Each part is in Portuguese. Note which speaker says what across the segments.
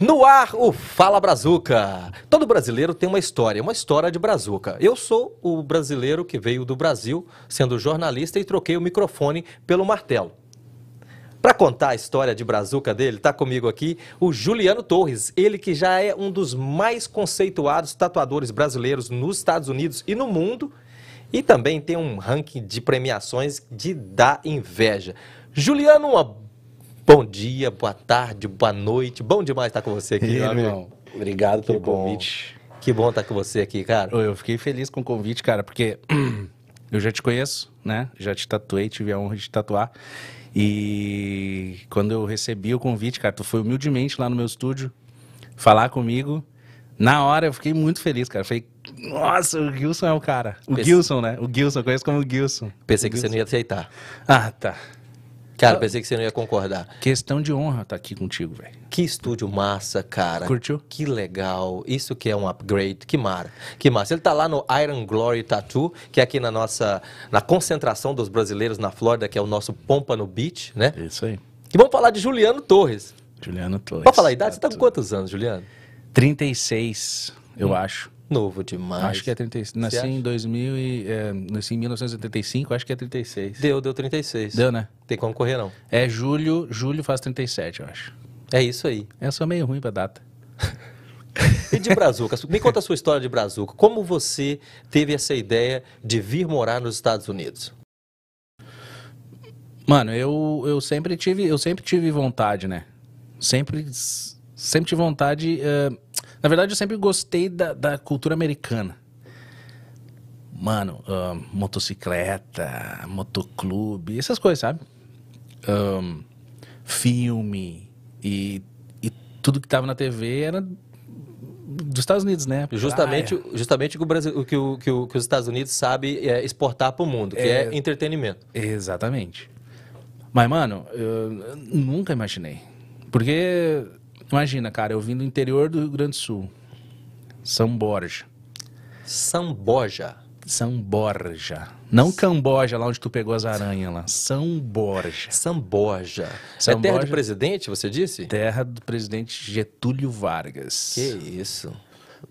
Speaker 1: No ar, o Fala Brazuca. Todo brasileiro tem uma história, uma história de brazuca. Eu sou o brasileiro que veio do Brasil, sendo jornalista e troquei o microfone pelo martelo. Para contar a história de brazuca dele, está comigo aqui o Juliano Torres, ele que já é um dos mais conceituados tatuadores brasileiros nos Estados Unidos e no mundo, e também tem um ranking de premiações de dar inveja. Juliano, uma Bom dia, boa tarde, boa noite. Bom demais estar com você aqui, amigo.
Speaker 2: irmão, obrigado pelo
Speaker 1: Que bom.
Speaker 2: convite.
Speaker 1: Que bom estar com você aqui, cara.
Speaker 2: Eu fiquei feliz com o convite, cara, porque eu já te conheço, né? Já te tatuei, tive a honra de te tatuar. E quando eu recebi o convite, cara, tu foi humildemente lá no meu estúdio falar comigo. Na hora eu fiquei muito feliz, cara. Falei, nossa, o Gilson é o cara. O
Speaker 1: Pense-
Speaker 2: Gilson, né? O Gilson, eu conheço como Gilson.
Speaker 1: Pensei que você não ia aceitar.
Speaker 2: Ah, tá.
Speaker 1: Cara, pensei que você não ia concordar.
Speaker 2: Questão de honra estar aqui contigo, velho.
Speaker 1: Que estúdio massa, cara.
Speaker 2: Curtiu?
Speaker 1: Que legal. Isso que é um upgrade. Que mara. Que massa. Ele tá lá no Iron Glory Tattoo, que é aqui na nossa na concentração dos brasileiros na Flórida, que é o nosso Pompano Beach, né?
Speaker 2: Isso aí.
Speaker 1: E vamos falar de Juliano Torres.
Speaker 2: Juliano Torres.
Speaker 1: Pode falar a idade? Você tá com quantos anos, Juliano?
Speaker 2: 36, eu acho.
Speaker 1: Novo demais.
Speaker 2: Acho que é 36. Nasci em
Speaker 1: acha?
Speaker 2: 2000 e, é, nasci em 1985, acho que é 36.
Speaker 1: Deu, deu 36.
Speaker 2: Deu, né?
Speaker 1: Tem como correr, não.
Speaker 2: É julho, julho faz 37, eu acho.
Speaker 1: É isso aí.
Speaker 2: Eu sou meio ruim pra data.
Speaker 1: E de Brazuca? Me conta a sua história de Brazuca. Como você teve essa ideia de vir morar nos Estados Unidos?
Speaker 2: Mano, eu, eu sempre tive, eu sempre tive vontade, né? Sempre, sempre tive vontade. eh, na verdade, eu sempre gostei da, da cultura americana. Mano, motocicleta, motoclube, essas coisas, sabe? Ahn, filme e, e tudo que tava na TV era dos Estados Unidos, né?
Speaker 1: Justamente,
Speaker 2: Praia.
Speaker 1: justamente o que, o Brasil, que, o, que, o, que os Estados Unidos sabe é exportar para o mundo, que é,
Speaker 2: É.
Speaker 1: entretenimento.
Speaker 2: Exatamente. Mas, mano, eu nunca imaginei. Porque, imagina, cara, eu vim do interior do Rio Grande do Sul. São Borja.
Speaker 1: São Borja.
Speaker 2: São Borja. Não Camboja, lá onde tu pegou as aranhas lá. São Borja.
Speaker 1: São Borja.
Speaker 2: São
Speaker 1: é terra
Speaker 2: Borja.
Speaker 1: de presidente, você disse?
Speaker 2: Terra do presidente Getúlio Vargas.
Speaker 1: Que isso.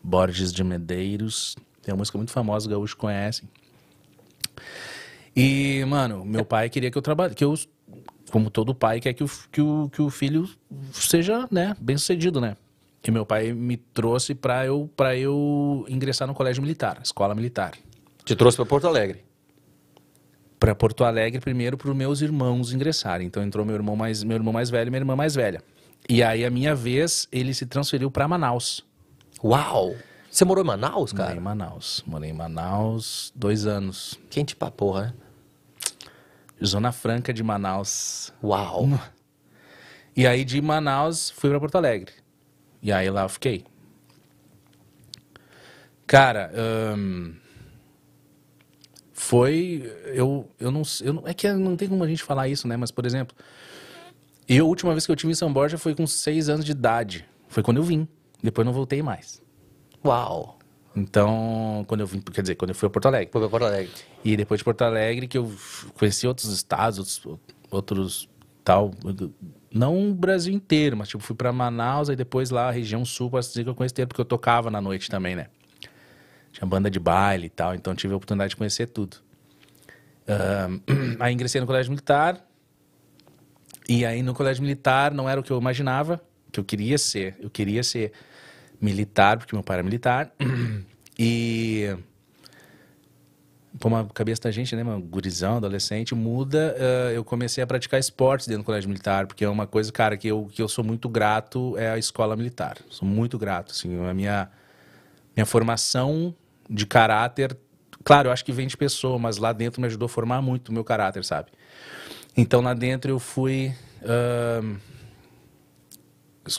Speaker 2: Borges de Medeiros. Tem uma música muito famosa, os gaúchos conhecem. E, mano, meu pai queria que eu trabalhe, que eu, como todo pai, quer que o, que o, que o filho seja, né, bem sucedido, né? E meu pai me trouxe pra eu, pra eu ingressar no colégio militar, escola militar.
Speaker 1: Te trouxe para Porto Alegre.
Speaker 2: Pra Porto Alegre primeiro para os meus irmãos ingressarem. Então entrou meu irmão mais, meu irmão mais velho e minha irmã mais velha. E aí, a minha vez, ele se transferiu pra Manaus.
Speaker 1: Uau! Você morou em Manaus,
Speaker 2: Morei
Speaker 1: cara?
Speaker 2: em Manaus. Morei em Manaus dois anos.
Speaker 1: Quente pra porra, né?
Speaker 2: Zona Franca de Manaus.
Speaker 1: Uau!
Speaker 2: E aí de Manaus fui pra Porto Alegre. E aí lá eu fiquei. Cara, ahn, foi. Eu, eu, não, eu não. É que não tem como a gente falar isso, né? Mas, por exemplo, eu, a última vez que eu tive em São Borja foi com seis anos de idade. Foi quando eu vim. Depois não voltei mais.
Speaker 1: Uau!
Speaker 2: Então, quando eu vim, quer dizer, quando eu fui a Porto Alegre.
Speaker 1: Foi pra Porto Alegre.
Speaker 2: E depois de Porto Alegre, que eu conheci outros estados, outros, outros tal. Não o Brasil inteiro, mas tipo, fui pra Manaus, aí depois lá, a região sul, posso dizer que eu conheci porque eu tocava na noite também, né? Tinha banda de baile e tal, então tive a oportunidade de conhecer tudo. Aí ingressei no colégio militar. E aí no colégio militar não era o que eu imaginava, que eu queria ser. Eu queria ser militar, porque meu pai era militar. E como a cabeça da gente, né, mano, gurizão, adolescente, muda, eh, eu comecei a praticar esportes dentro do colégio militar, porque é uma coisa, cara, que eu, que eu sou muito grato é a escola militar. Sou muito grato, assim, a minha, minha formação de caráter, claro, eu acho que vem de pessoa, mas lá dentro me ajudou a formar muito o meu caráter, sabe? Então lá dentro eu fui, ahn,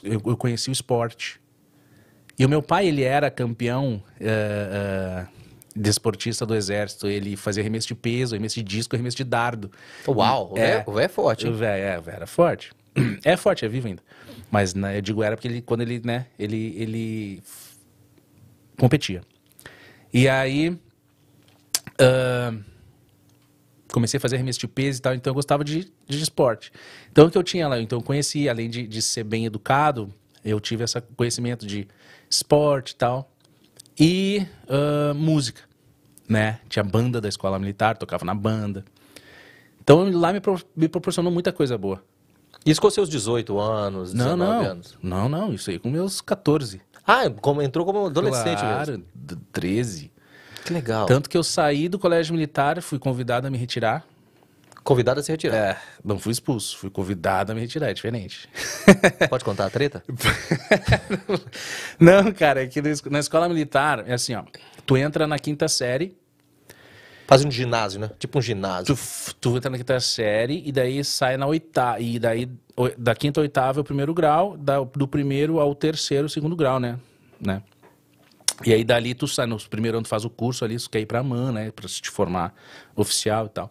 Speaker 2: eu, eu conheci o esporte. E o meu pai, ele era campeão eh, eh, desportista do exército. Ele fazia arremesso de peso, arremesso de disco, arremesso de dardo.
Speaker 1: Uau!
Speaker 2: É.
Speaker 1: O velho é forte?
Speaker 2: O velho, é, o era forte. É forte, é vivo ainda. Mas né, eu digo era porque ele, quando ele, né, ele, ele competia. E aí, ah, comecei a fazer arremesso de peso e tal, então eu gostava de, de esporte. Então o que eu tinha lá, então eu conheci, além de, de ser bem educado, eu tive esse conhecimento de esporte e tal. E ah, música, né? Tinha banda da escola militar, tocava na banda. Então lá me, pro- me proporcionou muita coisa boa.
Speaker 1: Isso com seus 18 anos, 19
Speaker 2: Não, não.
Speaker 1: anos.
Speaker 2: Não, não, isso aí com meus 14.
Speaker 1: Ah, como, entrou como adolescente
Speaker 2: claro,
Speaker 1: mesmo.
Speaker 2: d- 13.
Speaker 1: Que legal.
Speaker 2: Tanto que eu saí do colégio militar, fui convidado a me retirar.
Speaker 1: Convidado a se retirar.
Speaker 2: É, não fui expulso, fui convidado a me retirar, é diferente.
Speaker 1: Pode contar a treta?
Speaker 2: não, cara, é que na es- na escola militar, é assim, ó. Tu entra na quinta série,
Speaker 1: Faz um ginásio, né? Tipo um ginásio.
Speaker 2: tu, tu entra na quinta série e daí sai na oitava. E daí, da quinta a oitava é o primeiro grau, da- do primeiro ao terceiro, o segundo grau, né? né? E aí dali tu sai, no primeiro ano tu faz o curso ali, tu quer ir pra MAN, né? Pra se te formar oficial e tal.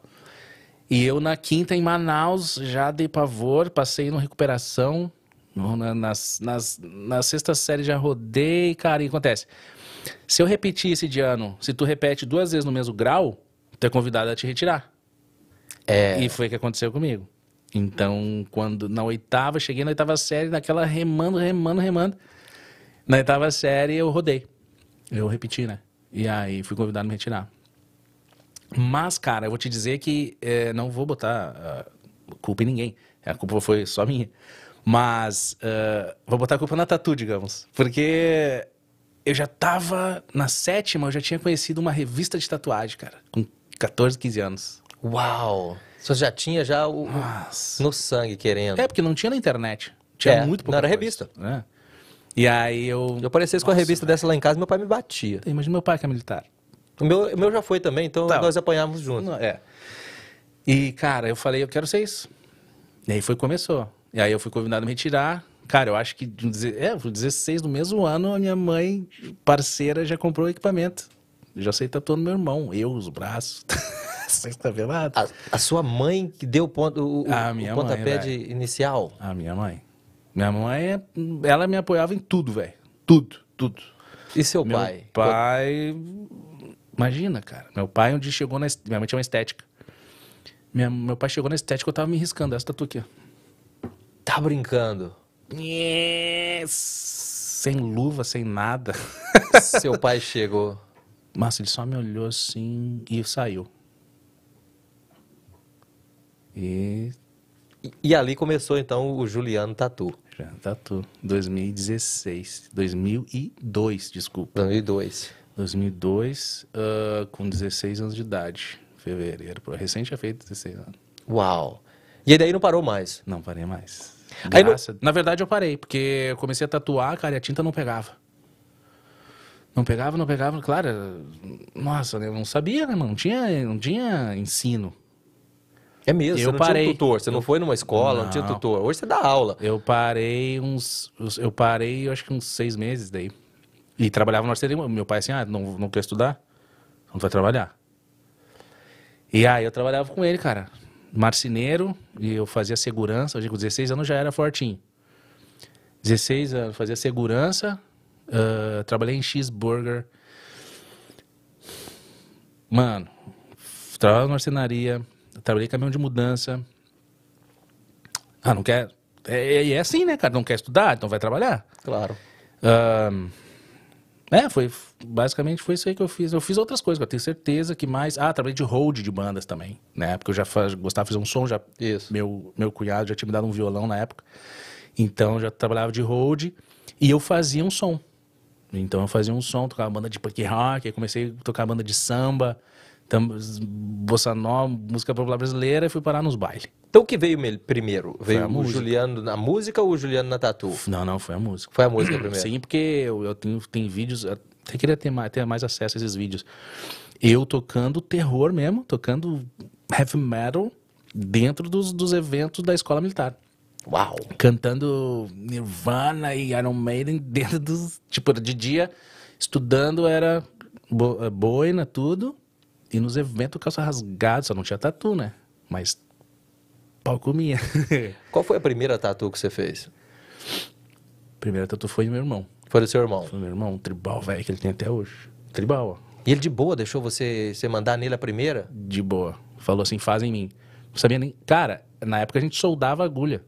Speaker 2: E eu na quinta em Manaus já dei pavor, passei no recuperação. no- na, nas, nas, na sexta série já rodei, cara, e acontece. Se eu repetir esse de ano, se tu repete duas vezes no mesmo grau, tu é convidado a te retirar.
Speaker 1: É.
Speaker 2: E foi o que aconteceu comigo. Então, quando na oitava, cheguei na oitava série, naquela remando, remando, remando. Na oitava série eu rodei. Eu repeti, né? E aí fui convidado a me retirar. Mas, cara, eu vou te dizer que eh, não vou botar ah, culpa em ninguém. A culpa foi só minha. Mas ah, vou botar a culpa na Tatu, digamos. Porque eu já tava na sétima, eu já tinha conhecido uma revista de tatuagem, cara. Com 14, 15 anos.
Speaker 1: Uau! Você já tinha já o,
Speaker 2: Nossa.
Speaker 1: no sangue querendo.
Speaker 2: É, porque não tinha na internet. Tinha
Speaker 1: É,
Speaker 2: muito pouco.
Speaker 1: não era revista.
Speaker 2: E aí eu.
Speaker 1: Eu parecesse com a revista dessa lá em casa, meu pai me batia.
Speaker 2: Imagina meu pai que é militar.
Speaker 1: O meu, o meu já foi também, então
Speaker 2: Tá.
Speaker 1: nós apanhávamos juntos.
Speaker 2: É. E, cara, eu falei, eu quero ser isso. E aí foi começou. E aí eu fui convidado a me retirar. Cara, eu acho que é, com 16 do mesmo ano, a minha mãe, parceira, já comprou o equipamento. Já sei tatuando meu irmão, eu, os braços. Sem cabelado.
Speaker 1: A, a sua mãe que deu o, ponto, o,
Speaker 2: A
Speaker 1: o pontapé
Speaker 2: mãe,
Speaker 1: de inicial?
Speaker 2: A minha mãe. Minha mãe, ela me apoiava em tudo, velho. Tudo, tudo.
Speaker 1: E seu
Speaker 2: Meu
Speaker 1: pai?
Speaker 2: pai. Imagina, cara. Meu pai, um dia chegou na. est- Minha mãe tinha uma estética. Minha- meu pai chegou na estética, eu tava me riscando. Essa tatu aqui, ó.
Speaker 1: Tá brincando.
Speaker 2: Yes! Sem luva, sem nada.
Speaker 1: seu pai chegou.
Speaker 2: Massa, ele só me olhou assim e saiu. E.
Speaker 1: E, e ali começou então o Juliano Tatu,
Speaker 2: Já tatu. 2016. 2002, desculpa.
Speaker 1: 2002.
Speaker 2: 2002, ah, com 16 anos de idade. Fevereiro. Recém tinha feito 16 anos.
Speaker 1: Uau! E aí daí não parou mais.
Speaker 2: Não parei mais. Graça- Na verdade, eu parei, porque eu comecei a tatuar, cara, e a tinta não pegava. Não pegava, não pegava. Claro, nossa, eu não sabia, né, mano? Não tinha, não tinha ensino.
Speaker 1: É mesmo,
Speaker 2: Eu
Speaker 1: você não
Speaker 2: parei.
Speaker 1: tinha um tutor, você não foi numa escola, não, tinha
Speaker 2: Não.
Speaker 1: tutor. Hoje você dá aula.
Speaker 2: Eu parei uns. uns- Eu parei, eu acho que uns seis meses daí. E trabalhava no arceria. Meu pai assim, ah, não, não quer estudar? Não vai trabalhar. E aí eu trabalhava com ele, cara. Marceneiro, e eu fazia segurança. Hoje com 16 anos já era fortinho. 16 anos, fazia segurança. ah, trabalhei em cheeseburger. Mano, trabalhava na marcenaria. Trabalhei em caminhão de mudança. Ah, não quer. É, é assim, né, cara? Não quer estudar, então vai trabalhar.
Speaker 1: Claro.
Speaker 2: Ahn, é, foi. Basicamente foi isso aí que eu fiz. Eu fiz outras coisas, eu tenho certeza que mais. Ah, trabalhei de hold de bandas também, né? Porque eu já faz, gostava de fazer um som, já.
Speaker 1: Isso.
Speaker 2: Meu, meu cunhado já tinha me dado um violão na época. Então eu já trabalhava de hold e eu fazia um som. Então eu fazia um som, tocava banda de punk rock, aí comecei a tocar banda de samba, tam, bossa nova, música popular brasileira e fui parar nos bailes.
Speaker 1: Então o que veio primeiro? Veio o
Speaker 2: música.
Speaker 1: Juliano na música ou o Juliano na tatu?
Speaker 2: Não, não, foi a música.
Speaker 1: Foi a música primeiro.
Speaker 2: Sim, porque eu, eu tenho tem vídeos, até queria ter mais, ter mais acesso a esses vídeos. Eu tocando terror mesmo, tocando heavy metal dentro dos, dos eventos da escola militar.
Speaker 1: Uau!
Speaker 2: Cantando Nirvana e Iron Maiden dentro dos. Tipo, de dia, estudando era eh, boina, tudo. E nos eventos, calça rasgada, só não tinha tatu, né? Mas pau comia.
Speaker 1: Qual foi a primeira tatu que você fez?
Speaker 2: Primeiro tatu foi do meu irmão.
Speaker 1: Foi do seu irmão.
Speaker 2: Foi meu irmão, um tribal velho que ele tem até hoje. Tribal, ó.
Speaker 1: E ele de boa deixou você, você mandar nele a primeira?
Speaker 2: De boa. Falou assim, faz em mim. Não sabia nem. Cara, na época a gente soldava agulha.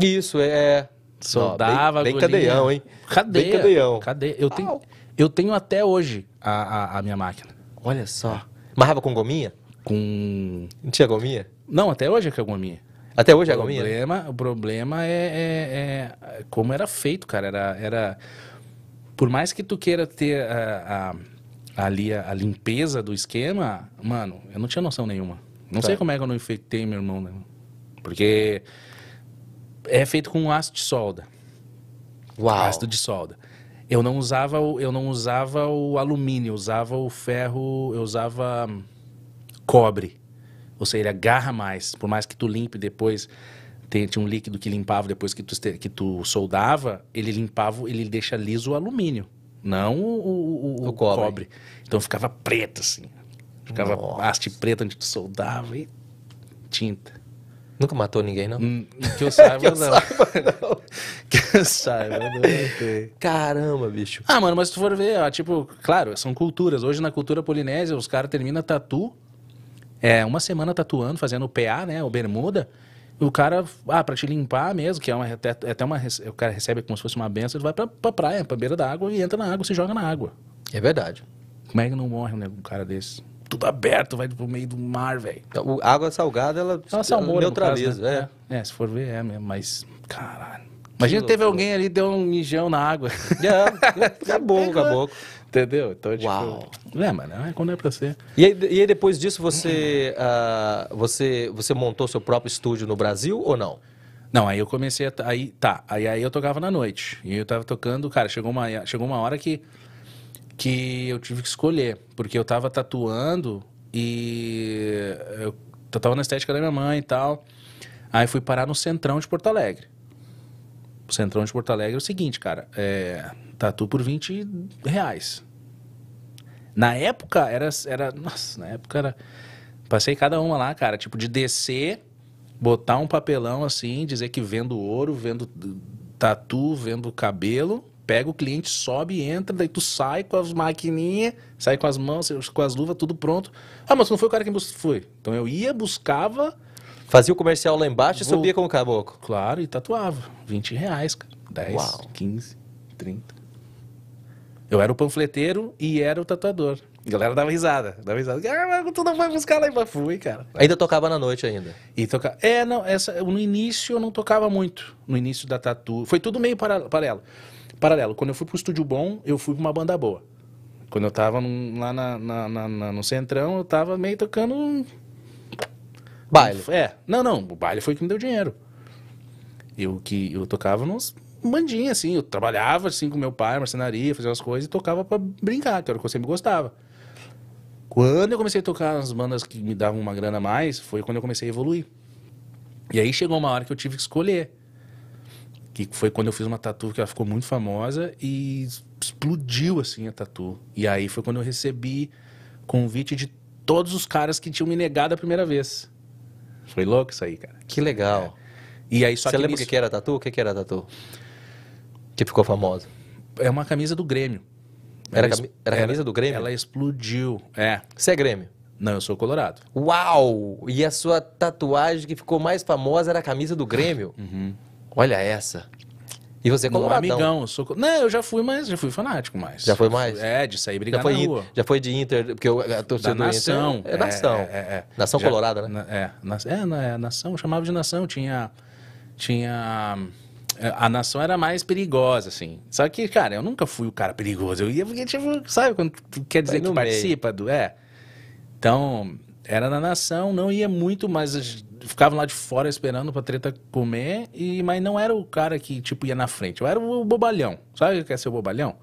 Speaker 1: Isso, é.
Speaker 2: Soldava,
Speaker 1: Ó, bem, cadeião, hein?
Speaker 2: Cadeia.
Speaker 1: Bem cadeião.
Speaker 2: Cadeia. Eu tenho,
Speaker 1: Au.
Speaker 2: eu tenho até hoje a, a, a minha máquina.
Speaker 1: Olha só. Marrava com gominha?
Speaker 2: Com.
Speaker 1: Não tinha gominha?
Speaker 2: Não, até hoje é que é gominha.
Speaker 1: Até hoje é
Speaker 2: o
Speaker 1: gominha?
Speaker 2: problema, o problema é, é- é como era feito, cara. Era, era por mais que tu queira ter a, a- ali a, a limpeza do esquema, mano, eu não tinha noção nenhuma. Não
Speaker 1: Tá.
Speaker 2: sei como é que eu não infectei meu irmão, né? Porque é feito com ácido de solda.
Speaker 1: Uau.
Speaker 2: Ácido de solda. Eu não usava o, eu não usava o alumínio, eu usava o ferro, eu usava hum, cobre. Ou seja, ele agarra mais. Por mais que tu limpe depois, tem- tinha um líquido que limpava depois que tu, que tu soldava, ele limpava, ele deixa liso o alumínio, não o- O o
Speaker 1: cobre.
Speaker 2: cobre. Então ficava preto assim. Ficava
Speaker 1: Nossa.
Speaker 2: haste preta onde tu soldava e tinta.
Speaker 1: Nunca matou ninguém, não?
Speaker 2: Hum, Que eu saiba,
Speaker 1: Que eu
Speaker 2: não. que eu saiba, não. tem.
Speaker 1: Caramba, bicho.
Speaker 2: Ah, mano, mas se tu for ver, ó, tipo, claro, são culturas. Hoje na cultura polinésia, os caras terminam tatu, é, uma semana tatuando, fazendo o PA, né, o bermuda, e o cara, ah, pra te limpar mesmo, que é, uma, até, é até uma, o cara recebe como se fosse uma benção, ele vai pra, pra praia, pra beira da água e entra na água, se joga na água.
Speaker 1: É verdade.
Speaker 2: Como é que não morre um cara desse? Tudo aberto, vai pro meio do mar, velho.
Speaker 1: Água salgada, ela,
Speaker 2: É uma salmoura,
Speaker 1: neutraliza.
Speaker 2: caso, né?
Speaker 1: é.
Speaker 2: é. se for ver, é mesmo, mas, caralho. Imagina teve alguém ali, deu um mijão na água.
Speaker 1: É, acabou, acabou.
Speaker 2: Entendeu? Então, tipo...
Speaker 1: Uau.
Speaker 2: É, mano, é quando é pra ser.
Speaker 1: E aí, e aí depois disso, você, ah, você, você montou seu próprio estúdio no Brasil ou não?
Speaker 2: Não, aí eu comecei a. Aí, tá, aí, aí eu tocava na noite. E eu tava tocando, cara, chegou uma, chegou uma hora que, que eu tive que escolher. Porque eu tava tatuando e eu tava na estética da minha mãe e tal. Aí fui parar no centrão de Porto Alegre. O centrão de Porto Alegre é o seguinte, cara. É, tatu por 20 reais. Na época era, era. Nossa, na época era. Passei cada uma lá, cara. Tipo, de descer, botar um papelão assim, dizer que vendo ouro, vendo tatu, vendo cabelo. Pega o cliente, sobe, entra, daí tu sai com as maquininhas, sai com as mãos, com as luvas, tudo pronto. Ah, mas não foi o cara que bus... foi. Então eu ia, buscava,
Speaker 1: Fazia o comercial lá embaixo e
Speaker 2: Vou-
Speaker 1: subia com o caboclo.
Speaker 2: claro, e tatuava. 20 reais, cara. 10,
Speaker 1: Uau.
Speaker 2: 15, 30. Eu era o panfleteiro e era o tatuador. A galera dava risada, dava risada. Ah, mas tu não vai buscar lá e fui, cara.
Speaker 1: Ainda tocava na noite ainda.
Speaker 2: E tocar. É, não, essa, no início eu não tocava muito. No início da tatu. Foi tudo meio para- paralelo. Paralelo. Quando eu fui pro estúdio bom, eu fui pra uma banda boa. Quando eu tava num- lá na, na- na- no Centrão, eu tava meio tocando.
Speaker 1: Baile.
Speaker 2: É. Não, não. O baile foi que me deu dinheiro. Eu que eu tocava nos bandinhas, assim. Eu trabalhava assim com meu pai, marcenaria, fazia as coisas e tocava pra brincar, que era o que eu sempre gostava. Quando eu comecei a tocar nas bandas que me davam uma grana a mais, foi quando eu comecei a evoluir. E aí chegou uma hora que eu tive que escolher. Que foi quando eu fiz uma tatu que ela ficou muito famosa e explodiu assim a tatu. E aí foi quando eu recebi convite de todos os caras que tinham me negado a primeira vez. Foi louco isso aí, cara.
Speaker 1: Que legal.
Speaker 2: E aí só
Speaker 1: Você
Speaker 2: que
Speaker 1: lembra o que,
Speaker 2: nisso-
Speaker 1: que era a tatu? O que, que era a tatu? Que ficou famosa.
Speaker 2: é uma camisa do Grêmio.
Speaker 1: Era cami-
Speaker 2: es-
Speaker 1: era camisa do Grêmio?
Speaker 2: Ela explodiu. É.
Speaker 1: Você é Grêmio?
Speaker 2: Não, eu sou colorado.
Speaker 1: Uau! E a sua tatuagem que ficou mais famosa era a camisa do Grêmio? Olha essa. E você é
Speaker 2: Não,
Speaker 1: coloradão.
Speaker 2: amigão, eu sou. Não, eu já fui mais, já fui fanático mais.
Speaker 1: Já foi mais?
Speaker 2: É, de sair brigar
Speaker 1: Já foi,
Speaker 2: na rua.
Speaker 1: já foi de Inter, porque eu- a torcida
Speaker 2: nação.
Speaker 1: Inter é nação.
Speaker 2: É, é, é.
Speaker 1: Nação
Speaker 2: Já-
Speaker 1: colorada, né?
Speaker 2: na- é, na- é, na- é, nação, eu chamava de nação. Tinha. Tinha. é, A nação era mais perigosa, assim. Só que, cara, eu nunca fui o cara perigoso. Eu ia porque, tipo, sabe quando quer dizer
Speaker 1: Vai
Speaker 2: que
Speaker 1: meio.
Speaker 2: participa do. É. Então, era na nação, não ia muito, mas a gente ficava lá de fora esperando pra treta comer, e, mas não era o cara que, tipo, ia na frente. Eu era o bobalhão. Sabe o que é ser o bobalhão?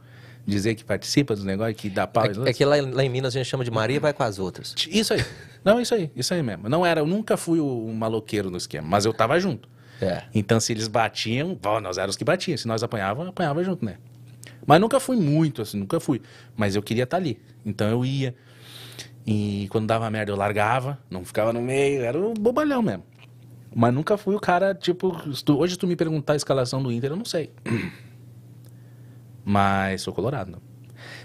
Speaker 2: Dizer que participa dos negócios, que dá pau.
Speaker 1: É, é que lá, em- lá em Minas a gente chama de Maria vai com as outras.
Speaker 2: Isso aí. Não, isso aí, isso aí mesmo. Não era, eu nunca fui o maloqueiro no esquema, mas eu tava junto.
Speaker 1: É.
Speaker 2: Então, se eles batiam, pô, nós éramos os que batiam. Se nós apanhava, apanhava junto, né? Mas nunca fui muito, assim, nunca fui. Mas eu queria estar ali. Então eu ia. E quando dava merda, eu largava, não ficava no meio, era o bobalhão mesmo. Mas nunca fui o cara, tipo, se tu- hoje tu me perguntar a escalação do Inter, eu não sei. Mas sou colorado.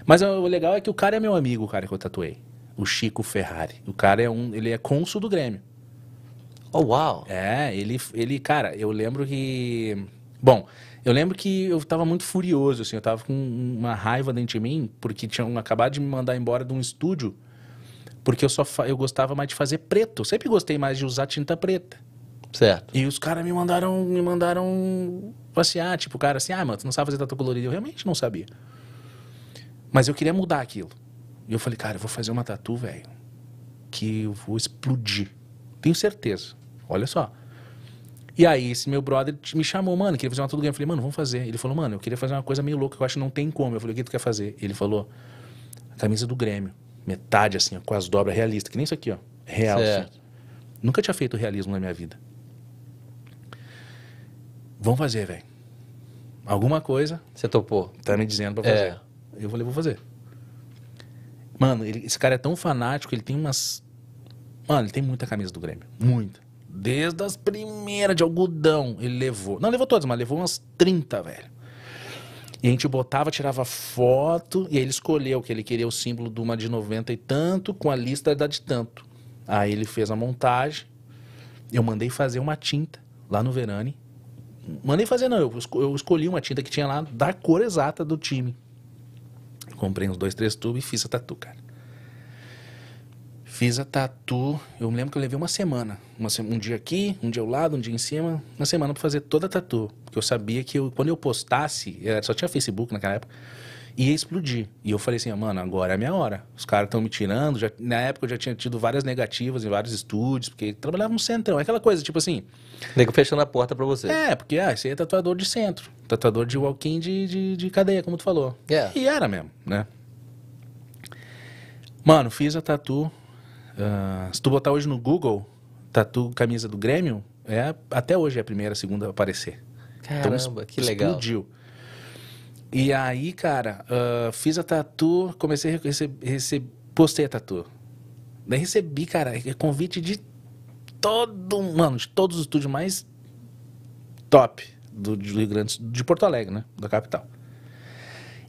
Speaker 2: Mas o legal é que o cara é meu amigo, o cara que eu tatuei. O Chico Ferrari. O cara é um, ele é cônsul do Grêmio.
Speaker 1: Oh, uau!
Speaker 2: É, ele, ele, cara, eu lembro que. Bom, Eu lembro que eu tava muito furioso, assim, eu tava com uma raiva dentro de mim, porque tinham acabado de me mandar embora de um estúdio, porque eu só fa- eu gostava mais de fazer preto. Eu sempre gostei mais de usar tinta preta.
Speaker 1: Certo.
Speaker 2: E os caras me mandaram, me mandaram passear, tipo, cara, assim, ah, mano, tu não sabe fazer tatu colorida. Eu realmente não sabia. Mas eu queria mudar aquilo. E eu falei, cara, eu vou fazer uma tatu, velho, que eu vou explodir. Tenho certeza. Olha só. E aí, esse meu brother me chamou, mano, queria fazer uma tatu. Eu falei, mano, vamos fazer. Ele falou, mano, eu queria fazer uma coisa meio louca que eu acho que não tem como. Eu falei, o que tu quer fazer? Ele falou, a camisa do Grêmio. Metade, assim, ó, com as dobras realistas, que nem isso aqui, ó. Real, assim. Nunca tinha feito realismo na minha vida. Vamos fazer, velho. Alguma coisa
Speaker 1: Você topou.
Speaker 2: tá me dizendo pra fazer.
Speaker 1: É.
Speaker 2: Eu falei, vou fazer. Mano, ele- esse cara é tão fanático, ele tem umas. Mano, ele tem muita camisa do Grêmio. Muita. Desde as primeiras de algodão, ele levou. Não levou todas, mas levou umas 30, velho. E a gente botava, tirava foto, e aí ele escolheu que ele queria o símbolo de uma de 90 e tanto, com a lista da de tanto. Aí ele fez a montagem. Eu mandei fazer uma tinta lá no Verani. Mandei fazer, não. Eu, eu escolhi uma tinta que tinha lá da cor exata do time. Comprei uns dois, três tubos e fiz a tatu, cara. Fiz a tatu. Eu me lembro que eu levei uma semana. Uma um dia aqui, um dia ao lado, um dia em cima. Uma semana pra fazer toda a tatu. Porque eu sabia que eu- quando eu postasse, só tinha Facebook naquela época, ia explodir. E eu falei assim, ah, mano, agora é a minha hora. Os caras estão me tirando. Já, na época eu já tinha tido várias negativas em vários estúdios, porque trabalhava no centrão. É aquela coisa, tipo assim,
Speaker 1: Nego fechando a porta pra você.
Speaker 2: é, porque ah, aí é tatuador de centro. Tatuador de walk-in de, de, de cadeia, como tu falou.
Speaker 1: É.
Speaker 2: E era mesmo, né? Mano, fiz a tatu. Ah, se tu botar hoje no Google, tatu camisa do Grêmio, é, até hoje é a primeira, a segunda a aparecer. Então,
Speaker 1: Caramba,
Speaker 2: es-
Speaker 1: que legal.
Speaker 2: Explodiu. E aí, cara, ah, fiz a tatu, comecei a receber, postei a tatu. Daí recebi, cara, convite de todo, mano, de todos os estúdios mais top do, do Rio Grande, do- de Porto Alegre, né, da capital.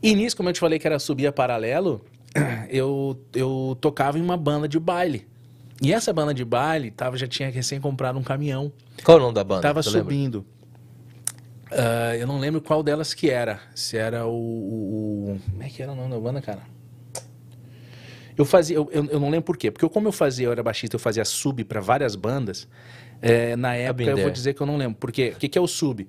Speaker 2: E nisso, como eu te falei que era subir a paralelo, eu, eu tocava em uma banda de baile. E essa banda de baile tava, já tinha recém comprado um caminhão.
Speaker 1: Qual o nome da banda?
Speaker 2: Tava subindo. Ah, eu não lembro qual delas que era. Se era o, o- o- Como é que era o nome da banda, cara? Eu fazia. Eu, eu, eu não lembro por quê. Porque eu, como eu fazia, eu era baixista, eu fazia sub para várias bandas. é, na época, eu vou dizer que eu não lembro. Por quê? O que, que é o sub?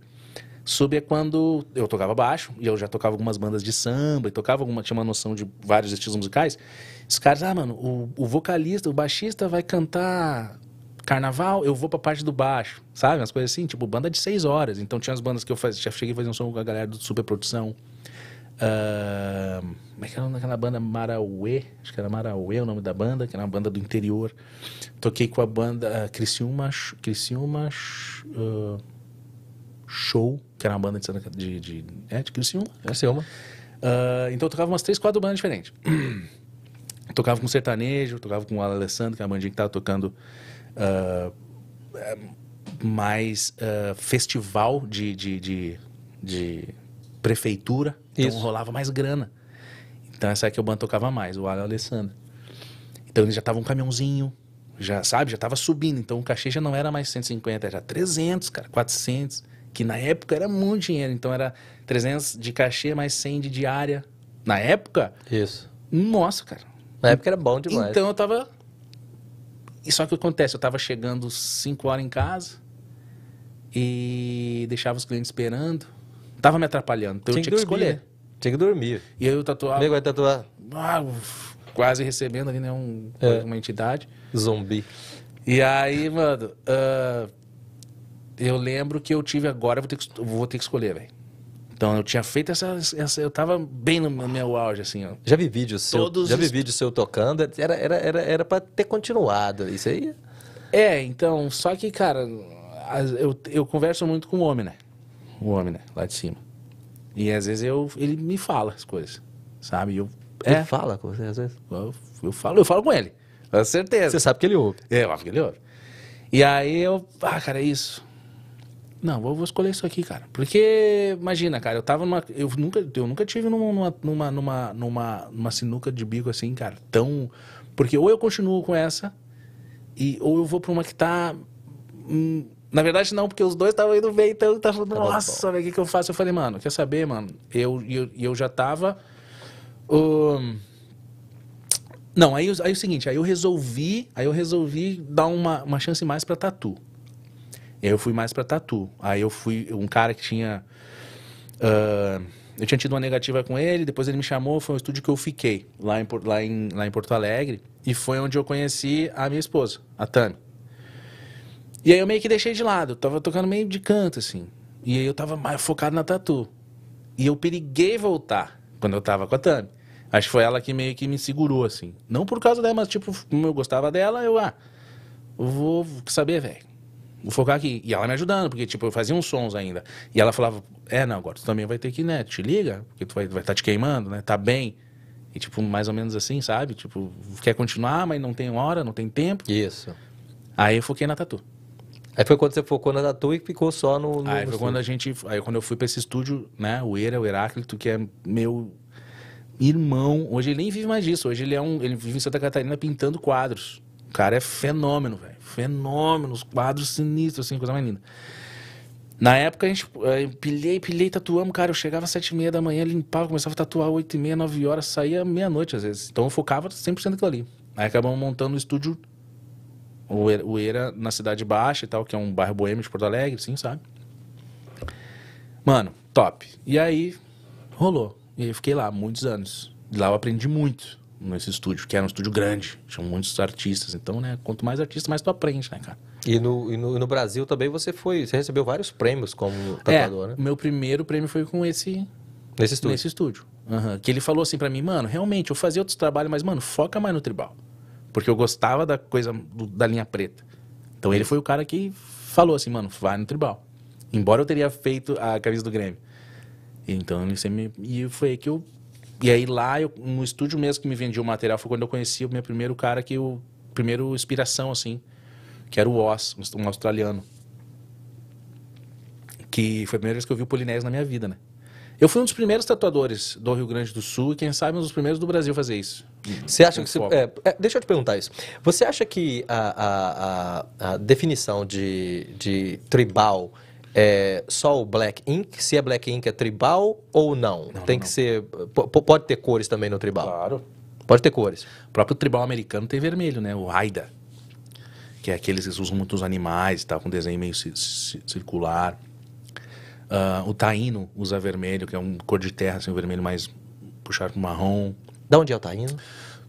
Speaker 2: Sub é quando eu tocava baixo, e eu já tocava algumas bandas de samba, e tocava alguma, tinha uma noção de vários estilos musicais. Os caras, ah, mano, o, o vocalista, o baixista vai cantar carnaval, eu vou pra parte do baixo, sabe? Umas coisas assim, tipo, banda de seis horas. Então tinha as bandas que eu fazia, já cheguei a fazer um som com a galera do Superprodução. Ah, como é que era daquela banda Marauê? Acho que era Marauê o nome da banda, que era uma banda do interior. Toquei com a banda ah, Criciúma, Criciúma ah, Show, que era uma banda de, Santa de, de, é, de Criciúma. é.
Speaker 1: Criciúma.
Speaker 2: Ah, então eu tocava umas três, quatro bandas diferentes. tocava com sertanejo, tocava com o Alessandro, que é a bandinha que tava tocando eh, mais ah, festival de, de, de, de prefeitura. Então
Speaker 1: Isso.
Speaker 2: rolava mais grana. Então essa aqui o bando tocava mais, o Alessandro. Então eles já tava um caminhãozinho, já sabe, já tava subindo. Então o cachê já não era mais 150, era 300, cara, 400. Que na época era muito dinheiro. Então era 300 de cachê mais 100 de diária. Na época,
Speaker 1: Isso.
Speaker 2: nossa, cara.
Speaker 1: Na época era bom demais.
Speaker 2: Então eu tava. E só que acontece? Eu tava chegando 5 horas em casa e deixava os clientes esperando. Tava me atrapalhando. Então eu tinha que,
Speaker 1: dormir,
Speaker 2: escolher.
Speaker 1: né? Tinha que dormir.
Speaker 2: E aí eu tatuava.
Speaker 1: Nego vai tatuar
Speaker 2: ah, quase recebendo ali, né? Um,
Speaker 1: É.
Speaker 2: Uma entidade.
Speaker 1: zumbi.
Speaker 2: E aí, mano, ah, eu lembro que eu tive agora, eu vou ter que, eu vou ter que escolher, velho. Então eu tinha feito essa, essa. Eu tava bem no meu auge, assim, ó.
Speaker 1: Já vi vídeo seu,
Speaker 2: Todos
Speaker 1: já vi
Speaker 2: os-
Speaker 1: vídeo seu tocando, era, era, era, era pra ter continuado. Isso aí.
Speaker 2: É, então, só que, cara, eu, eu converso muito com o homem, né? O homem, né? Lá de cima. E às vezes eu, ele me fala as coisas, sabe? Eu,
Speaker 1: Ele
Speaker 2: é,
Speaker 1: fala com você às vezes.
Speaker 2: eu, eu falo, eu falo com ele, com certeza.
Speaker 1: Você sabe que ele ouve.
Speaker 2: É, óbvio que ele ouve. E aí eu, ah, cara, é isso. Não, eu vou escolher isso aqui, cara. Porque, imagina, cara, eu tava numa. Eu nunca, eu nunca tive numa, numa, numa, numa, numa sinuca de bico assim, cara, tão. Porque ou eu continuo com essa, e, ou eu vou pra uma que tá hum, Na verdade, não, porque os dois estavam indo bem, então eu tava,
Speaker 1: bom.
Speaker 2: nossa, o que, que eu faço? Eu falei, mano, quer saber, mano? Eu, eu, eu já tava. hum, Não, aí, aí é o seguinte, aí eu resolvi, aí eu resolvi dar uma, uma chance mais pra tatu. Aí eu fui mais pra tatu. Aí eu fui um cara que tinha. ah, eu tinha tido uma negativa com ele, depois ele me chamou, foi um estúdio que eu fiquei lá em, lá em, lá em Porto Alegre. E foi onde eu conheci a minha esposa, a Tami. E aí eu meio que deixei de lado, tava tocando meio de canto, assim. E aí eu tava mais focado na tatu. E eu periguei voltar quando eu tava com a Tami. Acho que foi ela que meio que me segurou, assim. Não por causa dela, mas tipo, como eu gostava dela, eu, ah, eu vou saber, velho. Vou focar aqui. E ela me ajudando, porque, tipo, eu fazia uns sons ainda. E ela falava, é, não, agora tu também vai ter que, né, te liga, porque tu vai estar vai tá te queimando, né, tá bem. E, tipo, mais ou menos assim, sabe? Tipo, quer continuar, mas não tem hora, não tem tempo.
Speaker 1: Isso.
Speaker 2: Aí eu foquei na tatu.
Speaker 1: Aí foi quando você focou na tatu e ficou só no. no
Speaker 2: Aí
Speaker 1: no
Speaker 2: foi quando a gente. Aí quando eu fui pra esse estúdio, né? O Eira, o Heráclito, que é meu irmão. Hoje ele nem vive mais disso. Hoje ele é um. Ele vive em Santa Catarina pintando quadros. O cara é fenômeno, velho. Fenômeno. Os quadros sinistros, assim, coisa mais linda. Na época a gente eh, pilhei, pilhei, tatuamos, cara. Eu chegava às sete e meia da manhã, limpava, começava a tatuar oito e meia, nove horas, saía meia-noite às vezes. Então eu focava 100% naquilo ali. Aí acabamos montando o estúdio o na Cidade Baixa e tal, que é um bairro boêmio de Porto Alegre, sim, sabe? Mano, top. E aí, rolou. E aí fiquei lá muitos anos. E lá eu aprendi muito nesse estúdio, que era um estúdio grande. Tinha muitos artistas. Então, né, quanto mais artista, mais tu aprende, né, cara?
Speaker 1: E no, e no, no Brasil também você foi. Você recebeu vários prêmios como tatuador,
Speaker 2: é,
Speaker 1: né?
Speaker 2: meu primeiro prêmio foi com esse
Speaker 1: Nesse estúdio.
Speaker 2: nesse estúdio. Aham. Que ele falou assim pra mim, mano, realmente, eu fazia outros trabalhos, mas, mano, foca mais no tribal. Porque eu gostava da coisa do- da linha preta. Então ele foi o cara que falou assim, mano, vai no tribal. Embora eu teria feito a camisa do Grêmio. Então ele sempre me... E foi aí que eu... E aí lá, eu, no estúdio mesmo que me vendia o material, foi quando eu conheci o meu primeiro cara que eu... Primeiro inspiração, assim, que era o Oz, um australiano. Que foi a primeira vez que eu vi o Polinésio na minha vida, né? Eu fui um dos primeiros tatuadores do Rio Grande do Sul e, quem sabe, um dos primeiros do Brasil a fazer isso.
Speaker 1: Você acha que. Você, é, é, deixa eu te perguntar isso. Você acha que a, a, a, a definição de, de tribal é só o black ink? Se é black ink, é tribal ou não? Tem que ser. po- po- Pode ter cores também no tribal?
Speaker 2: Claro.
Speaker 1: Pode ter cores.
Speaker 2: O próprio tribal americano tem vermelho, né? O Haida. Que é aqueles que usam muito os animais tal, com desenho meio ci- ci- circular. Ah, o taíno usa vermelho, que é um cor de terra, assim, um vermelho mais puxado pro marrom.
Speaker 1: Da onde é o taíno?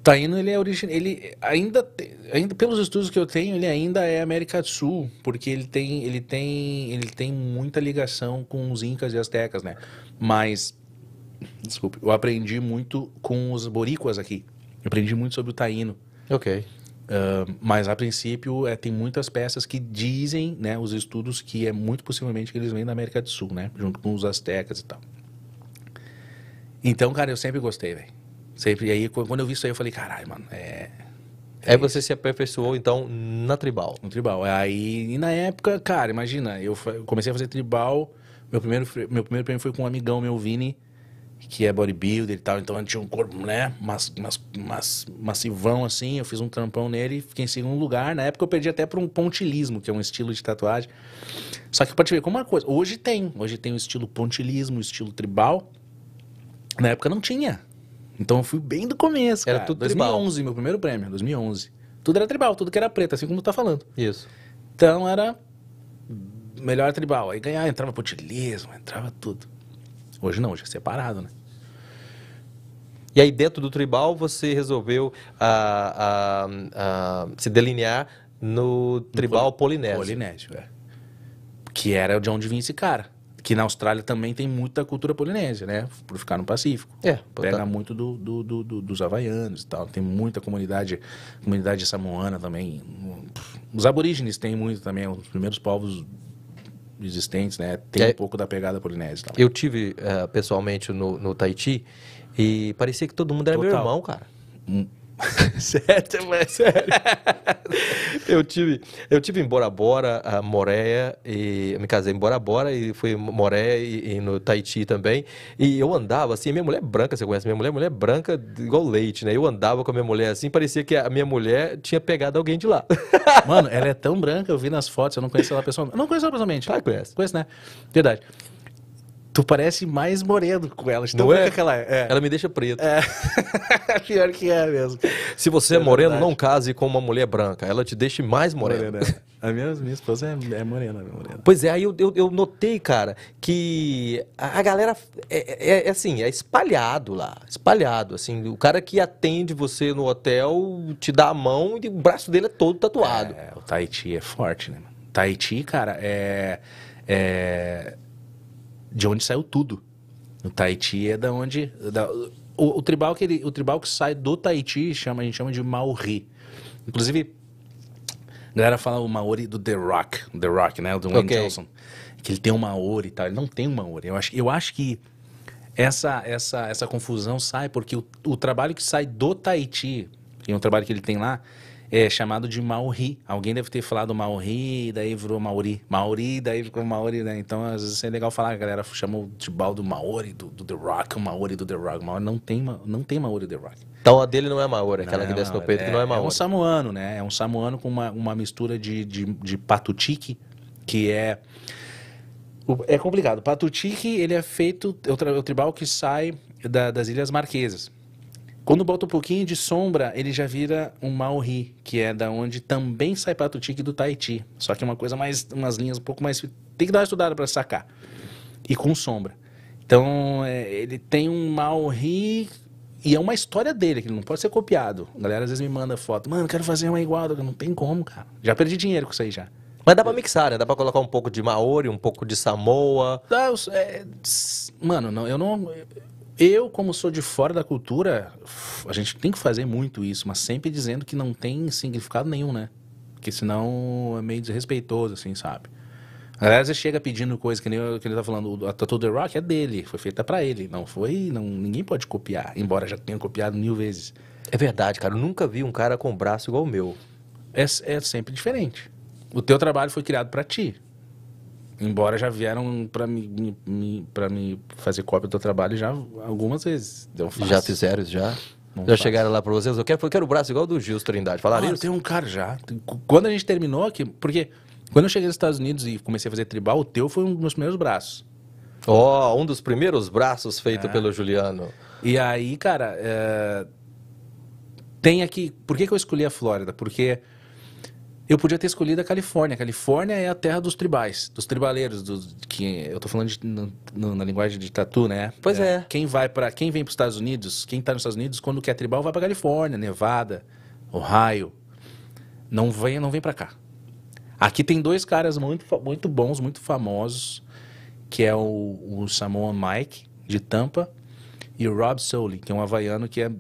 Speaker 2: O taíno, ele é original. Ele ainda, te- ainda, pelos estudos que eu tenho, ele ainda é América do Sul, porque ele tem, ele tem, ele tem muita ligação com os incas e astecas, né? Mas, desculpe, eu aprendi muito com os boríquas aqui. Eu aprendi muito sobre o taíno.
Speaker 1: Ok.
Speaker 2: Ah, mas a princípio é, tem muitas peças que dizem, né, os estudos que é muito possivelmente que eles vêm da América do Sul, né, junto com os astecas e tal. Então, cara, eu sempre gostei, velho. Sempre. E aí qu- quando eu vi isso aí eu falei, caralho, mano, é
Speaker 1: Aí você se aperfeiçoou, então, na tribal.
Speaker 2: um tribal. Aí e na época, cara, imagina, eu comecei a fazer tribal. Meu primeiro meu primeiro prêmio foi com um amigão meu, Vini, que é bodybuilder e tal, então ele tinha um corpo, né, mas, mas, mas massivão assim, eu fiz um trampão nele e fiquei em segundo lugar. Na época eu perdi até para um pontilismo, que é um estilo de tatuagem. Só que pode ver como uma coisa, hoje tem, hoje tem o estilo pontilismo, o estilo tribal. Na época não tinha. Então eu fui bem do começo,
Speaker 1: Era
Speaker 2: cara.
Speaker 1: tudo tribal.
Speaker 2: 2011, meu primeiro prêmio, 2011. Tudo era tribal, tudo que era preto, assim como tu tá falando.
Speaker 1: Isso.
Speaker 2: Então era melhor tribal. Aí ganhava, entrava pontilismo, entrava tudo. Hoje não, hoje é separado, né?
Speaker 1: E aí, dentro do tribal, você resolveu ah, ah, ah, se delinear no tribal polinésio.
Speaker 2: Polinésio, é. Que era de onde vinha esse cara. Que na Austrália também tem muita cultura polinésia, né? Por ficar no Pacífico.
Speaker 1: É,
Speaker 2: Pega
Speaker 1: tá.
Speaker 2: muito do, do- do- do- dos havaianos e tal. Tem muita comunidade, comunidade samoana também. Os aborígenes têm muito também, os primeiros povos existentes, né? Tem
Speaker 1: É.
Speaker 2: um pouco da pegada polinésia tal.
Speaker 1: Eu tive eh, pessoalmente no, no Tahiti e parecia que todo mundo era meu
Speaker 2: Total.
Speaker 1: irmão, cara.
Speaker 2: Hum, Sério, mas sério.
Speaker 1: Eu tive, eu tive em Bora Bora, a Moreia, e me casei em Bora Bora e fui Moreia e, e no Tahiti também. E eu andava assim, minha mulher é branca, você conhece minha mulher? Mulher branca igual leite, né? Eu andava com a minha mulher assim, parecia que a minha mulher tinha pegado alguém de lá.
Speaker 2: Mano, ela é tão branca, eu vi nas fotos, eu não conheço ela pessoalmente. Eu não conheço ela pessoalmente.
Speaker 1: Que conhece.
Speaker 2: Conheço, né? Verdade. Tu parece mais moreno com ela,
Speaker 1: Não é?
Speaker 2: que ela é. É.
Speaker 1: Ela me deixa preto.
Speaker 2: É. Pior que é mesmo.
Speaker 1: Se você é,
Speaker 2: É
Speaker 1: moreno,
Speaker 2: verdade.
Speaker 1: não case com uma mulher branca. Ela te deixa mais moreno.
Speaker 2: Morena. A minha, minha esposa é, é morena, é morena.
Speaker 1: Pois é, aí eu, eu, eu notei, cara, que a, galera é, é- é assim, é espalhado lá, espalhado, assim, o cara que atende você no hotel te dá a mão e o braço dele é todo tatuado.
Speaker 2: É, o Tahiti é forte, né? mano? Tahiti, cara, é, é de onde saiu tudo. O Tahiti é da onde da- o, o tribal que ele, o tribal que sai do Tahiti chama a gente chama de Maori. Inclusive a galera fala o Maori do The Rock, The Rock, né, o do Wayne
Speaker 1: Ok.
Speaker 2: Johnson, que ele tem um Maori e tal. Ele não tem um Maori. Eu acho, eu acho que essa, essa, essa confusão sai porque o, o trabalho que sai do Tahiti, é um trabalho que ele tem lá, é chamado de Maori. Alguém deve ter falado Maori, daí virou Maori. Maori, daí ficou Maori, né? Então, às vezes é legal falar, a galera chama o tribal do Maori, do, do The Rock, o Maori do The Rock. Maori não tem, não tem Maori do The Rock.
Speaker 1: Então a dele não é Maori, aquela
Speaker 2: Não,
Speaker 1: que desce no peito que não é
Speaker 2: É
Speaker 1: Maori.
Speaker 2: um samoano, né? É um samoano com uma, uma mistura de, de, de patutique, que é... É complicado. Patutique, ele é feito... É o, tra- o tribal que sai da- das Ilhas Marquesas. Quando bota um pouquinho de sombra, ele já vira um Maori, que é da onde também sai patutique do Tahiti. Só que é uma coisa mais... Umas linhas um pouco mais... Tem que dar uma estudada para sacar. E com sombra. Então, é, ele tem um Maori... E é uma história dele, que não pode ser copiado. A galera às vezes me manda foto. Mano, quero fazer uma igual. Não tem como, cara. Já perdi dinheiro com isso aí já.
Speaker 1: Mas dá pra mixar, né? Dá pra colocar um pouco de Maori, um pouco de Samoa.
Speaker 2: Eu- é, mano, não, eu não. Eu, como sou de fora da cultura, a gente tem que fazer muito isso, mas sempre dizendo que não tem significado nenhum, né? Porque senão é meio desrespeitoso, assim, sabe? A galera vezes chega pedindo coisa que nem eu- que ele tá falando, a Tattoo The Rock é dele, foi feita pra ele, não foi, não, ninguém pode copiar, embora já tenha copiado mil vezes.
Speaker 1: É verdade, cara. Eu nunca vi um cara com braço igual o meu.
Speaker 2: É, é sempre diferente. O teu trabalho foi criado pra ti. Embora já vieram pra me, me, me, pra me fazer cópia do teu trabalho já algumas vezes. Faço.
Speaker 1: Já fizeram isso já?
Speaker 2: Não
Speaker 1: já chegaram lá pra vocês? Eu quero, eu quero o braço igual do Gil Trindade. Falaram
Speaker 2: Mano,
Speaker 1: isso?
Speaker 2: tem um cara já. Quando a gente terminou aqui, porque quando eu cheguei nos Estados Unidos e comecei a fazer tribal, o teu foi um dos meus primeiros braços.
Speaker 1: Ó, um dos primeiros braços
Speaker 2: É.
Speaker 1: feito pelo Juliano.
Speaker 2: E aí, cara, é, tem aqui. Por que, que eu escolhi a Flórida? Porque eu podia ter escolhido a Califórnia. A Califórnia é a terra dos tribais, dos tribaleiros, dos, que eu tô falando de- no- no- na linguagem de tatu, né?
Speaker 1: Pois é.
Speaker 2: Quem vai para, quem vem para os Estados Unidos, quem tá nos Estados Unidos, quando quer tribal, vai para Califórnia, Nevada, Ohio. Não vem, não vem para cá. Aqui tem dois caras muito, muito bons, muito famosos, que é o, o Samoan Mike, de Tampa, e o Rob Soli, que é um havaiano que é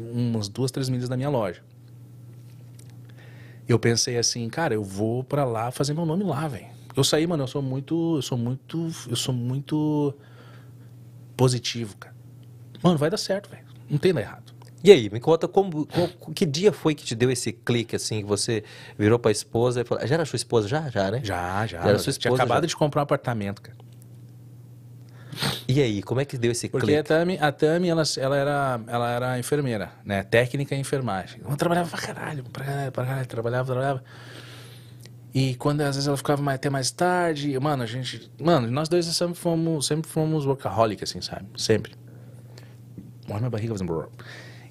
Speaker 2: umas duas, três milhas da minha loja. Eu pensei assim, cara, eu vou pra lá fazer meu nome lá, velho. Eu saí, mano, eu sou muito, eu sou muito, eu sou muito positivo, cara. Mano, vai dar certo, velho. Não tem nada errado.
Speaker 1: E aí, me conta como, como- que dia foi que te deu esse clique assim, que você virou pra esposa e falou. Já era sua esposa? Já, já, né?
Speaker 2: Já, já.
Speaker 1: era
Speaker 2: eu
Speaker 1: sua
Speaker 2: tinha
Speaker 1: esposa,
Speaker 2: acabado
Speaker 1: já.
Speaker 2: de comprar um apartamento, cara.
Speaker 1: E aí, como é que deu esse
Speaker 2: Porque a
Speaker 1: clique?
Speaker 2: Tami, a Tami ela, ela, era, ela era enfermeira, né? Técnica em enfermagem. Ela trabalhava pra caralho, pra caralho, pra caralho, trabalhava, trabalhava. E quando às vezes ela ficava mais, até mais tarde, mano, a gente. Mano, nós dois sempre fomos, sempre fomos workaholic, assim, sabe? Sempre. Olha minha barriga fazendo.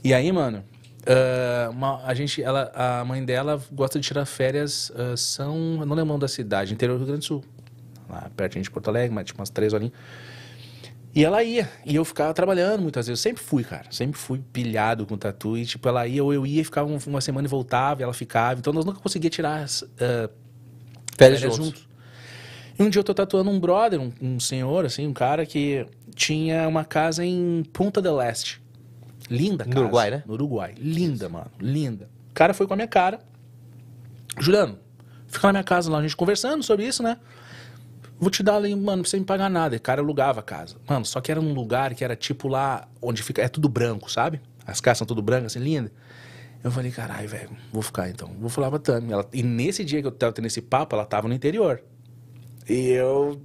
Speaker 2: E aí, mano, ah, uma- a gente, ela, a mãe dela gosta de tirar férias, ah, são. Não lembro da cidade, interior do Rio Grande do Sul. Lá perto de Porto Alegre, mas tipo umas três horinhas. E ela ia, e eu ficava trabalhando muitas vezes. Eu sempre fui, cara. Sempre fui pilhado com tatu. E, tipo, ela ia, ou eu ia, ficava um- uma semana e voltava, e ela ficava. Então, nós nunca conseguíamos tirar as, ah,
Speaker 1: Férias juntos.
Speaker 2: juntos. E um dia eu tô tatuando um brother, um, um senhor, assim, um cara que tinha uma casa em Punta del Este. Linda
Speaker 1: No
Speaker 2: casa.
Speaker 1: Uruguai, né?
Speaker 2: No Uruguai. Linda, mano. Linda. O cara foi com a minha cara. Juliano, fica na minha casa lá, a gente conversando sobre isso, né? Vou te dar ali, mano, pra você me pagar nada. E o cara alugava a casa. Mano, só que era num lugar que era tipo lá onde fica. É tudo branco, sabe? As casas são tudo brancas, assim, linda. Eu falei, caralho, velho, vou ficar então. Vou falar pra Tami. Ela, e nesse dia que eu tava tendo esse papo, ela tava no interior. E eu.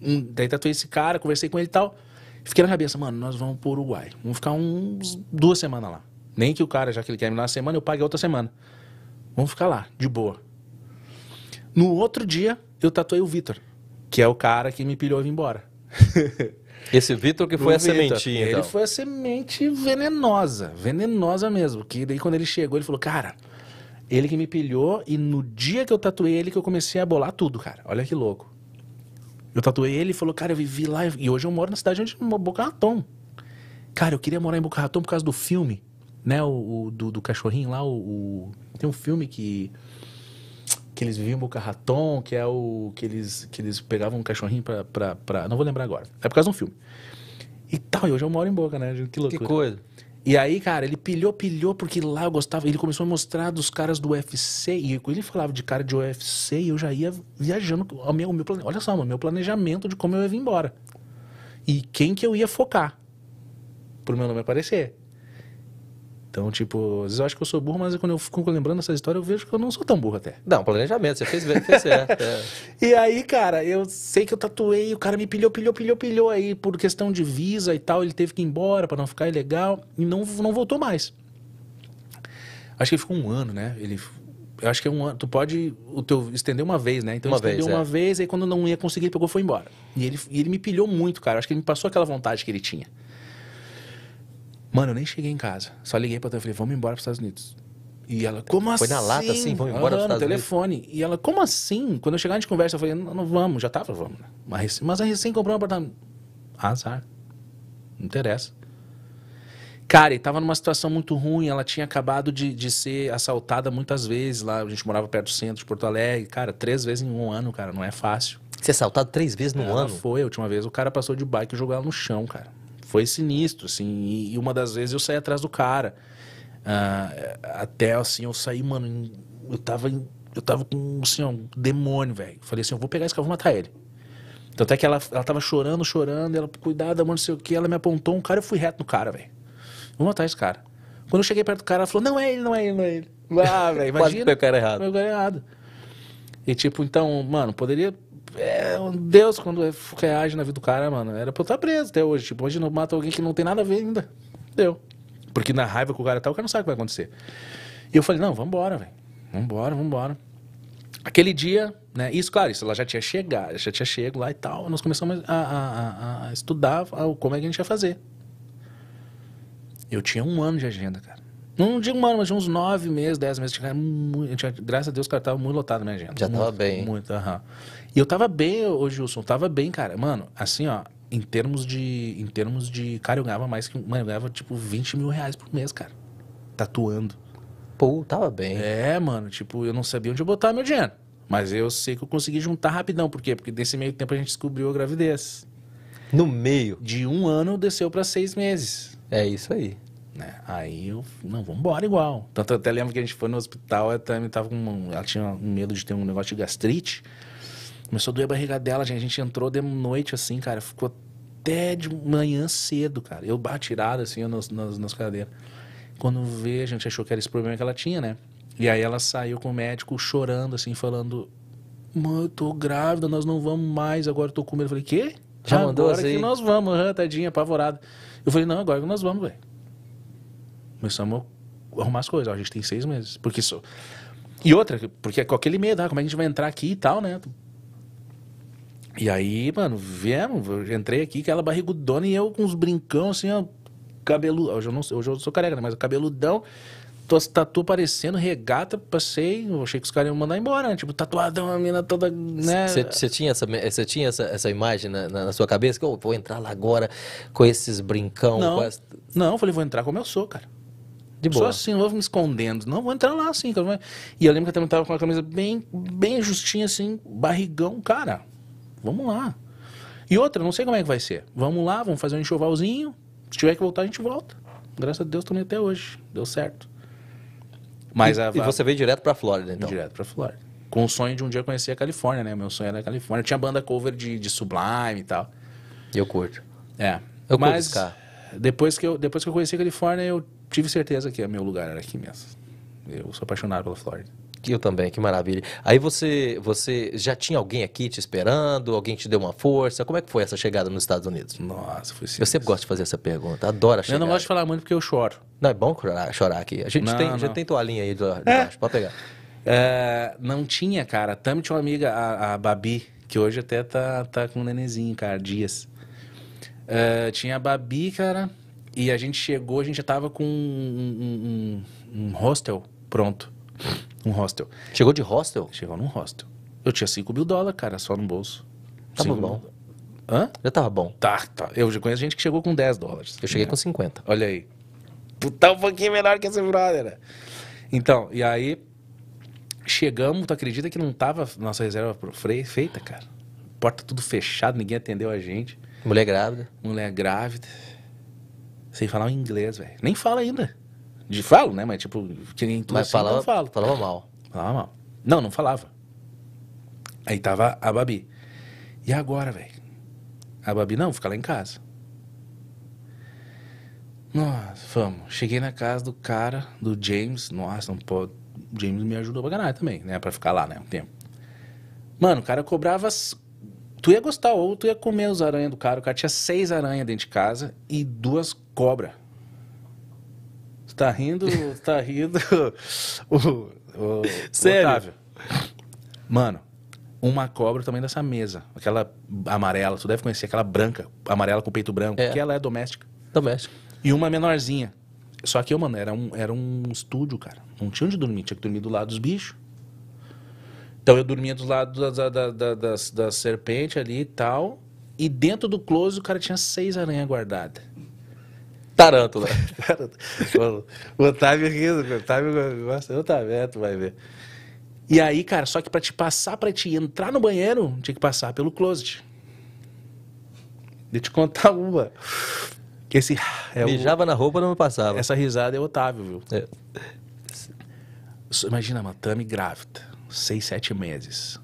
Speaker 2: hum, Daí tatuei esse cara, conversei com ele e tal. Fiquei na cabeça, mano, nós vamos pro Uruguai. Vamos ficar uns duas semanas lá. Nem que o cara, já que ele quer me dar uma semana, eu pague a outra semana. Vamos ficar lá, de boa. No outro dia, eu tatuei o Vitor, que é o cara que me pilhou e vim embora.
Speaker 1: Esse Vitor que foi
Speaker 2: O
Speaker 1: a
Speaker 2: Vitor.
Speaker 1: sementinha,
Speaker 2: Ele
Speaker 1: então.
Speaker 2: foi a semente venenosa, venenosa mesmo. Que daí quando ele chegou, ele falou, cara, ele que me pilhou e no dia que eu tatuei ele que eu comecei a bolar tudo, cara. Olha que louco. Eu tatuei ele e falou, cara, eu vivi lá e hoje eu moro na cidade onde Boca Raton. Cara, eu queria morar em Boca Raton por causa do filme, né? O, o- do, do cachorrinho lá, o, o- tem um filme que que eles viviam em Boca Raton, que é o que eles que eles pegavam um cachorrinho pra, pra, pra não vou lembrar agora. É por causa de um filme. E tal, e hoje eu moro em Boca, né? Que
Speaker 1: Que
Speaker 2: loucura.
Speaker 1: coisa.
Speaker 2: E aí, cara, ele pilhou, pilhou, porque lá eu gostava. Ele começou a mostrar dos caras do UFC. E ele falava de cara de UFC e eu já ia viajando. O meu, o meu plane... Olha só, o meu planejamento de como eu ia vir embora. E quem que eu ia focar. Pro meu nome aparecer. Então, tipo, às vezes eu acho que eu sou burro, mas quando eu fico lembrando essa história, eu vejo que eu não sou tão burro até.
Speaker 1: Não, planejamento, você fez, fez certo. é.
Speaker 2: E aí, cara, eu sei que eu tatuei, o cara me pilhou, pilhou, pilhou, pilhou aí por questão de visa e tal, ele teve que ir embora pra não ficar ilegal e não, não voltou mais. Acho que ele ficou um ano, né? Ele, eu acho que é um ano. Tu pode o teu, estender uma vez, né? Então
Speaker 1: Uma
Speaker 2: estendeu
Speaker 1: vez,
Speaker 2: uma
Speaker 1: é.
Speaker 2: vez, aí quando não ia conseguir, ele pegou e foi embora. E ele, e ele me pilhou muito, cara. Acho que ele me passou aquela vontade que ele tinha. Mano, eu nem cheguei em casa. Só liguei pra ela e falei, vamos embora pros Estados Unidos. E ela, como assim?
Speaker 1: Foi na lata, assim, vamos embora
Speaker 2: Aham,
Speaker 1: pros
Speaker 2: no
Speaker 1: Estados Unidos?
Speaker 2: telefone. E ela, como assim? Quando eu chegar, a gente conversa. Eu falei, não, não vamos, já tava, vamos. né? Mas, mas a recém comprou um apartamento. Azar. Não interessa. Cara, e tava numa situação muito ruim. Ela tinha acabado de, de ser assaltada muitas vezes lá. A gente morava perto do centro de Porto Alegre. Cara, três vezes em um ano, cara. Não é fácil.
Speaker 1: É assaltado três vezes no
Speaker 2: Ela
Speaker 1: ano?
Speaker 2: foi, a última vez o cara passou de bike e jogou ela no chão, cara. Foi sinistro, assim. E, uma das vezes eu saí atrás do cara. Ah, até assim, eu saí, mano, eu tava, em- eu tava com assim, um demônio, velho. Falei assim, eu vou pegar esse cara, vou matar ele. Então até que ela, ela tava chorando, chorando, ela, cuidado, amor, não sei o que, ela me apontou um cara, eu fui reto no cara, velho. Vou matar esse cara. Quando eu cheguei perto do cara, ela falou, não é ele, não é ele, não é ele. Ah, velho,
Speaker 1: Quase
Speaker 2: imagina.
Speaker 1: pegou o cara errado.
Speaker 2: O cara errado. E tipo, então, mano, poderia. É, Deus, quando reage na vida do cara, mano, era pra eu estar preso até hoje. Tipo, hoje não mata alguém que não tem nada a ver ainda. Deu. Porque na raiva que o cara tá, o cara não sabe o que vai acontecer. E eu falei, não, vambora, velho. Vambora, vambora. Aquele dia, né? Isso, claro, isso ela já tinha chegado, já tinha chego lá e tal. Nós começamos a, a- a- a estudar como é que a gente ia fazer. Eu tinha um ano de agenda, cara. Não digo um ano, mas tinha uns nove meses, dez meses. Tinha, muito, tinha- graças a Deus, cara, tava muito lotado na minha agenda.
Speaker 1: Já tava
Speaker 2: Muito,
Speaker 1: bem.
Speaker 2: Muito, aham. E eu tava bem, ô Gilson, tava bem, cara. Mano, assim, ó, em termos de. Em termos de. Cara, eu ganhava mais que. Mano, eu ganhava tipo 20 mil reais por mês, cara. Tatuando.
Speaker 1: Pô, tava bem.
Speaker 2: É, mano, tipo, eu não sabia onde eu botar meu dinheiro. Mas eu sei que eu consegui juntar rapidão. Por quê? Porque nesse meio tempo a gente descobriu a gravidez.
Speaker 1: No meio.
Speaker 2: De um ano desceu pra seis meses.
Speaker 1: É isso aí.
Speaker 2: Né? Aí eu, não, vamos embora igual. Tanto eu até lembro que a gente foi no hospital, ela tava com, ela tinha um medo de ter um negócio de gastrite. Começou a doer a barriga dela, gente. a gente entrou de noite assim, cara, ficou até de manhã cedo, cara. Eu bati tirado assim, eu nas, nas, nas cadeiras. Quando vê, a gente achou que era esse problema que ela tinha, né? E aí ela saiu com o médico chorando, assim, falando: Mãe, eu tô grávida, nós não vamos mais, agora eu tô com medo. Eu falei: Quê?
Speaker 1: Já mandou
Speaker 2: agora
Speaker 1: assim?
Speaker 2: que nós vamos, aham, tadinha, apavorada. Eu falei: Não, agora que nós vamos, velho. Começamos a arrumar as coisas. Ó, a gente tem seis meses. Porque isso. E outra, porque com aquele medo, ah, como é que a gente vai entrar aqui e tal, né? E aí, mano, viemos, eu entrei aqui, aquela barrigudona e eu com uns brincão assim, ó, cabelo. Hoje eu não hoje eu sou careca, né? Mas o cabeludão, tuas tatu aparecendo, regata, passei, eu achei que os caras iam mandar embora, né? Tipo, tatuadão, a mina toda, né?
Speaker 1: Você tinha, essa, tinha essa, essa imagem na, na- na sua cabeça? Que eu vou entrar lá agora com esses brincão.
Speaker 2: Não, não, eu falei, vou entrar como eu sou, cara.
Speaker 1: De
Speaker 2: Só
Speaker 1: boa.
Speaker 2: assim, não vou me escondendo. Não, vou entrar lá assim. cara, E eu lembro que eu também tava com uma camisa bem, bem justinha, assim, barrigão. Cara, vamos lá. E outra, não sei como é que vai ser. Vamos lá, vamos fazer um enxovalzinho. Se tiver que voltar, a gente volta. Graças a Deus também até hoje. Deu certo. Mas
Speaker 1: e,
Speaker 2: a,
Speaker 1: e você veio direto pra Flórida, então.
Speaker 2: direto pra Flórida. Com o sonho de um dia conhecer a Califórnia, né? Meu sonho era a Califórnia. Eu tinha banda cover de, de Sublime e tal.
Speaker 1: Eu curto.
Speaker 2: É.
Speaker 1: Eu curto
Speaker 2: Mas
Speaker 1: ska.
Speaker 2: depois que eu, depois que eu conheci a Califórnia, eu tive certeza que é meu lugar era aqui mesmo. Eu sou apaixonado pela Flórida.
Speaker 1: Eu também, que maravilha. Aí você, você já tinha alguém aqui te esperando? Alguém te deu uma força? Como é que foi essa chegada nos Estados Unidos?
Speaker 2: Nossa, foi
Speaker 1: Eu sempre gosto de fazer essa pergunta, adoro a
Speaker 2: Eu não gosto de falar muito porque eu choro.
Speaker 1: Não, é bom chorar, chorar aqui. A gente
Speaker 2: Não,
Speaker 1: tem, já
Speaker 2: não.
Speaker 1: tem toalhinha aí de baixo, pode pegar.
Speaker 2: É, não tinha, cara. Também tinha uma amiga, a, a Babi, que hoje até tá, tá com um nenenzinho, cara, dias. É, tinha a Babi, cara, e a gente chegou, a gente já tava com um, um- um- um hostel pronto. Um hostel.
Speaker 1: Chegou de hostel?
Speaker 2: Chegou num hostel. Eu tinha 5 mil dólares, cara, só no bolso.
Speaker 1: Tava
Speaker 2: Cinco
Speaker 1: bom.
Speaker 2: mil- Hã?
Speaker 1: Já tava bom.
Speaker 2: Tá, tá. Eu já conheço gente que chegou com 10 dólares.
Speaker 1: Eu cheguei com 50.
Speaker 2: Olha aí. Tu tá um pouquinho menor que esse brother. né? Então, e aí chegamos, tu acredita que não tava nossa reserva feita, cara? Porta tudo fechada, ninguém atendeu a gente.
Speaker 1: Mulher grávida.
Speaker 2: Mulher grávida. Sem falar o inglês, velho. Nem fala ainda. De falo, né? Mas tipo, que nem tu
Speaker 1: Mas
Speaker 2: assim,
Speaker 1: falava,
Speaker 2: não falo.
Speaker 1: falava mal.
Speaker 2: Falava mal. Não, não falava. Aí tava a Babi. E agora, velho? A Babi, não, fica lá em casa. Nossa, vamos. Cheguei na casa do cara, do James. Nossa, não pode. O James me ajudou pra ganhar também, né? Pra ficar lá, né? Um tempo. Mano, o cara cobrava. Tu ia gostar, ou tu ia comer os aranhas do cara. O cara tinha seis aranhas dentro de casa e duas cobras. Tu tá rindo, tu tá rindo. o, o,
Speaker 1: Sério?
Speaker 2: O Otávio. Mano, uma cobra também dessa mesa. Aquela amarela, tu deve conhecer, aquela branca, amarela com peito branco,
Speaker 1: É.
Speaker 2: que ela é doméstica.
Speaker 1: Doméstico.
Speaker 2: E uma menorzinha. Só que eu, mano, era um, era um estúdio, cara. Não tinha onde dormir, tinha que dormir do lado dos bichos. Então eu dormia do lado da, da, da, das, das serpentes ali e tal. E dentro do close o cara tinha seis aranhas guardadas.
Speaker 1: Tarântula.
Speaker 2: Cara, o, o Otávio rindo, o Otávio gosta. Otávio, é, tu vai ver. E aí, cara, só que pra te passar, pra te entrar no banheiro, tinha que passar pelo closet. Deixa eu te contar uma. Que esse é o,
Speaker 1: Mijava na roupa, não passava.
Speaker 2: essa risada é o Otávio, viu?
Speaker 1: É.
Speaker 2: Imagina, uma Tami grávida, seis, sete meses.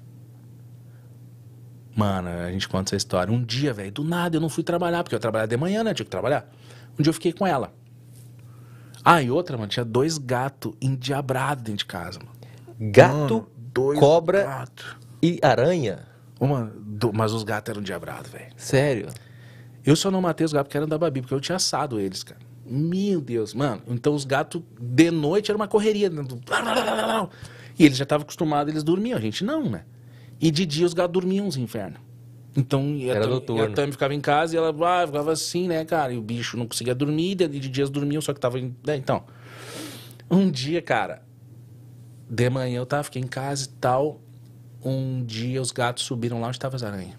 Speaker 2: Mano, a gente conta essa história. Um dia, velho, do nada eu não fui trabalhar, porque eu trabalhava de manhã, né? Tinha que trabalhar. Um dia eu fiquei com ela. Ah, e outra, mano, tinha dois gatos endiabrados dentro de casa, mano.
Speaker 1: Gato,
Speaker 2: Mano, dois
Speaker 1: cobra
Speaker 2: gatos.
Speaker 1: e aranha.
Speaker 2: Uma, do- mas os gatos eram endiabrados, velho.
Speaker 1: Sério.
Speaker 2: Eu só não matei os gatos porque eram da Babi, porque eu tinha assado eles, cara. Meu Deus, mano. Então os gatos, de noite, era uma correria. E eles já estavam acostumados, eles dormiam. A gente não, né? E de dia os gatos dormiam os infernos. Então, e a
Speaker 1: Era
Speaker 2: Tami- e a Tami ficava em casa e ela ah, ficava assim, né, cara? E o bicho não conseguia dormir, e de dias dormiam, só que tava. Em... né, Então, um dia, cara, de manhã eu tava, fiquei em casa e tal. Um dia os gatos subiram lá onde tava as aranhas.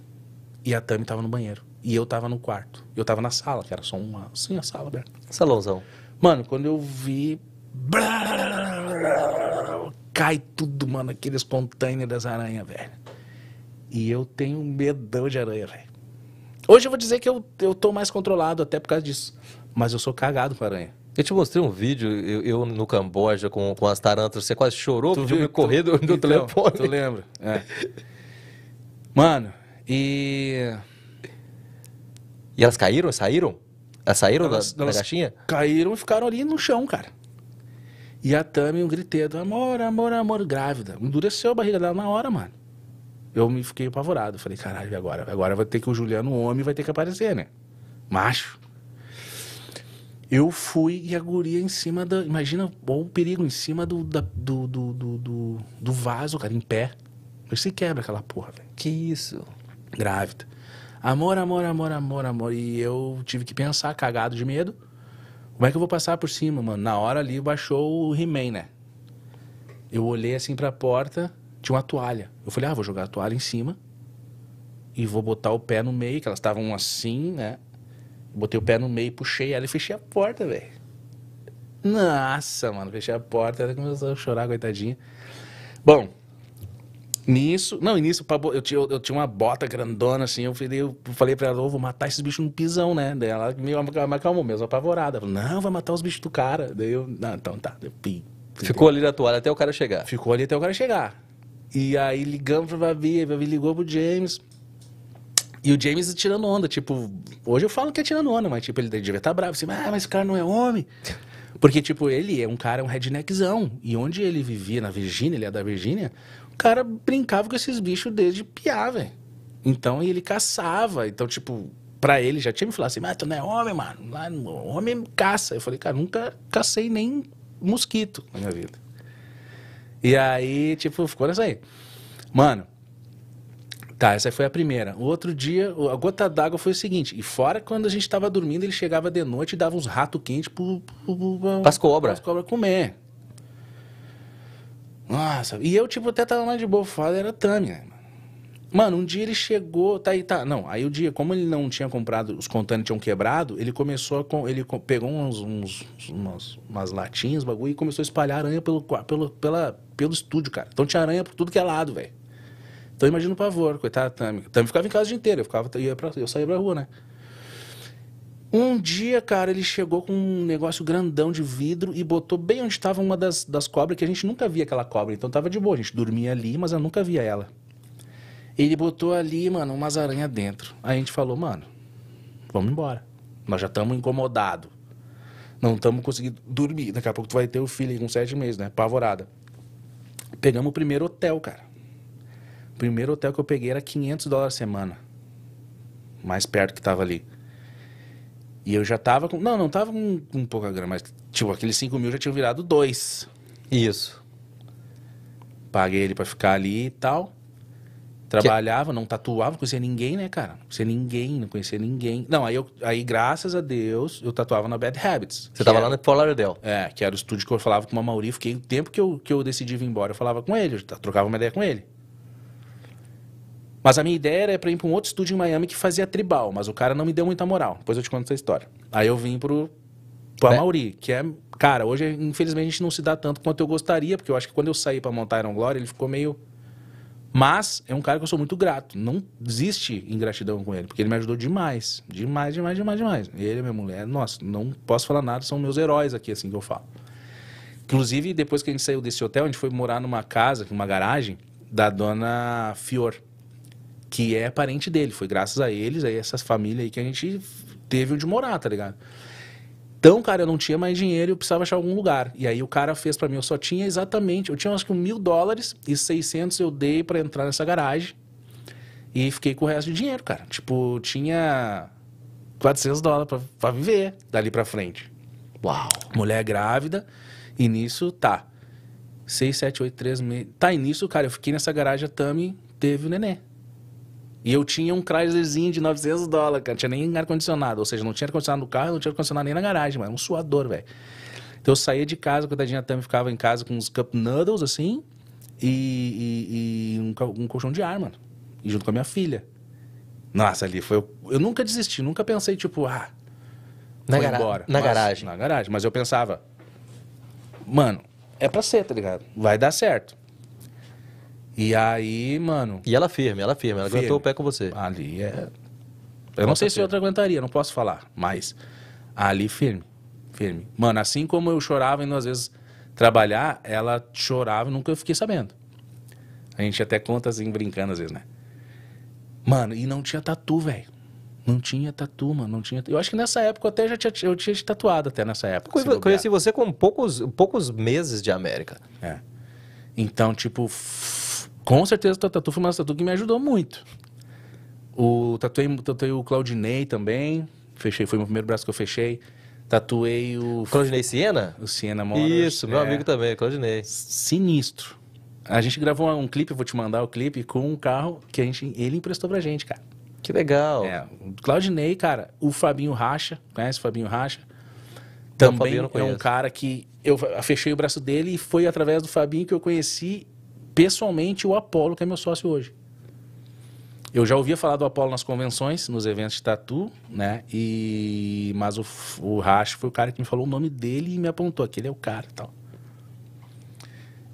Speaker 2: E a Tami tava no banheiro. E eu tava no quarto. Eu tava na sala, que era só uma. Assim, a sala aberta.
Speaker 1: Salãozão.
Speaker 2: Mano, quando eu vi. Cai tudo, mano, aqueles containers das aranhas, velho. E eu tenho medão de aranha, velho. Hoje eu vou dizer que eu, eu tô mais controlado até por causa disso. Mas eu sou cagado com aranha.
Speaker 1: Eu te mostrei um vídeo, eu, eu no Camboja com, com as tarântulas, você quase chorou, pediu
Speaker 2: viu?
Speaker 1: me correr do, do
Speaker 2: Então,
Speaker 1: telefone.
Speaker 2: Tu lembra? É. Mano, e.
Speaker 1: E elas caíram? Saíram? Elas saíram
Speaker 2: Elas-
Speaker 1: da, da
Speaker 2: elas
Speaker 1: caixinha?
Speaker 2: Caíram e ficaram ali no chão, cara. E a Tami, um griteiro, amor, amor, amor, grávida. Endureceu a barriga dela na hora, mano. Eu me fiquei apavorado. Falei, caralho, agora? Agora vai ter que o Juliano, homem, vai ter que aparecer, né? Macho. Eu fui e a guria em cima da. Imagina o perigo, em cima do, da- do, do, do, do, do vaso, cara, em pé. Mas se quebra aquela porra, velho
Speaker 1: Que isso?
Speaker 2: grávida. Amor, amor, amor, amor, amor. E eu tive que pensar, cagado de medo. Como é que eu vou passar por cima, mano? Na hora ali baixou o He-Man, né? Eu olhei assim pra porta, tinha uma toalha. Eu falei, ah, vou jogar a toalha em cima e vou botar o pé no meio, que elas estavam assim, né? Botei o pé no meio, puxei ela e fechei a porta, velho. Nossa, mano, fechei a porta, ela começou a chorar, coitadinha. Bom, Nisso, não, bo- eu tinha, eu tinha uma bota grandona, assim, eu falei, eu falei pra ela, "Ô, vou matar esses bichos no pisão, né? Daí ela me acalmou mesmo, apavorada. Falou, não, vai matar os bichos do cara. Daí eu, não, então tá. Eu, pi,
Speaker 1: Ficou ali na toalha até o cara chegar.
Speaker 2: Ficou ali até o cara chegar. E aí ligamos pra Babi, a Babi ligou pro James. E o James tirando onda, tipo, hoje eu falo que é tirando onda, mas tipo, ele devia estar bravo, assim, ah, mas esse cara não é homem. Porque, tipo, ele é um cara, um redneckzão. E onde ele vivia, na Virgínia, ele é da Virgínia, o cara brincava com esses bichos desde piá, velho. Então, ele caçava. Então, tipo, pra ele, já tinha me falado assim, mas tu não é homem, mano. Lá, homem caça. Eu falei, cara, nunca cacei nem mosquito na minha vida. E aí, tipo, ficou nessa aí. Mano, Tá, essa foi a primeira. O outro dia, a gota d'água foi o seguinte: e fora quando a gente tava dormindo, ele chegava de noite e dava uns ratos quentes pro, pro, pro,
Speaker 1: Pras cobras.
Speaker 2: pras cobras comer. Nossa, e eu, tipo, até tava mais de boa, foda, era Tami, né? Mano, um dia ele chegou, tá aí, tá. Não, aí o dia, como ele não tinha comprado, os containers tinham quebrado, ele começou com- Ele pegou uns, uns, umas, umas latinhas, bagulho, e começou a espalhar aranha pelo, pelo, pela, pelo estúdio, cara. Então tinha aranha por tudo que é lado, velho. Então imagina o pavor, coitada da Tami. Tami ficava em casa o dia inteiro, eu, ficava, eu, ia pra, eu saía pra rua, né? Um dia, cara, ele chegou com um negócio grandão de vidro e botou bem onde estava uma das, das cobras, que a gente nunca via aquela cobra. Então tava de boa, a gente dormia ali, mas eu nunca via ela. Ele botou ali, mano, umas aranhas dentro. Aí a gente falou, mano, vamos embora. Nós já estamos incomodados. Não estamos conseguindo dormir. Daqui a pouco tu vai ter o filho com sete meses, né? Pavorada. Pegamos o primeiro hotel, cara. O primeiro hotel que eu peguei era 500 dólares a semana. Mais perto que tava ali. E eu já tava com. Não, não tava com, com pouca grana, mas, tipo, aqueles 5 mil já tinham virado dois.
Speaker 1: Isso.
Speaker 2: Paguei ele pra ficar ali e tal. Trabalhava, não tatuava, não conhecia ninguém, né, cara? Não conhecia ninguém, não conhecia ninguém. Não, aí, eu, aí graças a Deus, eu tatuava na Bad Habits.
Speaker 1: Você tava
Speaker 2: era-
Speaker 1: lá no Fort Lauderdale.
Speaker 2: É, que era o estúdio que eu falava com o Mauri. Fiquei o tempo que eu, que eu decidi vir embora, eu falava com ele, eu trocava uma ideia com ele. Mas a minha ideia era pra ir pra um outro estúdio em Miami que fazia tribal, mas o cara não me deu muita moral. Depois eu te conto essa história. Aí eu vim pro, pro
Speaker 1: É.
Speaker 2: Amauri, que é. Cara, hoje, infelizmente, a gente não se dá tanto quanto eu gostaria, porque eu acho que quando eu saí pra montar Iron Glory, ele ficou meio. Mas é um cara que eu sou muito grato. Não existe ingratidão com ele, porque ele me ajudou demais. Demais, demais, demais, demais. Ele e minha mulher, nossa, não posso falar nada, são meus heróis aqui, assim que eu falo. Inclusive, depois que a gente saiu desse hotel, a gente foi morar numa casa, numa garagem, da dona Fior, que é parente dele. Foi graças a eles, aí essas famílias aí que a gente teve onde morar, tá ligado? Então, cara, eu não tinha mais dinheiro e eu precisava achar algum lugar. E aí o cara fez pra mim, eu só tinha exatamente, eu tinha acho que mil dólares e 600 eu dei pra entrar nessa garagem. E fiquei com o resto de dinheiro, cara. Tipo, tinha 400 dólares pra, pra viver dali pra frente.
Speaker 1: Uau.
Speaker 2: Mulher grávida, e nisso, tá. 6, 7, 8, 3 meses. Tá, e nisso, cara, eu fiquei nessa garagem, a Tami teve o nenê. E eu tinha um Chryslerzinho de 900 dólares, cara. Não tinha nem ar-condicionado. Ou seja, não tinha ar-condicionado no carro, não tinha ar-condicionado nem na garagem, mano. Um suador, velho. Então eu saía de casa, coitadinha a Tami ficava em casa com uns cup noodles, assim, e, e- e um, um colchão de ar, mano. E junto com a minha filha. Nossa, ali foi. Eu nunca desisti, nunca pensei, tipo, ah,
Speaker 1: Na, gara-
Speaker 2: embora.
Speaker 1: na
Speaker 2: Mas-
Speaker 1: garagem.
Speaker 2: Na garagem. Mas eu pensava, mano, é pra ser, tá ligado? Vai dar certo. E aí, mano,
Speaker 1: E ela firme, ela firme. Ela
Speaker 2: Firme.
Speaker 1: aguentou o pé com você.
Speaker 2: ali é. Eu não sei se outra aguentaria, não posso falar. Mas ali firme. Firme. Mano, assim como eu chorava indo às vezes trabalhar, ela chorava e nunca eu fiquei sabendo. A gente até conta assim, brincando às vezes, né? Mano, e não tinha tatu, velho. Não tinha tatu, mano. Não tinha. Eu acho que nessa época eu até já tinha, eu tinha te tatuado até nessa época. bobear.
Speaker 1: Conheci você com poucos, poucos meses de América.
Speaker 2: É. Então, tipo, com certeza o tatu foi uma tatu que me ajudou muito. O tatuei, tatuei o Claudinei também. Fechei, foi o meu primeiro braço que eu fechei. Tatuei o,
Speaker 1: Claudinei Siena?
Speaker 2: o Siena Motors.
Speaker 1: Isso, meu
Speaker 2: é,
Speaker 1: amigo também, Claudinei.
Speaker 2: Sinistro. A gente gravou um clipe, eu vou te mandar o clipe, com um carro que a gente, ele emprestou pra gente, cara.
Speaker 1: Que legal.
Speaker 2: É, o Claudinei, cara, o Fabinho Racha, conhece o Fabinho Racha?
Speaker 1: Não,
Speaker 2: Também
Speaker 1: Fabinho eu não
Speaker 2: é um cara que eu fechei o braço dele e foi através do Fabinho que eu conheci pessoalmente o Apolo, que é meu sócio hoje. Eu já ouvia falar do Apolo nas convenções, nos eventos de tatu, né? E mas o, o Racha foi o cara que me falou o nome dele e me apontou, aquele é o cara, e tal.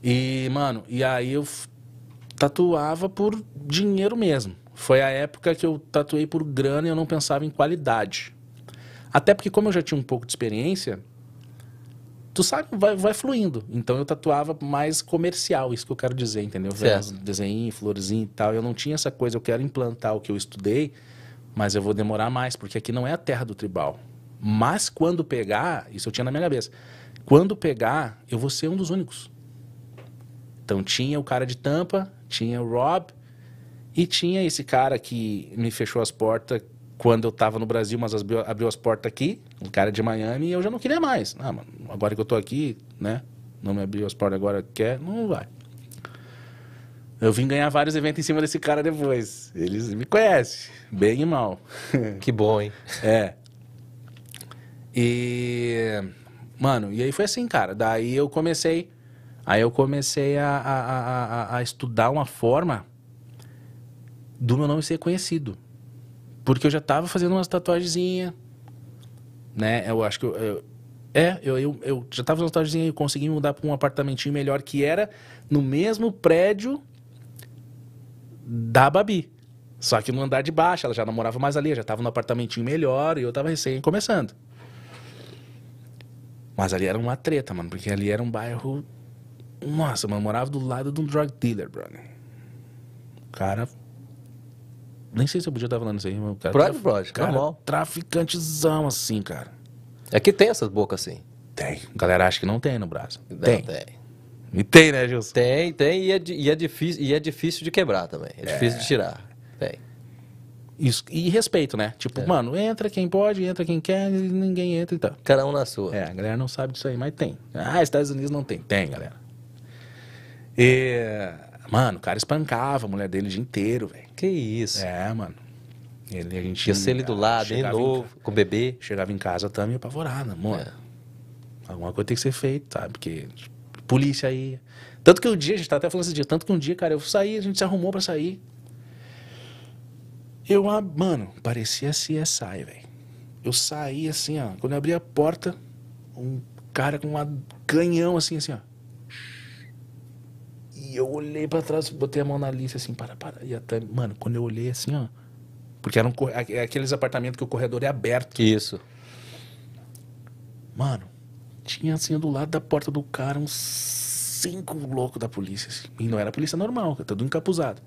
Speaker 2: E, mano, e aí eu tatuava por dinheiro mesmo. Foi a época que eu tatuei por grana e eu não pensava em qualidade. Até porque, como eu já tinha um pouco de experiência, tu sabe, vai, vai fluindo. Então eu tatuava mais comercial, isso que eu quero dizer, entendeu? Desenhinhos, florzinho e tal. Eu não tinha essa coisa, eu quero implantar o que eu estudei, mas eu vou demorar mais, porque aqui não é a terra do tribal. Mas quando pegar, isso eu tinha na minha cabeça. quando pegar, eu vou ser um dos únicos. Então tinha o cara de tampa, tinha o Rob e tinha esse cara que me fechou as portas quando eu tava no Brasil, mas abriu, abriu as portas aqui, um cara de Miami, e eu já não queria mais. Ah, mano, agora que eu tô aqui, né? Não me abriu as portas agora, quer? Não vai. Eu vim ganhar vários eventos em cima desse cara depois. Eles me conhecem, bem e mal.
Speaker 1: Que bom, hein?
Speaker 2: É. E. Mano, e aí foi assim, cara. Daí eu comecei. Aí eu comecei a, a, a, a estudar uma forma do meu nome ser conhecido. Porque eu já tava fazendo umas tatuagenzinhas, né? Eu acho que eu, eu é, eu, eu, eu, já tava fazendo tatuagenzinha e consegui mudar para um apartamentinho melhor que era no mesmo prédio da Babi. Só que no andar de baixo, ela já não morava mais ali, já tava no apartamentinho melhor e eu tava recém começando. Mas ali era uma treta, mano, porque ali era um bairro. Nossa, mano, eu morava do lado de um drug dealer, brother. O cara. Nem sei se eu podia estar falando isso aí, mas o cara.
Speaker 1: Pode, pode,
Speaker 2: cara,
Speaker 1: normal.
Speaker 2: Traficantezão, assim, cara.
Speaker 1: É que tem essas bocas assim.
Speaker 2: Tem. A galera acha que não tem no Brasil.
Speaker 1: Não,
Speaker 2: Tem.
Speaker 1: tem.
Speaker 2: E tem, né, Gilson?
Speaker 1: Tem, tem, e é, e é difícil, e é difícil de quebrar também. É, difícil de tirar. Tem.
Speaker 2: Isso. E respeito, né? Tipo,
Speaker 1: É.
Speaker 2: mano, entra quem pode, entra quem quer, e ninguém entra e tal.
Speaker 1: Cada um na sua.
Speaker 2: É, a galera não sabe disso aí, mas tem. Ah, Estados Unidos não tem. Tem, galera. E, mano, o cara espancava a mulher dele o dia inteiro, velho.
Speaker 1: Que isso.
Speaker 2: É, mano. Ele, a gente
Speaker 1: Tinha ser ele do lado, de
Speaker 2: chegava em
Speaker 1: novo, com o bebê.
Speaker 2: Chegava em casa também apavorada, mano.
Speaker 1: É.
Speaker 2: Alguma coisa tem que ser feita, sabe? Porque polícia aí. Tanto que um dia, a gente tá até falando esse dia, tanto que um dia, cara, eu saí, a gente se arrumou pra sair. Eu, mano, parecia CSI, velho. Eu saí assim, ó. Quando eu abri a porta, um cara com um canhão assim, assim, ó. E eu olhei pra trás, botei a mão na lista assim, para, para. E até, mano, quando eu olhei assim, ó. Porque eram corre- é aqueles apartamentos que o corredor é aberto.
Speaker 1: Isso.
Speaker 2: Mano, tinha assim do lado da porta do cara uns cinco loucos da polícia. Assim. E não era polícia normal, tá tudo encapuzado.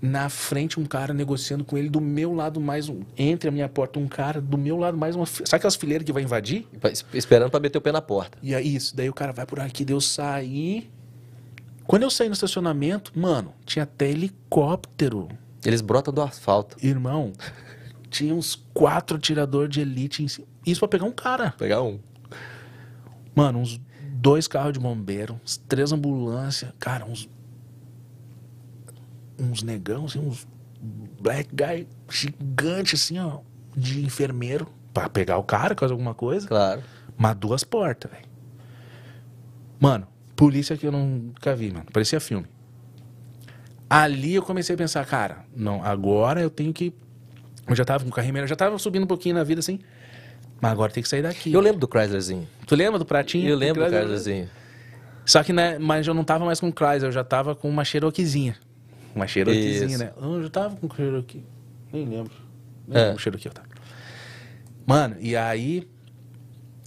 Speaker 2: Na frente, um cara negociando com ele, do meu lado mais um. Entre a minha porta, um cara, do meu lado mais uma. Sabe aquelas fileiras que vai invadir?
Speaker 1: Esperando pra meter o pé na porta.
Speaker 2: E aí, isso, daí o cara vai por aqui, deu sair. Quando eu saí no estacionamento, mano, tinha até helicóptero.
Speaker 1: Eles brotam do asfalto.
Speaker 2: Irmão, tinha uns quatro atiradores de elite em cima. Isso pra pegar um cara.
Speaker 1: Pegar um.
Speaker 2: Mano, uns dois carros de bombeiro, uns três ambulâncias, cara, uns. Uns negão, assim, uns black guy gigante, assim, ó, de enfermeiro, pra pegar o cara, caso alguma coisa.
Speaker 1: Claro.
Speaker 2: Mas duas portas, velho. Mano, polícia que eu nunca vi, mano. Parecia filme. Ali eu comecei a pensar, cara, não, agora eu tenho que. Eu já tava com o carrinho, eu já tava subindo um pouquinho na vida, assim. Mas agora tem que sair daqui.
Speaker 1: Eu lembro do Chryslerzinho.
Speaker 2: Tu lembra do pratinho?
Speaker 1: Eu lembro do
Speaker 2: Chrysler?
Speaker 1: Chryslerzinho.
Speaker 2: Só que, né, mas eu não tava mais com Chrysler, eu já tava com uma Cherokeezinha. Uma Cherokeezinha,
Speaker 1: Isso.
Speaker 2: né? Eu já tava com Cherokee. Nem lembro. Nem
Speaker 1: É.
Speaker 2: lembro o Cherokee eu tava. Mano, e aí.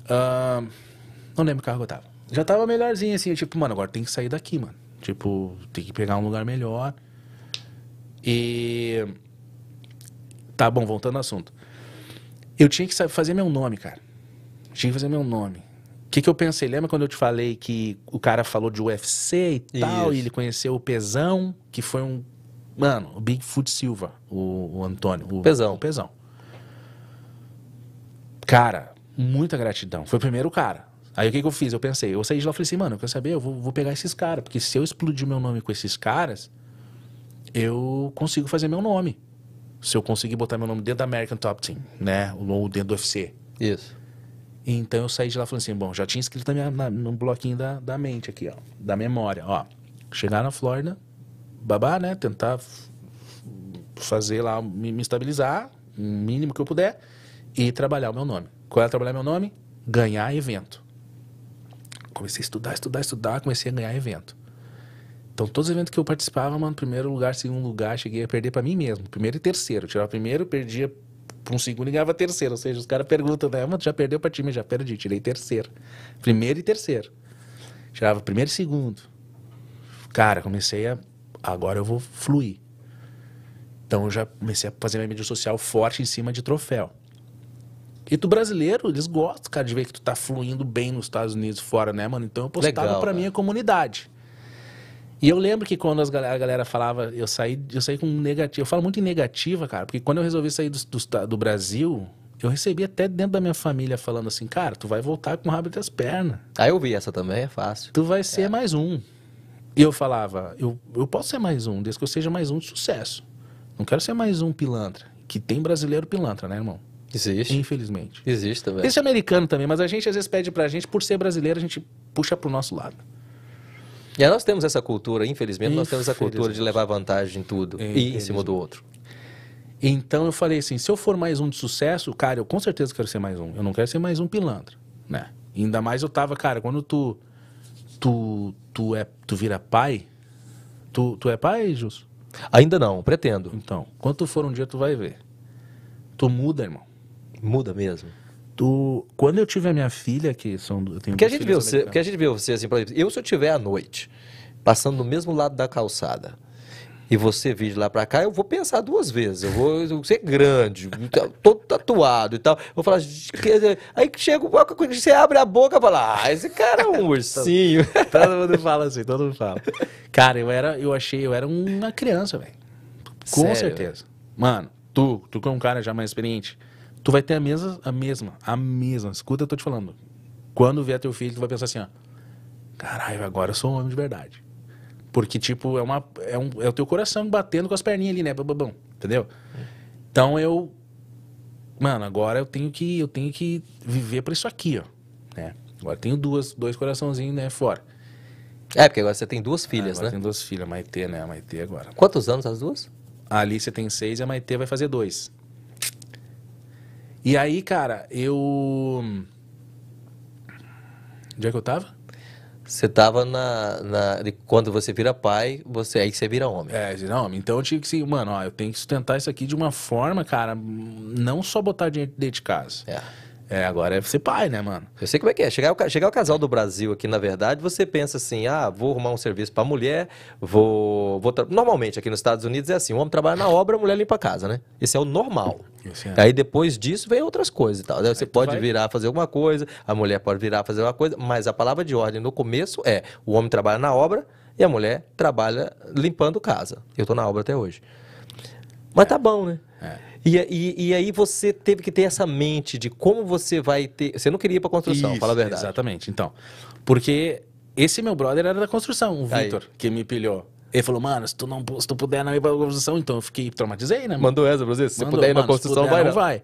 Speaker 2: ahn, não lembro o carro que eu tava. Já tava melhorzinho, assim, tipo, mano, agora tem que sair daqui, mano. Tipo, tem que pegar um lugar melhor. E. Tá bom, voltando ao assunto. Eu tinha que fazer meu nome, cara. Tinha que fazer meu nome. O que, que eu pensei? Lembra quando eu te falei que o cara falou de UFC e tal,
Speaker 1: Isso.
Speaker 2: e ele conheceu o Pezão, que foi um. Mano, o Bigfoot Silva, o, o Antônio. O
Speaker 1: Pezão.
Speaker 2: O Pezão. Cara, muita gratidão. Foi o primeiro cara. Aí o que, que eu fiz? Eu pensei, eu saí de lá e falei assim, mano, eu quero saber, eu vou, vou pegar esses caras, porque se eu explodir meu nome com esses caras, eu consigo fazer meu nome. Se eu conseguir botar meu nome dentro da American Top Team, né? Ou dentro do UFC.
Speaker 1: Isso.
Speaker 2: Então eu saí de lá falando assim, bom, já tinha escrito na minha, na, no bloquinho da, da mente aqui, ó, da memória, ó. Chegar na Flórida, babá, né? Tentar fazer lá, me, me estabilizar, o mínimo que eu puder, e trabalhar o meu nome. Qual é trabalhar meu nome? Ganhar evento. Comecei a estudar, estudar, estudar, comecei a ganhar evento. Então, todos os eventos que eu participava, mano, primeiro lugar, segundo lugar, cheguei a perder pra mim mesmo. Primeiro e terceiro. Eu tirava primeiro, perdia pra um segundo e ganhava terceiro. Ou seja, os caras perguntam, né? Mano, já perdeu pra time? Já perdi, tirei terceiro. Primeiro e terceiro. Tirava primeiro e segundo. Cara, comecei a. Agora eu vou fluir. Então eu já comecei a fazer minha mídia social forte em cima de troféu. E tu brasileiro, eles gostam, cara, de ver que tu tá fluindo bem nos Estados Unidos fora, né, mano? Então eu postava
Speaker 1: Legal,
Speaker 2: pra
Speaker 1: cara.
Speaker 2: minha comunidade. E eu lembro que quando galera, a galera falava, eu saí, eu saí com negativo. Eu falo muito em negativa, cara, porque quando eu resolvi sair do, do, do Brasil, eu recebi até dentro da minha família falando assim, cara, tu vai voltar com o rabo entre as pernas.
Speaker 1: Aí eu vi essa também, é fácil.
Speaker 2: Tu vai ser mais um. E eu falava, eu, eu posso ser mais um, desde que eu seja mais um de sucesso. Não quero ser mais um pilantra. Que tem brasileiro pilantra, né, irmão?
Speaker 1: Existe.
Speaker 2: Infelizmente.
Speaker 1: Existe também.
Speaker 2: Esse é americano também, mas a gente às vezes pede pra gente, por ser brasileiro, a gente puxa pro nosso lado.
Speaker 1: E aí nós temos essa cultura, infelizmente, nós temos essa cultura de levar vantagem em tudo. E em cima do outro.
Speaker 2: Então eu falei assim, se eu for mais um de sucesso, cara, eu com certeza quero ser mais um. Eu não quero ser mais um pilantra, né? Ainda mais eu tava, cara, quando tu tu tu é tu vira pai, tu tu é pai, Jus?
Speaker 1: Ainda não, pretendo.
Speaker 2: Então, quando tu for um dia tu vai ver. Tu muda, irmão.
Speaker 1: Muda mesmo.
Speaker 2: Tu quando eu tive a minha filha, que são eu tenho
Speaker 1: Porque a gente vê você, porque a gente vê você assim, por exemplo, eu se eu estiver à noite, passando do mesmo lado da calçada, e você vir de lá pra cá, eu vou pensar duas vezes. Eu vou, eu vou ser grande, todo tatuado e tal. Eu vou falar, aí que chega, quando você abre a boca e fala, ah, esse cara é um ursinho.
Speaker 2: Todo mundo fala assim, todo mundo fala. Cara, eu era, eu achei, eu era uma criança, velho. Com
Speaker 1: Sério?
Speaker 2: certeza. Mano, tu, tu que é um cara já mais experiente, tu vai ter a mesma, a mesma, a mesma. Escuta, eu tô te falando. Quando vier teu filho, tu vai pensar assim, ó. Caralho, agora eu sou um homem de verdade. Porque, tipo, é, uma, é, um, é o teu coração batendo com as perninhas ali, né? Bababão, entendeu? Então eu. Mano, agora eu tenho que, eu tenho que viver pra isso aqui, ó. Né? Agora eu tenho duas, dois coraçãozinhos, né, fora.
Speaker 1: É, porque agora você tem duas filhas,
Speaker 2: agora
Speaker 1: né?
Speaker 2: Tem duas filhas, a Maitê, né? A Maitê agora.
Speaker 1: Quantos anos as duas?
Speaker 2: A Alice tem seis e a Maitê vai fazer dois. E aí, cara, eu. Onde é que eu tava?
Speaker 1: Você tava na, na- de Quando você vira pai, você aí você vira homem.
Speaker 2: É, não, então eu tive que assim, mano, ó, eu tenho que sustentar isso aqui de uma forma, cara, não só botar dinheiro dentro de casa.
Speaker 1: É.
Speaker 2: É, agora é ser pai, né, mano?
Speaker 1: Eu sei como é que é. Chegar o, chegar o casal do Brasil aqui, na verdade, você pensa assim: ah, vou arrumar um serviço pra mulher, vou. vou tra- Normalmente aqui nos Estados Unidos é assim: o homem trabalha na obra, a mulher limpa a casa, né? Esse é o normal.
Speaker 2: É.
Speaker 1: Aí depois disso vem outras coisas e tal. Você pode
Speaker 2: vai-
Speaker 1: virar fazer alguma coisa, a mulher pode virar fazer uma coisa, mas a palavra de ordem no começo é: o homem trabalha na obra e a mulher trabalha limpando casa. Eu tô na obra até hoje. Mas tá bom, né?
Speaker 2: É.
Speaker 1: E, e, e aí você teve que ter essa mente de como você vai ter. Você não queria ir pra construção,
Speaker 2: Isso,
Speaker 1: fala a verdade.
Speaker 2: Exatamente. Então, porque esse meu brother era da construção, o. Vitor, que me pilhou. Ele falou, mano, se tu não se tu puder não ir pra construção, então eu fiquei traumatizei, né? mano?
Speaker 1: Mandou essa pra você? Se você
Speaker 2: Mandou,
Speaker 1: puder ir na construção,
Speaker 2: puder,
Speaker 1: vai
Speaker 2: não vai.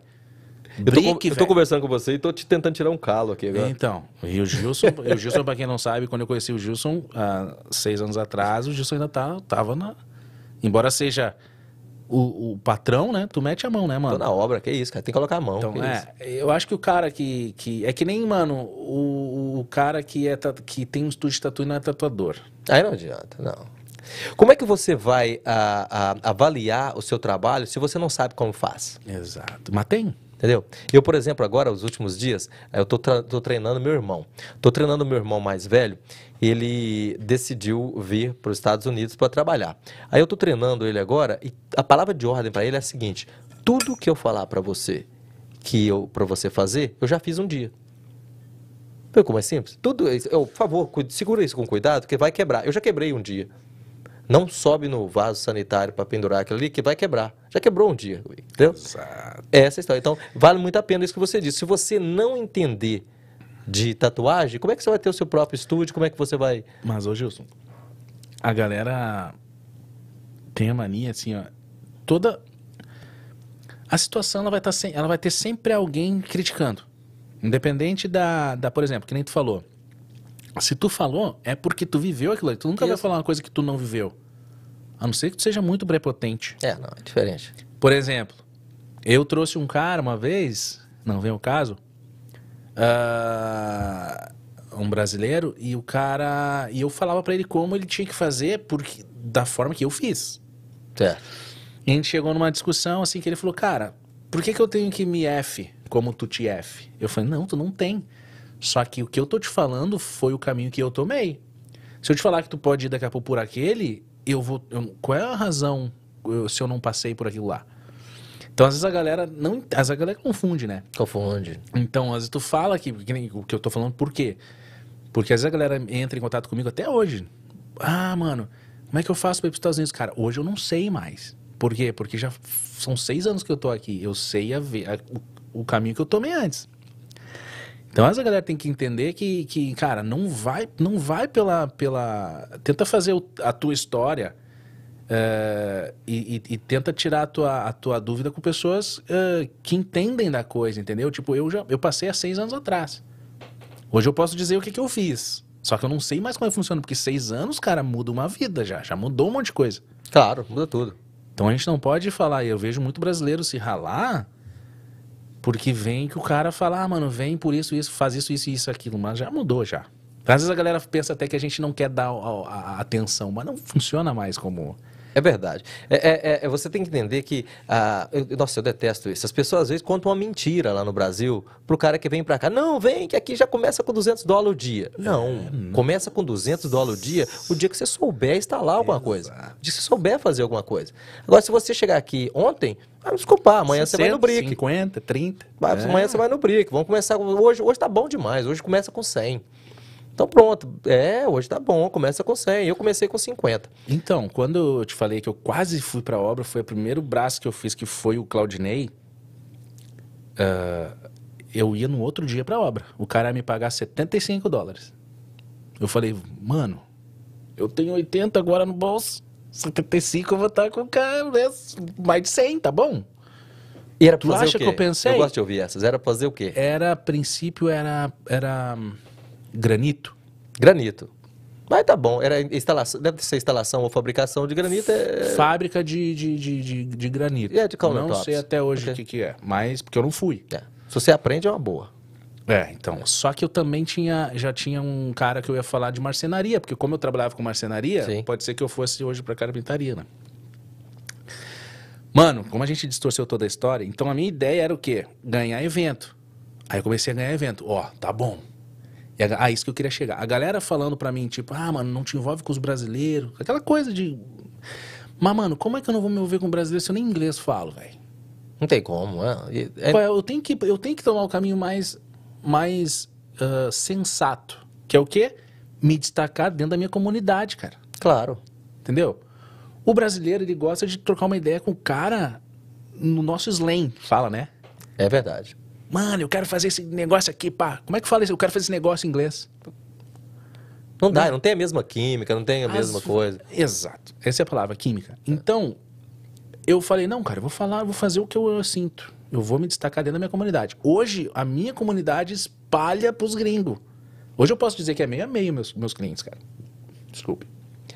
Speaker 1: Eu tô, eu tô conversando com você e tô te tentando tirar um calo aqui agora.
Speaker 2: Então, e o Gilson, e o Gilson, pra quem não sabe, quando eu conheci o Gilson, há seis anos atrás, o Gilson ainda tá, tava na. Embora seja o, o patrão, né? Tu mete a mão, né,
Speaker 1: Tô
Speaker 2: mano?
Speaker 1: na obra, que isso, cara. Tem que colocar a mão.
Speaker 2: Então, é, eu acho que o cara que, que. É que nem, mano, o, o cara que, é, que tem um estúdio de tatu e não é tatuador.
Speaker 1: Aí não adianta, não. Como é que você vai a- a- avaliar o seu trabalho se você não sabe como faz?
Speaker 2: Exato. Mas tem.
Speaker 1: Entendeu? Eu, por exemplo, agora, os últimos dias, eu tô, tô treinando meu irmão. Tô treinando meu irmão mais velho. Ele decidiu vir para os Estados Unidos para trabalhar. Aí eu tô treinando ele agora e a palavra de ordem para ele é a seguinte: tudo que eu falar para você que eu para você fazer, eu já fiz um dia. Viu como é simples? Tudo isso, eu, por favor, segura isso com cuidado, que vai quebrar. Eu já quebrei um dia. Não sobe no vaso sanitário para pendurar aquilo ali, que vai quebrar. Já quebrou um dia, entendeu?
Speaker 2: Exato.
Speaker 1: É essa a história. Então, vale muito a pena isso que você disse. Se você não entender de tatuagem, como é que você vai ter o seu próprio estúdio? Como é que você vai.
Speaker 2: Mas, ô Gilson, a galera tem a mania, assim, ó. Toda. A situação ela vai, tá sem... ela vai ter sempre alguém criticando. Independente da, da, por exemplo, que nem tu falou. Se tu falou, é porque tu viveu aquilo ali. Tu nunca vai
Speaker 1: Isso.
Speaker 2: falar uma coisa que tu não viveu. A não ser que tu seja muito prepotente.
Speaker 1: É, não, é diferente.
Speaker 2: Por exemplo, eu trouxe um cara uma vez, não vem o caso, ah, um brasileiro, e o cara. E eu falava pra ele como ele tinha que fazer porque, da forma que eu fiz.
Speaker 1: Certo.
Speaker 2: E a gente chegou numa discussão assim que ele falou, cara, por que, que eu tenho que me F como tu te F? Eu falei, não, tu não tem. Só que o que eu tô te falando foi o caminho que eu tomei. Se eu te falar que tu pode ir daqui a pouco por aquele, eu vou. eu- qual é a razão eu- se eu não passei por aquilo lá? Então, às vezes a galera não. Às vezes a galera confunde, né?
Speaker 1: Confunde.
Speaker 2: Então, às vezes tu fala que, que nem o que eu tô falando, por quê? Porque às vezes a galera entra em contato comigo até hoje. Ah, mano, como é que eu faço pra ir pros Estados Unidos? Cara, hoje eu não sei mais. Por quê? Porque já são seis anos que eu tô aqui. Eu sei a ver, a- o, o caminho que eu tomei antes. Então, às vezes a galera tem que entender que, que cara, não vai, não vai pela, pela... Tenta fazer o- a tua história é, e, e- e tenta tirar a tua, a tua dúvida com pessoas é, que entendem da coisa, entendeu? Tipo, eu já eu passei há seis anos atrás. Hoje eu posso dizer o que, que eu fiz. Só que eu não sei mais como é que funciona, porque seis anos, cara, muda uma vida já. Já mudou um monte de coisa.
Speaker 1: Claro, muda tudo.
Speaker 2: Então a gente não pode falar, e eu vejo muito brasileiro se ralar, porque vem que o cara fala, ah, mano, vem por isso, isso, faz isso, isso isso, aquilo, mas já mudou já. Às vezes a galera pensa até que a gente não quer dar a, a- a atenção, mas não funciona mais como.
Speaker 1: É verdade. É, é- é- você tem que entender que. ah, eu- nossa, eu detesto isso. As pessoas às vezes contam uma mentira lá no Brasil pro cara que vem pra cá. Não, vem, que aqui já começa com 200 dólares o dia. Não, começa com 200 dólares o dia o dia que você souber instalar alguma coisa. O dia que você souber fazer alguma coisa. Agora, se você chegar aqui ontem, vai me desculpar, amanhã você vai no
Speaker 2: 60,
Speaker 1: brick.
Speaker 2: 50, 30.
Speaker 1: Vai-
Speaker 2: é.
Speaker 1: Amanhã você vai no brick. Vamos começar. com- Hoje, hoje tá bom demais. Hoje começa com 100. Então pronto. É, hoje tá bom. Começa com 100. Eu comecei com 50.
Speaker 2: Então, quando eu te falei que eu quase fui pra obra, foi o primeiro braço que eu fiz, que foi o Claudinei. ah, eu ia no outro dia pra obra. O cara ia me pagar 75 dólares. Eu falei, mano, eu tenho 80 agora no bolso. 75 eu vou estar com o cara, né, mais de 100, tá bom?
Speaker 1: E era pra
Speaker 2: Tu
Speaker 1: fazer
Speaker 2: acha
Speaker 1: o quê?
Speaker 2: que eu pensei?
Speaker 1: Eu gosto de ouvir essas. Era pra fazer o quê?
Speaker 2: Era, a princípio, era, era hum, granito.
Speaker 1: Granito. Mas tá bom. Era instalação. Deve ser instalação ou fabricação de granito. É...
Speaker 2: Fábrica de, de, de, de, de granito.
Speaker 1: É de
Speaker 2: Não sei até hoje o que, que é, mas porque eu não fui.
Speaker 1: é. Se você aprende, é uma boa.
Speaker 2: É, então. Só que eu também tinha, já tinha um cara que eu ia falar de marcenaria, porque como eu trabalhava com marcenaria,
Speaker 1: Sim.
Speaker 2: pode ser que eu fosse hoje pra carpintaria, né? Mano, como a gente distorceu toda a história, então a minha ideia era o quê? Ganhar evento. Aí eu comecei a ganhar evento. Ó, tá bom. E a, ah, isso que eu queria chegar. A galera falando pra mim, tipo, ah, mano, não te envolve com os brasileiros. Aquela coisa de. Mas, mano, como é que eu não vou me envolver com brasileiro se eu nem inglês falo, velho?
Speaker 1: Não tem como. É, é-
Speaker 2: é? Eu tenho que, eu tenho que tomar o caminho mais, mais ah, sensato. Que é o quê? Me destacar dentro da minha comunidade, cara.
Speaker 1: Claro.
Speaker 2: Entendeu? O brasileiro, ele gosta de trocar uma ideia com o cara no nosso slang. Fala, né?
Speaker 1: É verdade.
Speaker 2: Mano, eu quero fazer esse negócio aqui, pá. Como é que fala isso? Eu quero fazer esse negócio em inglês.
Speaker 1: Não dá, não tem a mesma química, não tem a mesma
Speaker 2: As-
Speaker 1: coisa.
Speaker 2: Exato. Essa é a palavra, química. Então, eu falei, não, cara, eu vou falar, eu vou fazer o que eu, eu sinto. Eu vou me destacar dentro da minha comunidade. Hoje, a minha comunidade espalha pros gringos. Hoje eu posso dizer que é meio a meio meus, meus clientes, cara. Desculpe.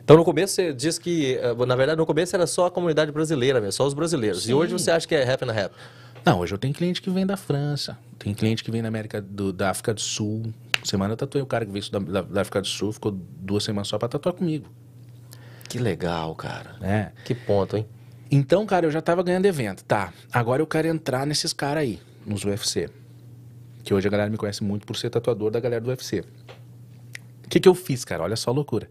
Speaker 1: Então no começo você diz que, eh, na verdade, no começo era só a comunidade brasileira mesmo, só os brasileiros. E
Speaker 2: Sim.
Speaker 1: hoje você acha que é half and half.
Speaker 2: Não, hoje eu tenho cliente que vem da França, tem cliente que vem da América do, da África do Sul. Semana eu tatuei o cara que veio da, da, da África do Sul, ficou duas semanas só pra tatuar comigo.
Speaker 1: Que legal, cara.
Speaker 2: né?
Speaker 1: Que ponto, hein?
Speaker 2: Então, cara, eu já tava ganhando evento. Tá, agora eu quero entrar nesses caras aí, nos UFC. Que hoje a galera me conhece muito por ser tatuador da galera do UFC. O que que eu fiz, cara? Olha só a loucura.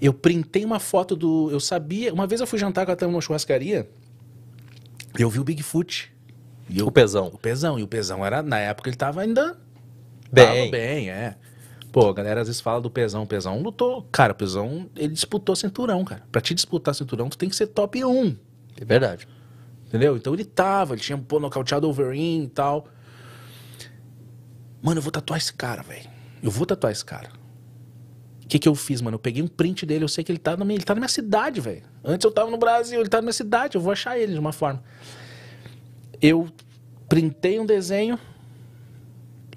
Speaker 2: Eu printei uma foto do... Eu sabia... Uma vez eu fui jantar com a Tama numa churrascaria eu vi o Bigfoot. E eu,
Speaker 1: O pesão.
Speaker 2: o Pezão. E o Pezão era... Na época ele tava ainda...
Speaker 1: Bem.
Speaker 2: Tava bem, é. Pô, a galera às vezes fala do Pezão. O Pezão lutou... Cara, o Pezão, ele disputou cinturão, cara. Pra te disputar cinturão, tu tem que ser top 1.
Speaker 1: É verdade.
Speaker 2: Entendeu? Então ele tava, ele tinha pô, nocauteado o Wolverine e tal. Mano, eu vou tatuar esse cara, velho. Eu vou tatuar esse cara. O que que eu fiz, mano? Eu peguei um print dele, eu sei que ele tá na minha, ele tá na minha cidade, velho. Antes eu tava no Brasil, ele tá na minha cidade, eu vou achar ele de uma forma. Eu printei um desenho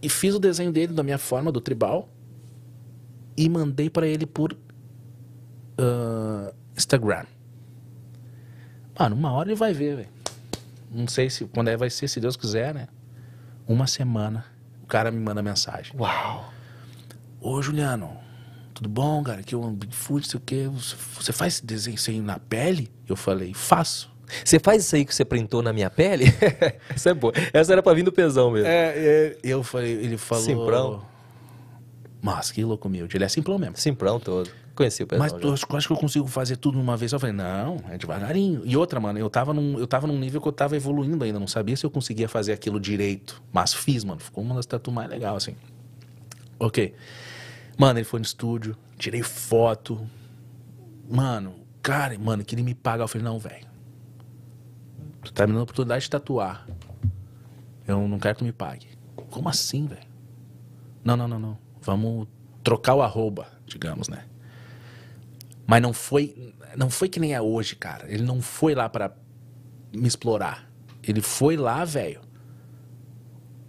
Speaker 2: e fiz o desenho dele da minha forma, do tribal, e mandei pra ele por ah, Instagram. Mano, uma hora ele vai ver, velho. Não sei se quando é vai ser, se Deus quiser, né? Uma semana, o cara me manda mensagem.
Speaker 1: Uau.
Speaker 2: Ô, Juliano, tudo bom, cara? Que eu Bigfoot, sei o quê. Você- faz esse desenho na pele? Eu falei, faço.
Speaker 1: Você faz isso aí que você printou na minha pele? Essa é boa. Essa era pra vir do pesão mesmo.
Speaker 2: É, é, eu falei, ele falou.
Speaker 1: Simprão.
Speaker 2: Mas que louco humilde. Ele é simplão mesmo.
Speaker 1: Simprão todo. Conheci o pessoal.
Speaker 2: Mas tu, acho, que eu consigo fazer tudo numa vez. Eu falei, não, é devagarinho. E outra, mano, eu tava, num, eu tava num nível que eu tava evoluindo ainda. Não sabia se eu conseguia fazer aquilo direito. Mas fiz, mano. Ficou uma das tatu mais legais, assim. Ok. Mano, ele foi no estúdio, tirei foto. Mano, cara, mano, que ele me paga. Eu falei, não, velho. Tu tá me dando a oportunidade de tatuar. Eu não quero que tu me pague. Como assim, velho? Não, não, não, não. Vamos trocar o arroba, digamos, né? Mas não foi, não foi que nem é hoje, cara. Ele não foi lá pra me explorar. Ele foi lá, velho.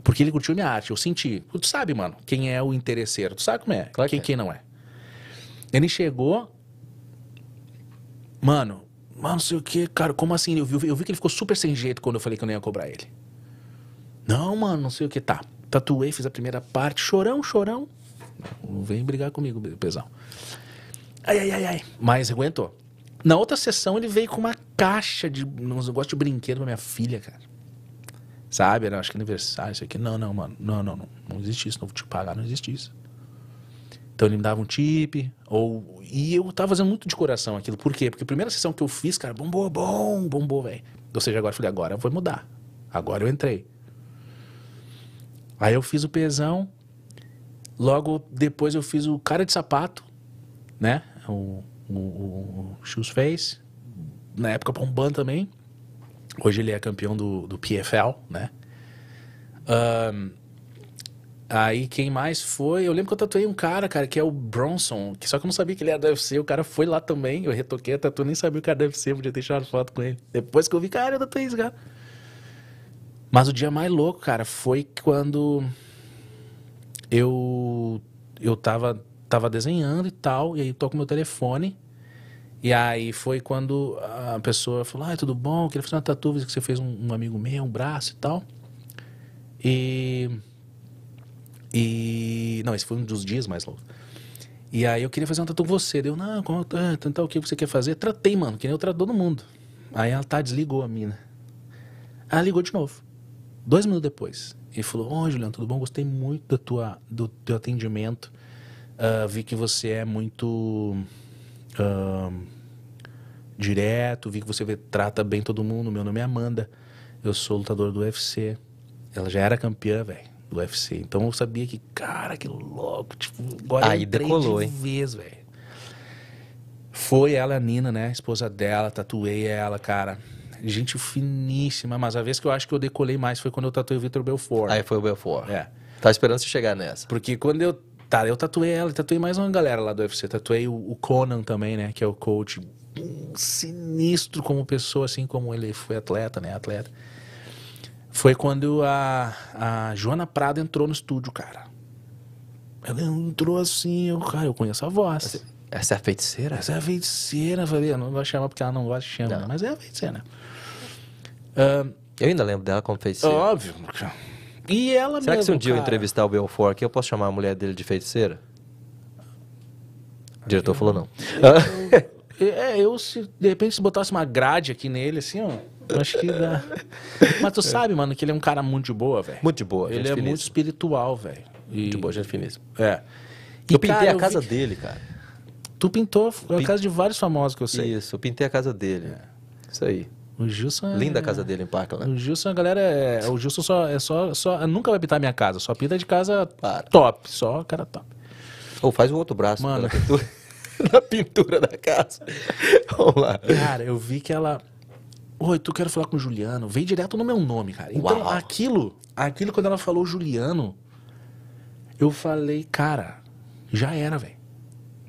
Speaker 2: Porque ele curtiu minha arte, eu senti. Tu sabe, mano, quem é o interesseiro. Tu sabe como é,
Speaker 1: Claro que
Speaker 2: quem,
Speaker 1: é.
Speaker 2: quem não é. Ele chegou. Mano, mano, não sei o que, cara, como assim? Eu vi, eu vi que ele ficou super sem jeito quando eu falei que eu não ia cobrar ele. Não, mano, não sei o que. Tá. Tatuei, fiz a primeira parte. Chorão, chorão. Não vem brigar comigo, pesão. Ai, ai, ai, ai. Mas aguentou. Na outra sessão, ele veio com uma caixa de uns negócios de brinquedo pra minha filha, cara. Sabe? Era, acho que aniversário, isso aqui. Não, não, mano. Não, não, não. Não existe isso. Não vou te pagar, não existe isso. Então ele me dava um tip, ou... E eu tava fazendo muito de coração aquilo. Por quê? Porque a primeira sessão que eu fiz, cara, bombou, bom, bombou, velho. Ou seja, agora eu falei, agora vai mudar. Agora eu entrei. Aí eu fiz o pesão. Logo depois eu fiz o cara de sapato, né? O, o, o Shoes Face. Na época bombando também. Hoje ele é campeão do, do PFL, né? Ahn, aí quem mais foi? Eu lembro que eu tatuei um cara, cara, que é o Bronson. Que só que eu não sabia que ele era do UFC. O cara foi lá também. Eu retoquei a tatu, nem sabia que era do UFC. Podia ter tirado foto com ele. Depois que eu vi, cara, eu tatuei esse cara. Mas o dia mais louco, cara, foi quando eu eu tava, tava desenhando e tal, e aí tô com meu telefone. E aí foi quando a pessoa falou: Ah, tudo bom? Queria fazer uma tatu que você fez um, um amigo meu, um braço e tal. E. E. Não, esse foi um dos dias mais loucos. E aí eu queria fazer uma tatu com você. Deu, não, como, ah, então, o que você quer fazer? Tratei, mano, que nem eu trato todo mundo. Aí ela tá, desligou a mina. Ela ligou de novo. Dois minutos depois. E falou: Ô, Juliano, tudo bom? Gostei muito da tua, do teu atendimento. Ah, vi que você é muito ah, direto, vi que você trata bem todo mundo. Meu nome é Amanda. Eu sou lutador do UFC. Ela já era campeã, velho, do UFC. Então eu sabia que, cara, que louco. Tipo, agora
Speaker 1: Aí decolou,
Speaker 2: de
Speaker 1: hein?
Speaker 2: vez, velho. Foi ela, a Nina, né? A esposa dela, tatuei ela, cara. Gente finíssima, mas a vez que eu acho que eu decolei mais foi quando eu tatuei o Vitor Belfort.
Speaker 1: Aí foi o Belfort.
Speaker 2: É.
Speaker 1: Tá esperando você chegar nessa.
Speaker 2: Porque quando eu. Tá, eu tatuei ela, tatuei mais uma galera lá do UFC. Tatuei o, o Conan também, né? Que é o coach sinistro como pessoa, assim como ele foi atleta, né? Atleta. Foi quando a, a Joana Prado entrou no estúdio, cara. Ela entrou assim, eu, cara, eu conheço a voz.
Speaker 1: Essa é a feiticeira?
Speaker 2: Essa é a feiticeira, falei, eu não de chamar porque ela não gosta de chamar, mas é a feiticeira. Ah,
Speaker 1: Eu ainda lembro dela como feiticeira.
Speaker 2: óbvio. E ela
Speaker 1: Será que se um
Speaker 2: mesmo,
Speaker 1: dia eu
Speaker 2: cara.
Speaker 1: entrevistar o Belfort aqui, eu posso chamar a mulher dele de feiticeira? O diretor falou não.
Speaker 2: É, eu se de repente se botasse uma grade aqui nele, assim, ó. eu Acho que dá. Mas tu sabe, mano, que ele é um cara muito de boa, velho.
Speaker 1: Muito de boa,
Speaker 2: Ele é
Speaker 1: finíssima.
Speaker 2: muito espiritual, velho. E-
Speaker 1: De boa, gente finíssima.
Speaker 2: É.
Speaker 1: Eu pintei
Speaker 2: cara,
Speaker 1: a
Speaker 2: eu
Speaker 1: casa
Speaker 2: vi-
Speaker 1: dele, cara.
Speaker 2: Tu pintou a casa de vários famosos que eu sei.
Speaker 1: Isso, eu pintei a casa dele. Isso aí.
Speaker 2: O Gilson é...
Speaker 1: Linda a casa dele em Parkland.
Speaker 2: O Gilson, a galera é. O Gilson só, é só, só. Nunca vai pintar minha casa, só pinta de casa
Speaker 1: Para.
Speaker 2: top. Só cara top.
Speaker 1: Ou faz o outro braço
Speaker 2: Mano.
Speaker 1: na pintura, na pintura da casa. Vamos lá.
Speaker 2: Cara, eu vi que ela. Oi, tu quero falar com o Juliano. Veio direto no meu nome, cara. Então,
Speaker 1: Uau.
Speaker 2: aquilo, aquilo quando ela falou Juliano, eu falei, cara, já era, velho.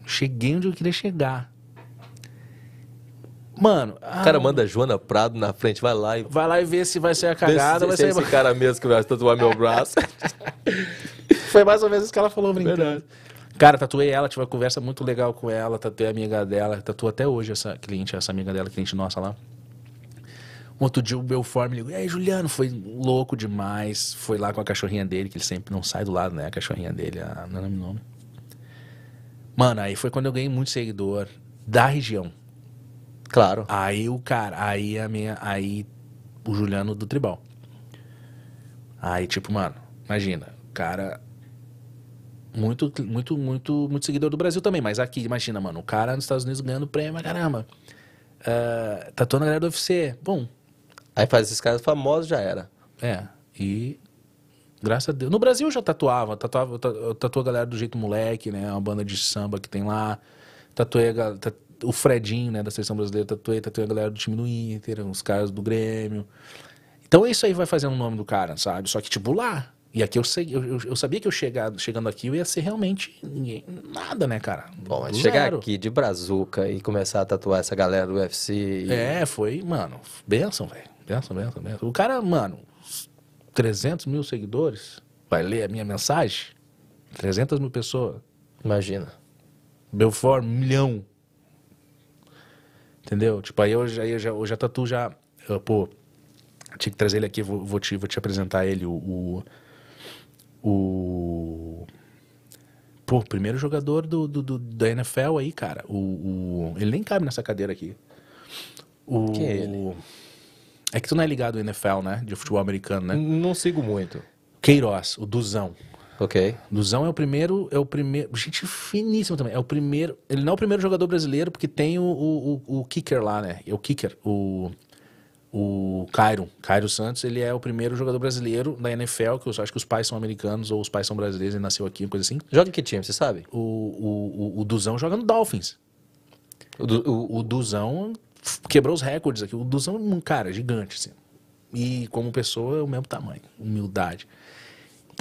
Speaker 2: Cheguei onde eu queria chegar. Mano,
Speaker 1: O cara manda Joana Prado na frente, vai lá e.
Speaker 2: vai lá e vê se vai ser a
Speaker 1: Vê
Speaker 2: cagada,
Speaker 1: se,
Speaker 2: vai
Speaker 1: se é
Speaker 2: ser.
Speaker 1: esse cara mesmo que vai tatuar meu braço.
Speaker 2: Foi mais ou menos isso que ela falou brincando.
Speaker 1: Verdade.
Speaker 2: Cara, tatuei ela, tive uma conversa muito legal com ela, tatuei a amiga dela, tatuo até hoje essa cliente, essa amiga dela, cliente nossa lá. Um outro dia o Belfort me ligou, e aí, Juliano, foi louco demais. Foi lá com a cachorrinha dele, que ele sempre não sai do lado, né? A cachorrinha dele, a, não lembro o nome. Mano, aí foi quando eu ganhei muito seguidor da região.
Speaker 1: Claro.
Speaker 2: Aí o cara, aí a minha, aí o Juliano do Tribal. Aí tipo, mano, imagina, o cara Muito, muito, muito, muito seguidor do Brasil também. Mas aqui, imagina, mano, o cara nos Estados Unidos ganhando prêmio, pra caramba. Uh, tatuando a galera do UFC. Bom,
Speaker 1: Aí faz esses caras famosos, já era.
Speaker 2: é. E graças a Deus. No Brasil eu já tatuava. Tatuava, ta- eu tatuo a galera do Jeito Moleque, né? Uma banda de samba que tem lá. Tatuei o Fredinho, né? Da seleção brasileira. Tatuei, tatuei a galera do time do Inter, os caras do Grêmio. Então isso aí vai fazendo o nome do cara, sabe? Só que, tipo, lá. E aqui eu, sei, eu, eu- sabia que eu chegado, chegando aqui eu ia ser realmente ninguém, nada, né, cara?
Speaker 1: Bom, mas chegar aqui de brazuca e começar a tatuar essa galera do UFC. e-
Speaker 2: É, foi, mano, benção, velho. Benção, benção, benção. O cara, mano, 300 mil seguidores, vai ler a minha mensagem? 300 mil pessoas.
Speaker 1: Imagina.
Speaker 2: Belfort, um milhão. Entendeu? Tipo, aí eu já, eu já, eu já tatu já. eu, pô, tinha que trazer ele aqui, vou, vou, te, vou te apresentar ele, o. o, o pô, primeiro jogador do, do, do- da NFL aí, cara. O, o- ele nem cabe nessa cadeira aqui. O,
Speaker 1: Quem é ele?
Speaker 2: É que tu não é ligado ao NFL, né? De futebol americano, né?
Speaker 1: Não sigo muito.
Speaker 2: Queiroz, o Duzão.
Speaker 1: Ok.
Speaker 2: Duzão é o primeiro, é o primeiro, gente finíssimo também. É o primeiro, ele não é o primeiro jogador brasileiro porque tem o, o, o, kicker lá, né? É o kicker, o o Cairo, Cairo Santos, ele é o primeiro jogador brasileiro da NFL, que eu acho que os pais são americanos ou os pais são brasileiros, ele nasceu aqui, coisa assim.
Speaker 1: Joga em que time, você sabe?
Speaker 2: O, o, o, o Duzão joga no Dolphins.
Speaker 1: O, o-
Speaker 2: O Duzão quebrou os recordes aqui. O Duzão é um cara gigante, assim. E como pessoa é o mesmo tamanho, humildade.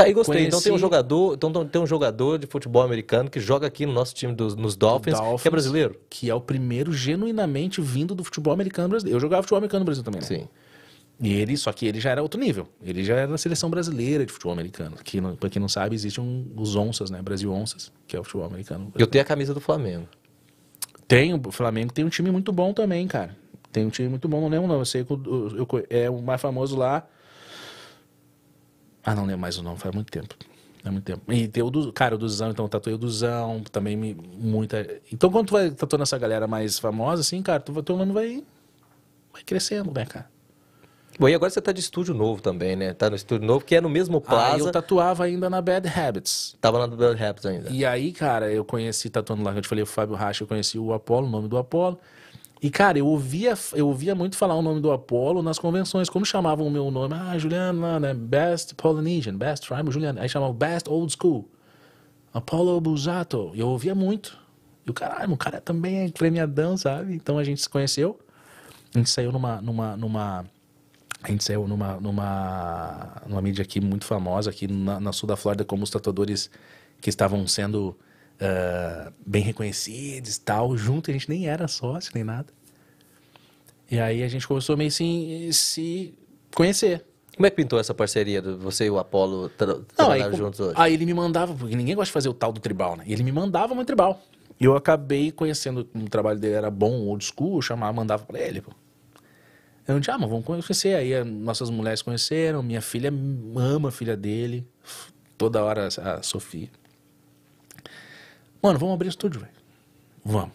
Speaker 1: Tá aí, gostei. Então tem um
Speaker 2: Conheci-
Speaker 1: jogador, então tem um jogador de futebol americano que joga aqui no nosso time dos, nos Dolphins, que é
Speaker 2: Dolphins,
Speaker 1: brasileiro.
Speaker 2: Que é o primeiro genuinamente vindo do futebol americano brasileiro. Eu jogava futebol americano no Brasil também, né?
Speaker 1: Sim.
Speaker 2: E ele, só que ele já era outro nível. Ele já era da seleção brasileira de futebol americano. Que, pra quem não sabe, existem um, os Onças, né? Brasil Onças, que é o futebol americano.
Speaker 1: Eu tenho a camisa do Flamengo.
Speaker 2: Tem, o Flamengo tem um time muito bom também, cara. Tem um time muito bom, não lembro não. Eu sei que eu co- é o mais famoso lá. Ah, não lembro mais o nome, faz muito tempo. Faz muito tempo. E tem o do, cara, o Duzão, então eu tatuei o Duzão, também me, muita. Então quando tu vai tatuando essa galera mais famosa, assim, cara, tu, teu nome vai, vai crescendo, né, cara?
Speaker 1: Bom, e agora você tá de estúdio novo também, né? Tá no estúdio novo, que é no mesmo plaza.
Speaker 2: eu tatuava ainda na Bad Habits.
Speaker 1: Tava lá no Bell Rapids ainda.
Speaker 2: E aí, cara, eu conheci, tatuando lá, que eu te falei, o Fábio Racha, eu conheci o Apolo, o nome do Apolo. E, cara, eu ouvia, eu ouvia muito falar o nome do Apolo nas convenções. Como chamavam o meu nome? Ah, Juliano né? Best Polynesian, Best Tribal Juliano. Aí chamavam Best Old School. Apollo Busato. Eu ouvia muito. E o caralho, o cara também é premiadão, sabe? Então a gente se conheceu. A gente saiu numa. numa, numa a gente saiu numa, numa, numa mídia aqui muito famosa, aqui na, na sul da Flórida, como os tatuadores que estavam sendo ah, bem reconhecidos e tal. Junto, a gente nem era sócio, nem nada. E aí a gente começou meio assim se conhecer.
Speaker 1: Como é que pintou essa parceria de você e o Apolo tra
Speaker 2: Não, aí,
Speaker 1: juntos hoje?
Speaker 2: aí ele me mandava, porque ninguém gosta de fazer o tal do tribal, né? E ele me mandava muito tribal. E eu acabei conhecendo, o trabalho dele era bom, old school, chamava, mandava pra ele, pô. Eu disse, ah, mas vamos conhecer. Aí as nossas mulheres conheceram, minha filha ama a filha dele, toda hora a Sofia. Mano, vamos abrir o estúdio, velho. Vamos.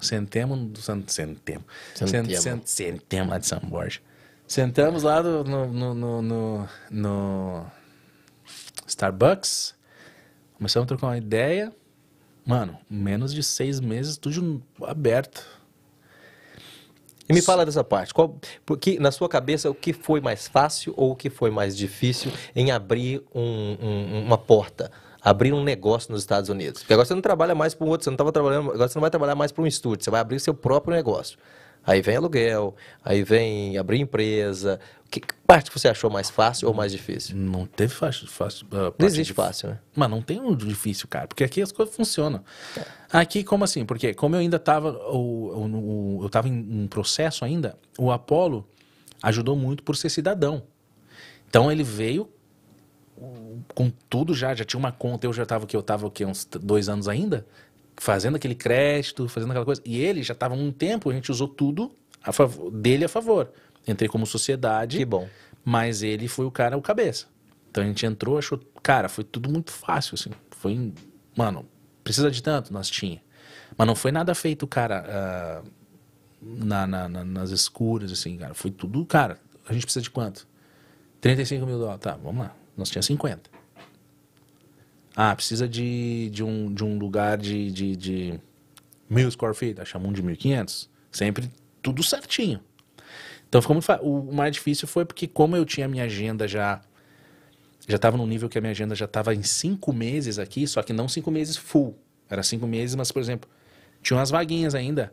Speaker 2: Sentemos, sen- sentemos.
Speaker 1: Sentemos.
Speaker 2: Sent- sent- Sentemos lá de São Borja. Sentamos lá no, no, no, no, no- no Starbucks. Começamos a trocar uma ideia. Mano, menos de seis meses, estúdio aberto.
Speaker 1: E me fala dessa parte. Qual, porque na sua cabeça, o que foi mais fácil ou o que foi mais difícil em abrir um- um- uma porta? Abrir um negócio nos Estados Unidos? Porque agora você não trabalha mais para um outro, você não estava trabalhando, agora você não vai trabalhar mais para um estúdio, você vai abrir seu próprio negócio. Aí vem aluguel, aí vem abrir empresa. Que parte você achou mais fácil ou mais difícil?
Speaker 2: Não teve fácil. fácil ah,
Speaker 1: Não existe fácil, né?
Speaker 2: Mas não tem um difícil, cara, porque aqui as coisas funcionam. Aqui, como assim? Porque como eu ainda estava, eu estava em um processo ainda, o Apolo ajudou muito por ser cidadão. Então ele veio com tudo já, já tinha uma conta, eu já estava que eu estava o quê, uns dois anos ainda, fazendo aquele crédito, fazendo aquela coisa. E ele já estava um tempo, a gente usou tudo a favor, dele a favor. Entrei como sociedade.
Speaker 1: Que bom.
Speaker 2: Mas ele foi o cara, o cabeça. Então a gente entrou, achou. Cara, foi tudo muito fácil, assim. Foi. Mano, precisa de tanto? Nós tinha. Mas não foi nada feito, cara, ah, na, na- na- nas escuras, assim, cara. Foi tudo, cara. A gente precisa de quanto? 35 mil dólares. Tá, vamos lá. Nós tinha 50. Ah, precisa de, de, um, de um lugar de, de, de mil square feet, achamos um de 1.500. Sempre tudo certinho. Então ficou muito O mais difícil foi porque, como eu tinha minha agenda já. Já estava num nível que a minha agenda já estava em cinco meses aqui, só que não cinco meses full. Era cinco meses, mas, por exemplo, tinha umas vaguinhas ainda.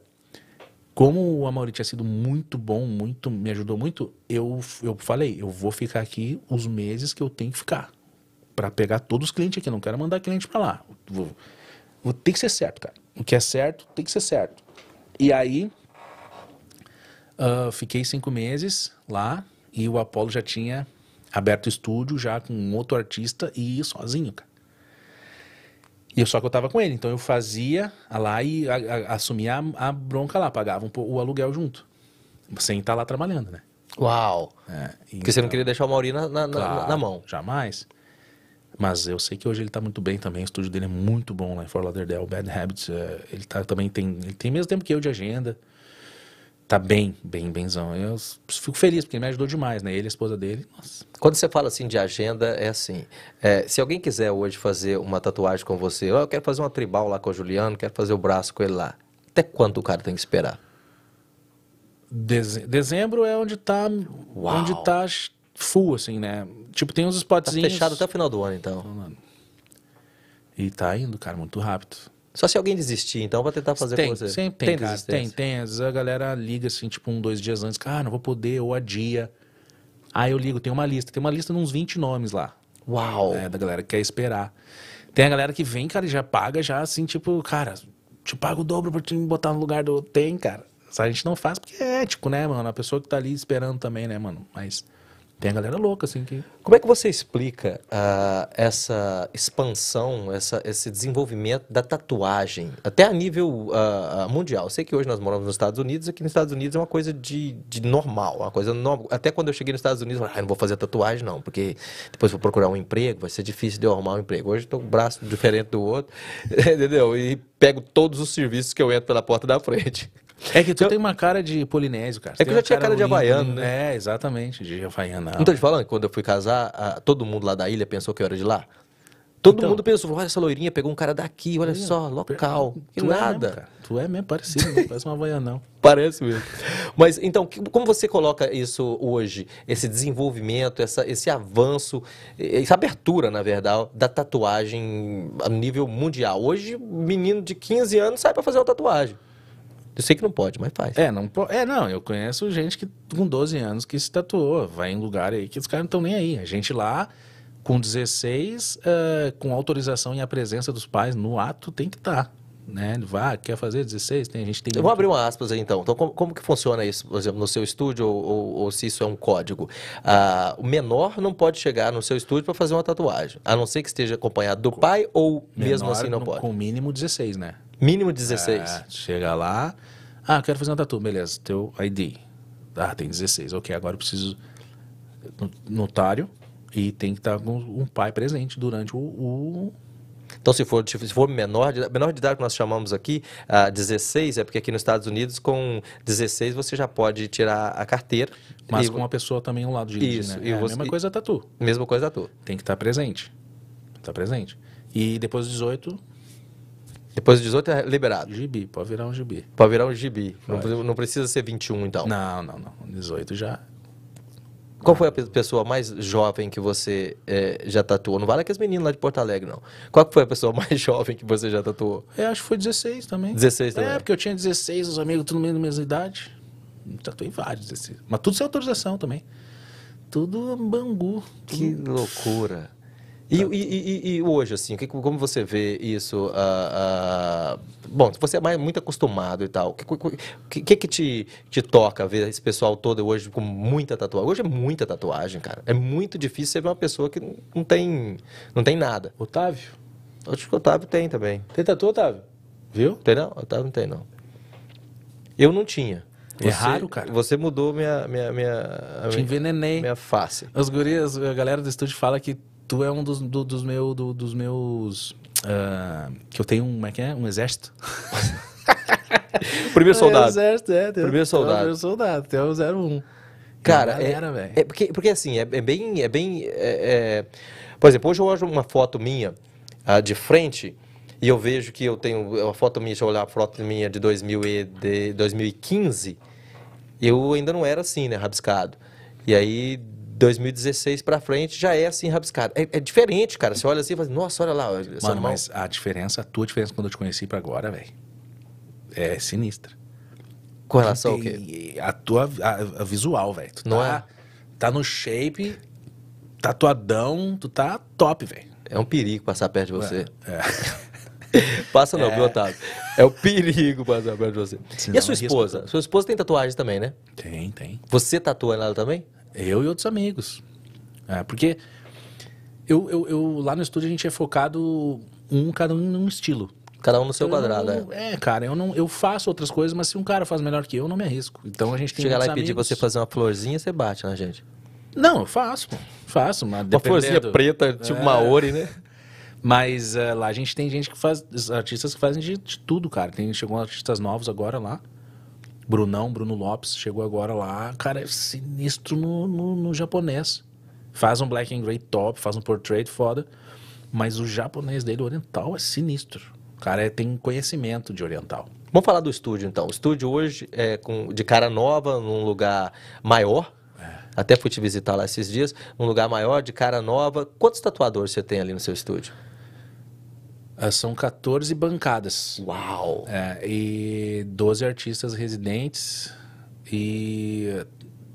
Speaker 2: Como o Amaury tinha sido muito bom, muito, me ajudou muito, eu, eu falei, eu vou ficar aqui os meses que eu tenho que ficar. Pra pegar todos os clientes aqui. Não quero mandar cliente pra lá. Vou, vou- tem que ser certo, cara. O que é certo, tem que ser certo. E aí, ah, fiquei cinco meses lá e o Apollo já tinha aberto estúdio já com outro artista e sozinho, cara. E eu, só que eu tava com ele, então eu fazia lá e a- a- assumia a, a bronca lá, pagava um o aluguel junto. Sem estar lá trabalhando, né?
Speaker 1: Uau!
Speaker 2: É,
Speaker 1: Porque você não queria deixar o Mauri na, na, na-
Speaker 2: Claro,
Speaker 1: na mão.
Speaker 2: Jamais. Mas eu sei que hoje ele tá muito bem também. O estúdio dele é muito bom lá em Fort Lauderdale. Bad Habits. é, ele tá, também tem. Ele tem mesmo tempo que eu de agenda. Tá bem, bem, benzão. Eu fico feliz, porque ele me ajudou demais, né? Ele a esposa dele. Nossa.
Speaker 1: Quando você fala assim de agenda, é assim. é, se alguém quiser hoje fazer uma tatuagem com você, ó, eu quero fazer uma tribal lá com o Juliano, quero fazer o braço com ele lá. Até quanto o cara tem que esperar?
Speaker 2: Deze- Dezembro é onde tá.
Speaker 1: Uau.
Speaker 2: Onde tá full, assim, né? Tipo, tem uns
Speaker 1: Tá
Speaker 2: spotzinhos.
Speaker 1: fechado até o final do ano, então.
Speaker 2: E tá indo, cara, muito rápido.
Speaker 1: Só se alguém desistir, então, pra tentar fazer
Speaker 2: tem,
Speaker 1: com você.
Speaker 2: sempre tem, cara. Tem, tem. Às vezes a galera liga assim, tipo, um, dois dias antes, cara, não vou poder, ou adia. Aí eu ligo, tem uma lista, tem uma lista de uns 20 nomes lá.
Speaker 1: Uau!
Speaker 2: né, da galera que quer esperar. Tem a galera que vem, cara, e já paga, já assim, tipo, cara, te pago o dobro pra te botar no lugar do. Tem, cara. A gente não faz porque é ético, né, mano? A pessoa que tá ali esperando também, né, mano? Mas tem a galera louca, assim, que.
Speaker 1: Como é que você explica ah, essa expansão, essa, esse desenvolvimento da tatuagem, até a nível ah, mundial? Eu sei que hoje nós moramos nos Estados Unidos, aqui nos Estados Unidos é uma coisa de, de normal, uma coisa normal. Até quando eu cheguei nos Estados Unidos, eu falei, ah, não vou fazer tatuagem não, porque depois vou procurar um emprego, vai ser difícil de eu arrumar um emprego. Hoje estou com o braço diferente do outro, entendeu? E pego todos os serviços que eu entro pela porta da frente.
Speaker 2: É que tu tem uma cara de polinésio, cara.
Speaker 1: É que eu já
Speaker 2: uma
Speaker 1: tinha cara de
Speaker 2: bonita,
Speaker 1: havaiano,
Speaker 2: bonita. É, exatamente, de havaiano.
Speaker 1: Não tô te falando que quando eu fui casar, ah, todo mundo lá da ilha pensou que eu era de lá? Todo
Speaker 2: Então.
Speaker 1: mundo pensou, olha essa loirinha, pegou um cara daqui, olha só, local. Que
Speaker 2: tu É
Speaker 1: nada.
Speaker 2: mesmo, cara. tu é mesmo parecido, não parece um havaianão.
Speaker 1: Parece mesmo. Mas então, como você coloca isso hoje, esse desenvolvimento, essa, esse avanço, essa abertura, na verdade, da tatuagem a nível mundial? Hoje, menino de 15 anos sai pra fazer uma tatuagem. Eu sei que não pode, mas faz.
Speaker 2: É, não, é, não, eu conheço gente que com 12 anos que se tatuou, vai em lugar aí que os caras não estão nem aí. A gente lá, com 16, eh, com autorização e a presença dos pais no ato, tem que estar. né? Vai, quer fazer 16? Tem, a gente tem
Speaker 1: Eu vou abrir uma aspas aí então. Então, como, como que funciona isso, por exemplo, no seu estúdio ou, ou- ou se isso é um código? Ah, o menor não pode chegar no seu estúdio para fazer uma tatuagem, a não ser que esteja acompanhado do pai ou mesmo
Speaker 2: menor
Speaker 1: assim não
Speaker 2: no-
Speaker 1: pode.
Speaker 2: Com mínimo 16, né?
Speaker 1: Mínimo 16.
Speaker 2: É, chega lá, ah, quero fazer uma tatu, beleza, teu ID. Ah, tem 16, ok, agora eu preciso no- notário e tem que estar com um pai presente durante o, o-
Speaker 1: Então, se for, se for menor, de, menor de idade que nós chamamos aqui, ah, 16, é porque aqui nos Estados Unidos, com 16, você já pode tirar a carteira.
Speaker 2: mas
Speaker 1: e,
Speaker 2: com uma pessoa também ao lado dirigir,
Speaker 1: Isso,
Speaker 2: né?
Speaker 1: e
Speaker 2: é a
Speaker 1: você-
Speaker 2: mesma coisa tatu.
Speaker 1: Mesma coisa tua.
Speaker 2: Tem que estar presente. Tá presente. E depois dos 18,
Speaker 1: Depois de 18 é liberado.
Speaker 2: gibi, pode virar um gibi.
Speaker 1: Pode virar um gibi. Não, não precisa ser 21, então.
Speaker 2: Não, não, não. 18 já.
Speaker 1: Qual foi a pe- pessoa mais jovem que você eh, já tatuou? Não vale aqueles meninos lá de Porto Alegre, não. Qual foi a pessoa mais jovem que você já tatuou?
Speaker 2: Eu acho que foi 16 também.
Speaker 1: 16 também.
Speaker 2: É, porque eu tinha 16, os amigos tudo na mesma idade. Tatuei vários 16. Mas tudo sem autorização também. Tudo bangu.
Speaker 1: Que loucura. E, e- e- e hoje, assim, como você vê isso? ah, ah, bom, você é muito acostumado e tal. O que, que, que te, te toca ver esse pessoal todo hoje com muita tatuagem? Hoje é muita tatuagem, cara. É muito difícil você ver uma pessoa que não tem, não tem nada.
Speaker 2: Otávio.
Speaker 1: Acho que o Otávio tem também.
Speaker 2: Tem tatu, Otávio? Viu?
Speaker 1: Tem não? Otávio não tem, não. Eu não tinha.
Speaker 2: É raro, cara.
Speaker 1: Você mudou minha, minha, minha,
Speaker 2: Te
Speaker 1: minha,
Speaker 2: envenenei.
Speaker 1: minha face.
Speaker 2: Os gurias, a galera do estúdio fala que tu é um dos, do- dos, meu, do- dos meus. ah, que eu tenho um. Como é que é? Um exército.
Speaker 1: Primeiro
Speaker 2: É,
Speaker 1: soldado.
Speaker 2: exército, é.
Speaker 1: Primeiro soldado.
Speaker 2: Primeiro soldado, tem o 01.
Speaker 1: Cara, é,
Speaker 2: galera, velho.
Speaker 1: é porque, porque assim, é, é bem. É bem é- é- Por exemplo, hoje eu olho uma foto minha ah, de frente e eu vejo que eu tenho uma foto minha, deixa eu olhar a foto minha de, 2000 e de 2015, eu ainda não era assim, né, rabiscado. E aí 2016 para frente já é assim rabiscado. É, é, diferente, cara. Você olha assim e fala, nossa, olha lá.
Speaker 2: Mano, mão... mas a diferença, a tua diferença quando eu te conheci para agora, velho, é sinistra.
Speaker 1: Com relação ao quê?
Speaker 2: A tua a, a visual, velho.
Speaker 1: Não
Speaker 2: tá,
Speaker 1: é?
Speaker 2: Tá no shape, tatuadão, tu tá top, velho.
Speaker 1: É um perigo passar perto de você.
Speaker 2: É. é.
Speaker 1: Passa não, é. viu, Otávio? É o perigo passar perto de você.
Speaker 2: Senão,
Speaker 1: e a sua esposa? Sua esposa tem tatuagens também, né?
Speaker 2: Tem, tem.
Speaker 1: Você tatua ela também?
Speaker 2: Eu e outros amigos. É, porque eu, eu, eu, lá no estúdio a gente é focado um cada um num estilo.
Speaker 1: Cada um no seu quadrado,
Speaker 2: é. É, cara, eu não eu faço outras coisas, mas se um cara faz melhor que eu, eu não me arrisco. Então a gente tem
Speaker 1: Chega lá
Speaker 2: e
Speaker 1: pedir você fazer uma florzinha, você bate na gente.
Speaker 2: Não, eu faço, faço, mas
Speaker 1: Uma florzinha preta, tipo é... Maori, né?
Speaker 2: Mas uh, lá a gente tem gente que faz, artistas que fazem de, de tudo, cara. Tem, chegou artistas novos agora lá. Brunão, Bruno Lopes, chegou agora lá. Cara, é sinistro no, no, no japonês. Faz um black and gray top, faz um portrait foda. Mas o japonês dele, oriental, é sinistro. O cara é, tem conhecimento de oriental.
Speaker 1: Vamos falar do estúdio, então. O estúdio hoje é com, de cara nova, num lugar maior. É. Até fui te visitar lá esses dias. Num lugar maior, de cara nova. Quantos tatuadores você tem ali no seu estúdio?
Speaker 2: Uh, são 14 bancadas.
Speaker 1: Uau!
Speaker 2: É, e 12 artistas residentes e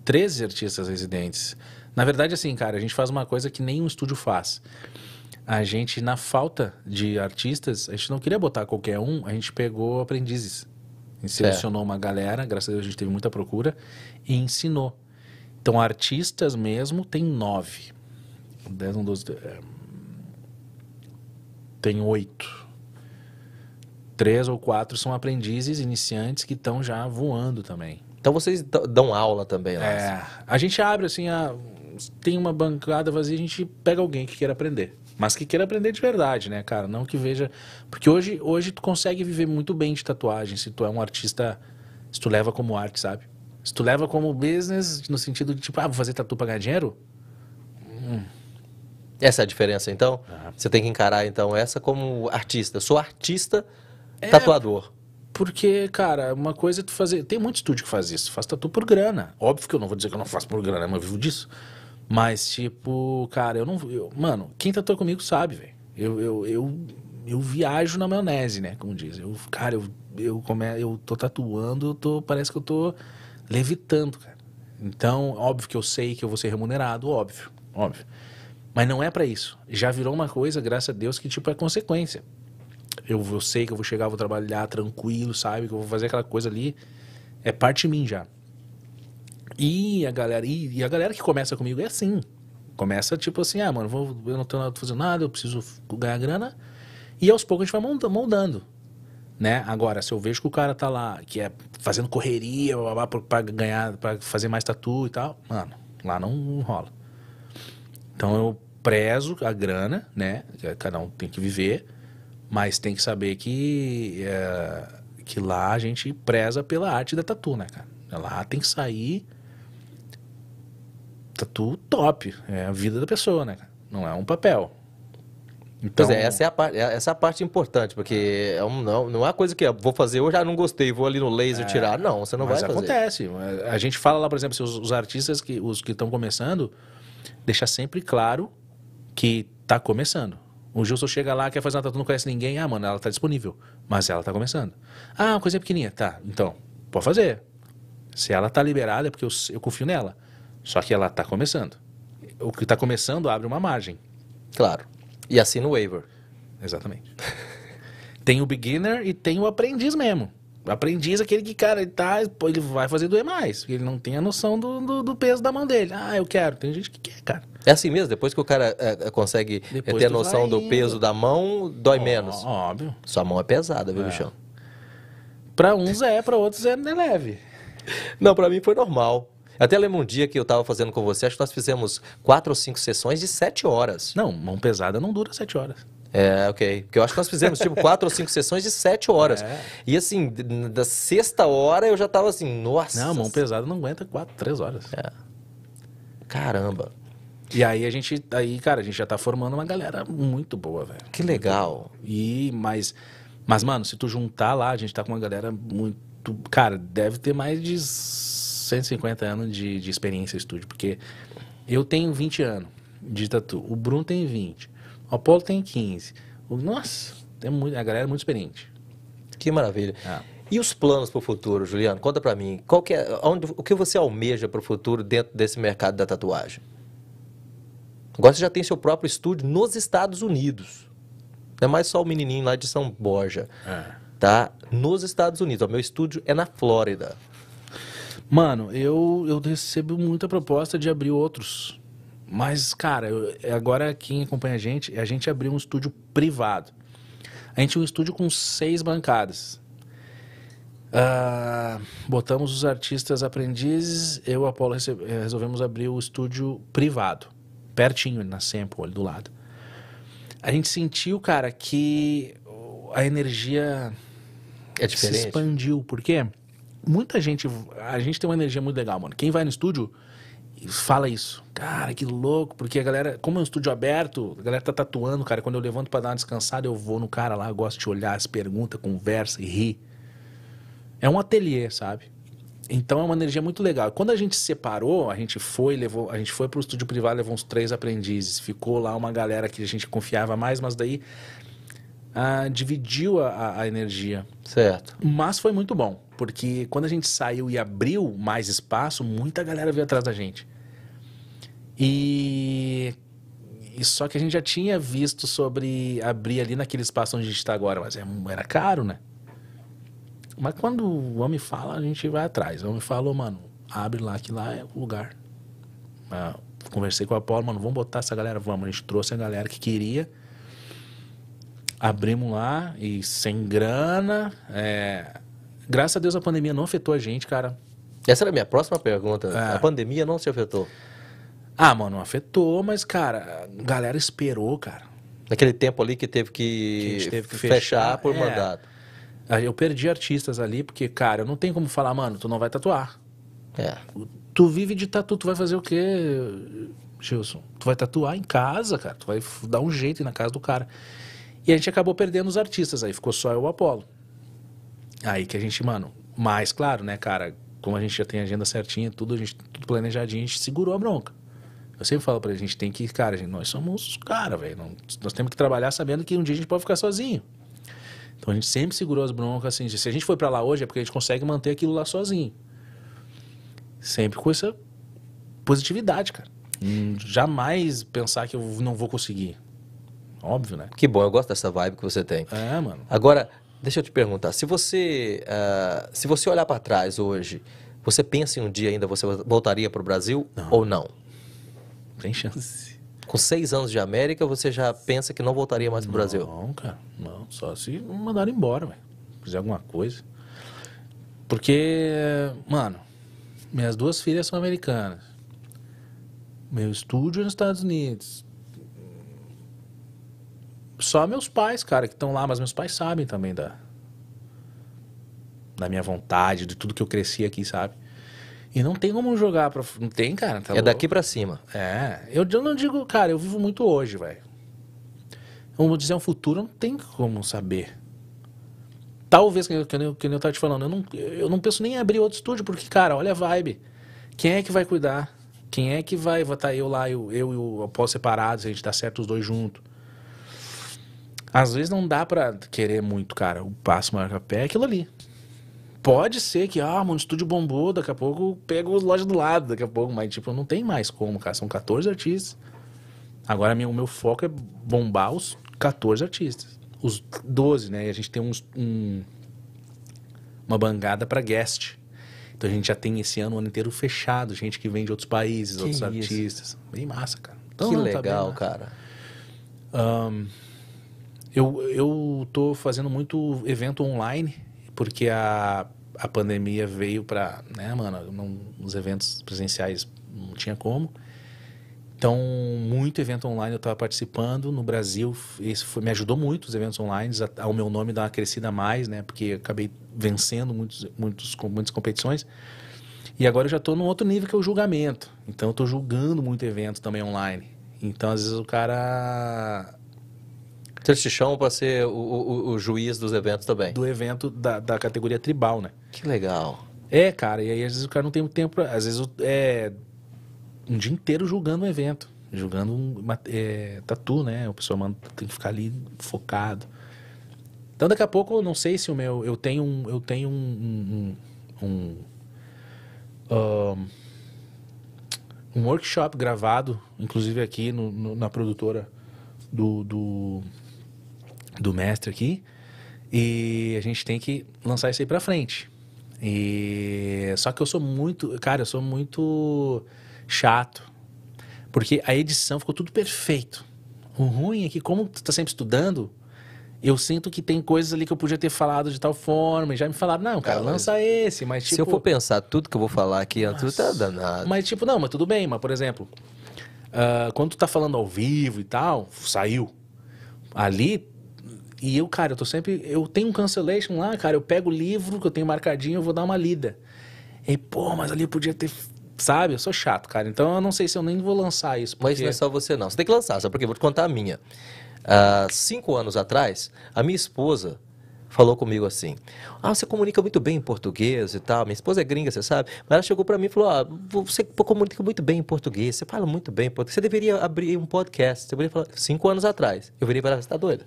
Speaker 2: 13 artistas residentes. Na verdade, assim, cara, a gente faz uma coisa que nenhum estúdio faz. A gente, na falta de artistas, a gente não queria botar qualquer um, a gente pegou aprendizes. A gente selecionou uma galera, graças a Deus a gente teve muita procura, e ensinou. Então, artistas mesmo tem nove. 10, 11, 12, tem oito. Três ou quatro são aprendizes iniciantes que estão já voando também.
Speaker 1: Então vocês dão aula também lá?
Speaker 2: É. A gente abre assim, a, tem uma bancada vazia, a gente pega alguém que queira aprender. Mas que queira aprender de verdade, né, cara? Não que veja. Porque hoje, hoje tu consegue viver muito bem de tatuagem se tu é um artista. Se tu leva como arte, sabe? Se tu leva como business, no sentido de tipo, ah, vou fazer tatu pra ganhar dinheiro.
Speaker 1: Essa é a diferença, então? Você tem que encarar, então, essa como artista. Eu sou artista
Speaker 2: é,
Speaker 1: tatuador.
Speaker 2: Porque, cara, uma coisa é tu fazer... Tem muito estúdio que faz isso. Faz tatu por grana. Óbvio que eu não vou dizer que eu não faço por grana, mas eu vivo disso. Mas, tipo, cara, eu não... Eu, mano, quem tatua comigo sabe, velho. Eu, eu, eu, eu viajo na maionese, né? Como diz. Eu, cara, eu, eu, come, eu tô tatuando, eu tô, parece que eu tô levitando, cara. Então, óbvio que eu sei que eu vou ser remunerado, óbvio, óbvio. Mas não é para isso. Já virou uma coisa, graças a Deus, que tipo é consequência. Eu, eu sei que eu vou chegar, vou trabalhar tranquilo, sabe? Que eu vou fazer aquela coisa ali. É parte de mim já. E a galera, e, e a galera que começa comigo é assim. Começa tipo assim, ah, mano, vou, eu não tô fazendo nada, eu preciso ganhar grana. E aos poucos a gente vai moldando. Né? Agora, se eu vejo que o cara tá lá, que é fazendo correria para ganhar, para fazer mais tatu e tal, mano, lá não rola. Então eu prezo a grana, né? Cada um tem que viver, mas tem que saber que, é, que lá a gente preza pela arte da tatu, né, cara? Lá tem que sair tatu top. É a vida da pessoa, né? Não é um papel.
Speaker 1: Então, pois é, essa é, a parte, essa é a parte importante, porque é um, não, não é uma coisa que eu vou fazer hoje, ah, não gostei, vou ali no laser é, tirar. Não, você não vai fazer.
Speaker 2: acontece. A gente fala lá, por exemplo, se os, os artistas, que, os que estão começando, deixar sempre claro que tá começando. O Gilson chega lá, quer fazer uma tatu, não conhece ninguém. Ah, mano, ela tá disponível. Mas ela tá começando. Ah, uma coisa pequenininha. Tá, então, pode fazer. Se ela tá liberada, é porque eu, eu confio nela. Só que ela tá começando. O que tá começando abre uma margem.
Speaker 1: Claro. E assim no waiver.
Speaker 2: Exatamente. tem o beginner e tem o aprendiz mesmo. Aprendiz é aquele que, cara, ele, tá, ele vai fazer doer mais. Porque ele não tem a noção do, do, do, peso da mão dele. Ah, eu quero. Tem gente que quer, cara.
Speaker 1: É assim mesmo? Depois que o cara é, é consegue Depois ter a noção do peso da mão, dói oh, menos.
Speaker 2: Óbvio.
Speaker 1: Sua mão é pesada, viu, é. bichão?
Speaker 2: Pra uns é, pra outros é leve.
Speaker 1: Não, pra mim foi normal. Até lembro um dia que eu tava fazendo com você, acho que nós fizemos quatro ou cinco sessões de sete horas.
Speaker 2: Não, mão pesada não dura sete horas.
Speaker 1: É, ok. Porque eu acho que nós fizemos tipo quatro ou cinco sessões de sete horas. É. E assim, da sexta hora eu já tava assim, nossa.
Speaker 2: Não, mão pesada não aguenta quatro, três horas.
Speaker 1: É. Caramba.
Speaker 2: E aí a gente, aí, cara, a gente já tá formando uma galera muito boa, velho.
Speaker 1: Que legal.
Speaker 2: E, mas, mas, mano, se tu juntar lá, a gente tá com uma galera muito. Cara, deve ter mais de 150 anos de, de experiência em estúdio, porque eu tenho 20 anos de tatu, o Bruno tem 20, o Apolo tem 15. O, nossa, tem muito, a galera é muito experiente.
Speaker 1: Que maravilha.
Speaker 2: É.
Speaker 1: E os planos para o futuro, Juliano? Conta para mim. Qual que é, onde, o que você almeja para o futuro dentro desse mercado da tatuagem? Agora você já tem seu próprio estúdio nos Estados Unidos. Não é mais só o menininho lá de São Borja.
Speaker 2: É.
Speaker 1: Tá? Nos Estados Unidos. O meu estúdio é na Flórida.
Speaker 2: Mano, eu, eu recebo muita proposta de abrir outros. Mas, cara, eu- agora quem acompanha a gente, a gente abriu um estúdio privado. A gente tinha um estúdio com seis bancadas. Ah, botamos os artistas aprendizes, eu e rece- eh, resolvemos abrir o estúdio privado, pertinho, na Sample, ali do lado. A gente sentiu, cara, que a energia
Speaker 1: É
Speaker 2: se expandiu. Por quê? Muita gente. A gente tem uma energia muito legal, mano. Quem vai no estúdio fala isso. Cara, que louco. Porque a galera, como é um estúdio aberto, a galera tá tatuando, cara. Quando eu levanto pra dar uma descansada, eu vou no cara lá, gosto de olhar, as perguntas, conversa e ri. É um ateliê, sabe? Então é uma energia muito legal. Quando a gente se separou, a gente foi, levou, a gente foi pro estúdio privado, levou uns três aprendizes. Ficou lá uma galera que a gente confiava mais, mas daí ah, dividiu a- a energia.
Speaker 1: Certo.
Speaker 2: Mas foi muito bom, porque quando a gente saiu e abriu mais espaço, muita galera veio atrás da gente. E, e só que a gente já tinha visto sobre abrir ali naquele espaço onde a gente está agora, mas é- era caro, né? Mas quando o homem fala, a gente vai atrás. O homem falou, mano, abre lá, que lá é o lugar. Ah, conversei com a Apolo, mano, vamos botar essa galera, vamos. A gente trouxe a galera que queria. Abrimos lá e sem grana. é, Graças a Deus a pandemia não afetou a gente, cara.
Speaker 1: Essa era a minha próxima pergunta.
Speaker 2: É.
Speaker 1: A pandemia não te afetou?
Speaker 2: Ah, mano, afetou, mas, cara, a galera esperou, cara.
Speaker 1: Naquele tempo ali que teve
Speaker 2: Que
Speaker 1: que,
Speaker 2: teve que
Speaker 1: fechar,
Speaker 2: fechar,
Speaker 1: por
Speaker 2: é.
Speaker 1: mandato.
Speaker 2: Eu perdi artistas ali, porque, cara, eu não tenho como falar, mano, tu não vai tatuar.
Speaker 1: É.
Speaker 2: Tu vive de tatu, tu vai fazer o quê, Gilson? Tu vai tatuar em casa, cara. Tu vai dar um jeito na casa do cara. E a gente acabou perdendo os artistas, aí ficou só eu e o Apolo. Aí que a gente, mano, mais claro, né, cara? Como a gente já tem agenda certinha, tudo, a gente, tudo planejadinho, a gente segurou a bronca. Eu sempre falo pra gente tem que, cara, gente, nós somos os caras, velho. não- Nós temos que trabalhar sabendo que um dia a gente pode ficar sozinho. Então a gente sempre segurou as broncas, assim, se a gente foi pra lá hoje é porque a gente consegue manter aquilo lá sozinho. Sempre com essa positividade, cara. Hum, Jamais pensar que eu não vou conseguir. Óbvio, né?
Speaker 1: Que bom, eu gosto dessa vibe que você tem.
Speaker 2: É, mano.
Speaker 1: Agora, deixa eu te perguntar, se você, ah, se você olhar para trás hoje, você pensa em um dia ainda você voltaria para o Brasil ou não?
Speaker 2: Tem chance.
Speaker 1: Com seis anos de América, você já pensa que não voltaria mais para o Brasil?
Speaker 2: Não, cara. Não. Só se me mandaram embora, velho. Fizer alguma coisa. Porque, mano, minhas duas filhas são americanas. Meu estúdio é nos Estados Unidos. Só meus pais, cara, que estão lá, mas meus pais sabem também da, da minha vontade, de tudo que eu cresci aqui, sabe? E não tem como jogar pra. Não tem, cara. tá
Speaker 1: é
Speaker 2: louco.
Speaker 1: daqui para cima.
Speaker 2: É, eu, eu não digo, cara, eu vivo muito hoje, velho. Vamos dizer, um futuro não tem como saber. Talvez, que, eu- que, eu- que eu tava te falando, eu não, eu não penso nem em abrir outro estúdio, porque, cara, olha a vibe. Quem é que vai cuidar? Quem é que vai? Estar eu lá, eu, eu e o Apolo separados, a gente dá certo os dois juntos. Às vezes não dá pra querer muito, cara. O passo maior que a pé é aquilo ali. Pode ser que, ah, mano, o estúdio bombou, daqui a pouco eu pego a loja do lado, daqui a pouco, mas tipo, não tem mais como, cara. São 14 artistas. Agora meu, o meu foco é bombar os 14 artistas. Os 12, né? E a gente tem uns, um, uma bangada pra guest. Então a gente já tem esse ano o ano inteiro fechado, gente que vem de outros países,
Speaker 1: Que
Speaker 2: outros
Speaker 1: isso.
Speaker 2: artistas. Bem massa, cara. Então,
Speaker 1: que
Speaker 2: não, tá
Speaker 1: legal,
Speaker 2: massa.
Speaker 1: cara.
Speaker 2: Eu, eu tô fazendo muito evento online, porque a, a pandemia veio pra, né, mano, não, os eventos presenciais não tinha como. Então, muito evento online eu tava participando no Brasil, isso foi- me ajudou muito os eventos online, ao meu nome dar uma crescida mais, né, porque acabei vencendo muitos, muitos, muitas competições. E agora eu já tô num outro nível que é o julgamento. Então eu tô julgando muito evento também online. Então às vezes o cara
Speaker 1: Vocês te chamam para ser o, o- o juiz dos eventos também.
Speaker 2: do evento da, da categoria tribal, né?
Speaker 1: Que legal.
Speaker 2: É, cara, e aí às vezes o cara não tem tempo pra, Às vezes é um dia inteiro julgando um evento. Julgando um é, tatu, né? O pessoal manda, tem que ficar ali focado. Então daqui a pouco eu não sei se o meu. Eu tenho um. Eu tenho um. um, um, ahn, um workshop gravado, inclusive aqui no- no- na produtora do, do, do mestre aqui. E a gente tem que lançar isso aí pra frente. E só que eu sou muito, cara, eu sou muito chato. Porque a edição ficou tudo perfeito. O ruim é que como tu tá sempre estudando, eu sinto que tem coisas ali que eu podia ter falado de tal forma, e já me falaram, não, cara,
Speaker 1: Ah, mas
Speaker 2: lança esse, mas tipo
Speaker 1: Se eu for pensar tudo que eu vou falar aqui antes, tá danado.
Speaker 2: mas, tipo, não, mas tudo bem, mas, por exemplo, ah, quando tu tá falando ao vivo e tal, saiu. Ali, e eu, cara, eu tô sempre. Eu tenho um cancellation lá, cara, eu pego o livro que eu tenho marcadinho, eu vou dar uma lida. E, pô, mas ali eu podia ter. Sabe? Eu sou chato, cara. Então eu não sei se eu nem vou lançar isso.
Speaker 1: Mas
Speaker 2: Porque...
Speaker 1: não é só você, não. Você tem que lançar, sabe por quê? Vou te contar a minha. Há cinco anos atrás, a minha esposa falou comigo assim: Ah, você comunica muito bem em português e tal. Minha esposa é gringa, você sabe. Mas ela chegou pra mim e falou: Ah, você comunica muito bem em português, você fala muito bem em português. Você deveria abrir um podcast. Você deveria falar. Cinco anos atrás. Eu virei para ela: Você tá doida?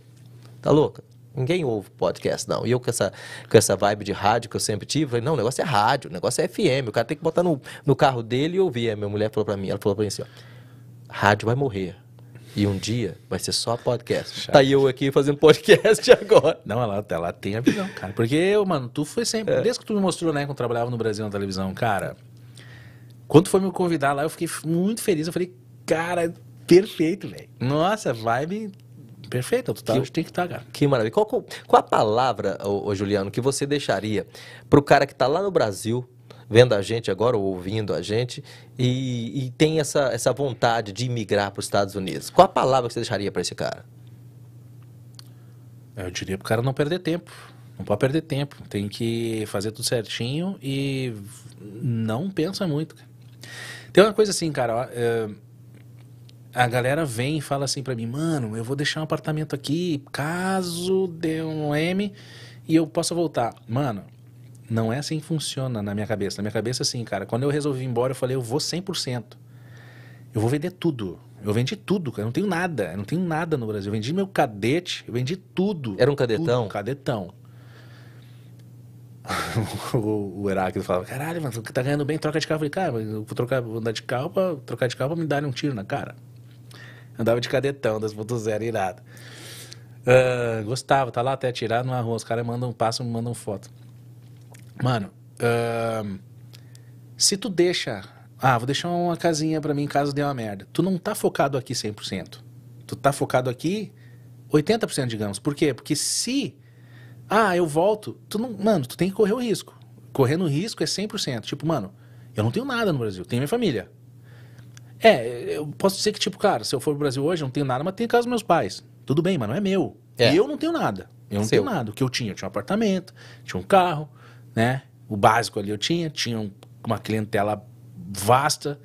Speaker 1: Tá louca? Ninguém ouve podcast, não. E eu com essa, com essa vibe de rádio que eu sempre tive, falei, não, o negócio é rádio, o negócio é FM. O cara tem que botar no, no carro dele e ouvir. Aí minha mulher falou pra mim, ela falou pra mim assim, ó, rádio vai morrer. E um dia vai ser só podcast. Tá eu aqui fazendo podcast agora.
Speaker 2: Não, ela, ela tem a visão, cara. Porque, eu, mano, tu foi sempre. Desde que tu me mostrou, né, quando eu trabalhava no Brasil na televisão, cara. Quando foi me convidar lá, eu fiquei muito feliz. Eu falei, cara, perfeito, velho. Nossa, vibe perfeita. Tu tá
Speaker 1: Que-
Speaker 2: onde tem que estar, cara.
Speaker 1: Que maravilha. Qual, qual, qual a palavra, ô, ô, Juliano, que você deixaria pro cara que tá lá no Brasil, vendo a gente agora, ou ouvindo a gente, e, e tem essa, essa vontade de imigrar para os Estados Unidos? Qual a palavra que você deixaria para esse cara?
Speaker 2: Eu diria pro cara não perder tempo. Não pode perder tempo. Tem que fazer tudo certinho e não pensa muito. cara. Tem uma coisa assim, cara. ó, é, a galera vem e fala assim pra mim, mano, eu vou deixar um apartamento aqui, caso dê um M e eu possa voltar. Mano, não é assim que funciona na minha cabeça. Na minha cabeça, assim, cara, quando eu resolvi ir embora, eu falei, eu vou 100%. Eu vou vender tudo. Eu vendi tudo, cara. Eu não tenho nada. Eu não tenho nada no Brasil. Eu vendi meu cadete, eu vendi tudo.
Speaker 1: Era um cadetão?
Speaker 2: Tudo, um cadetão. o, o Heráclito falava, caralho, mano, tá ganhando bem, troca de carro. Eu falei, cara, eu vou, trocar, vou andar de carro pra trocar de carro pra me darem um tiro na cara. Andava de cadetão, 2.0, irado. Ah, gostava, tá lá até tirar numa rua. Os caras mandam, passam, mandam foto. Mano, ahn, se tu deixa. Ah, vou deixar uma casinha pra mim caso dê uma merda. Tu não tá focado aqui 100%. Tu tá focado aqui 80%, digamos. Por quê? Porque se. Ah, eu volto. Tu não. Mano, tu tem que correr o risco. Correndo o risco é 100%. Tipo, mano, eu não tenho nada no Brasil. Tenho minha família. É, eu posso dizer que, tipo, cara, se eu for pro Brasil hoje, eu não tenho nada, mas tenho casa dos meus pais. Tudo bem, mas não é meu.
Speaker 1: É.
Speaker 2: E eu não tenho nada. Eu não
Speaker 1: Seu.
Speaker 2: tenho nada. O que eu tinha? Eu tinha um apartamento, tinha um carro, né? O básico ali eu tinha, tinha um- uma clientela vasta.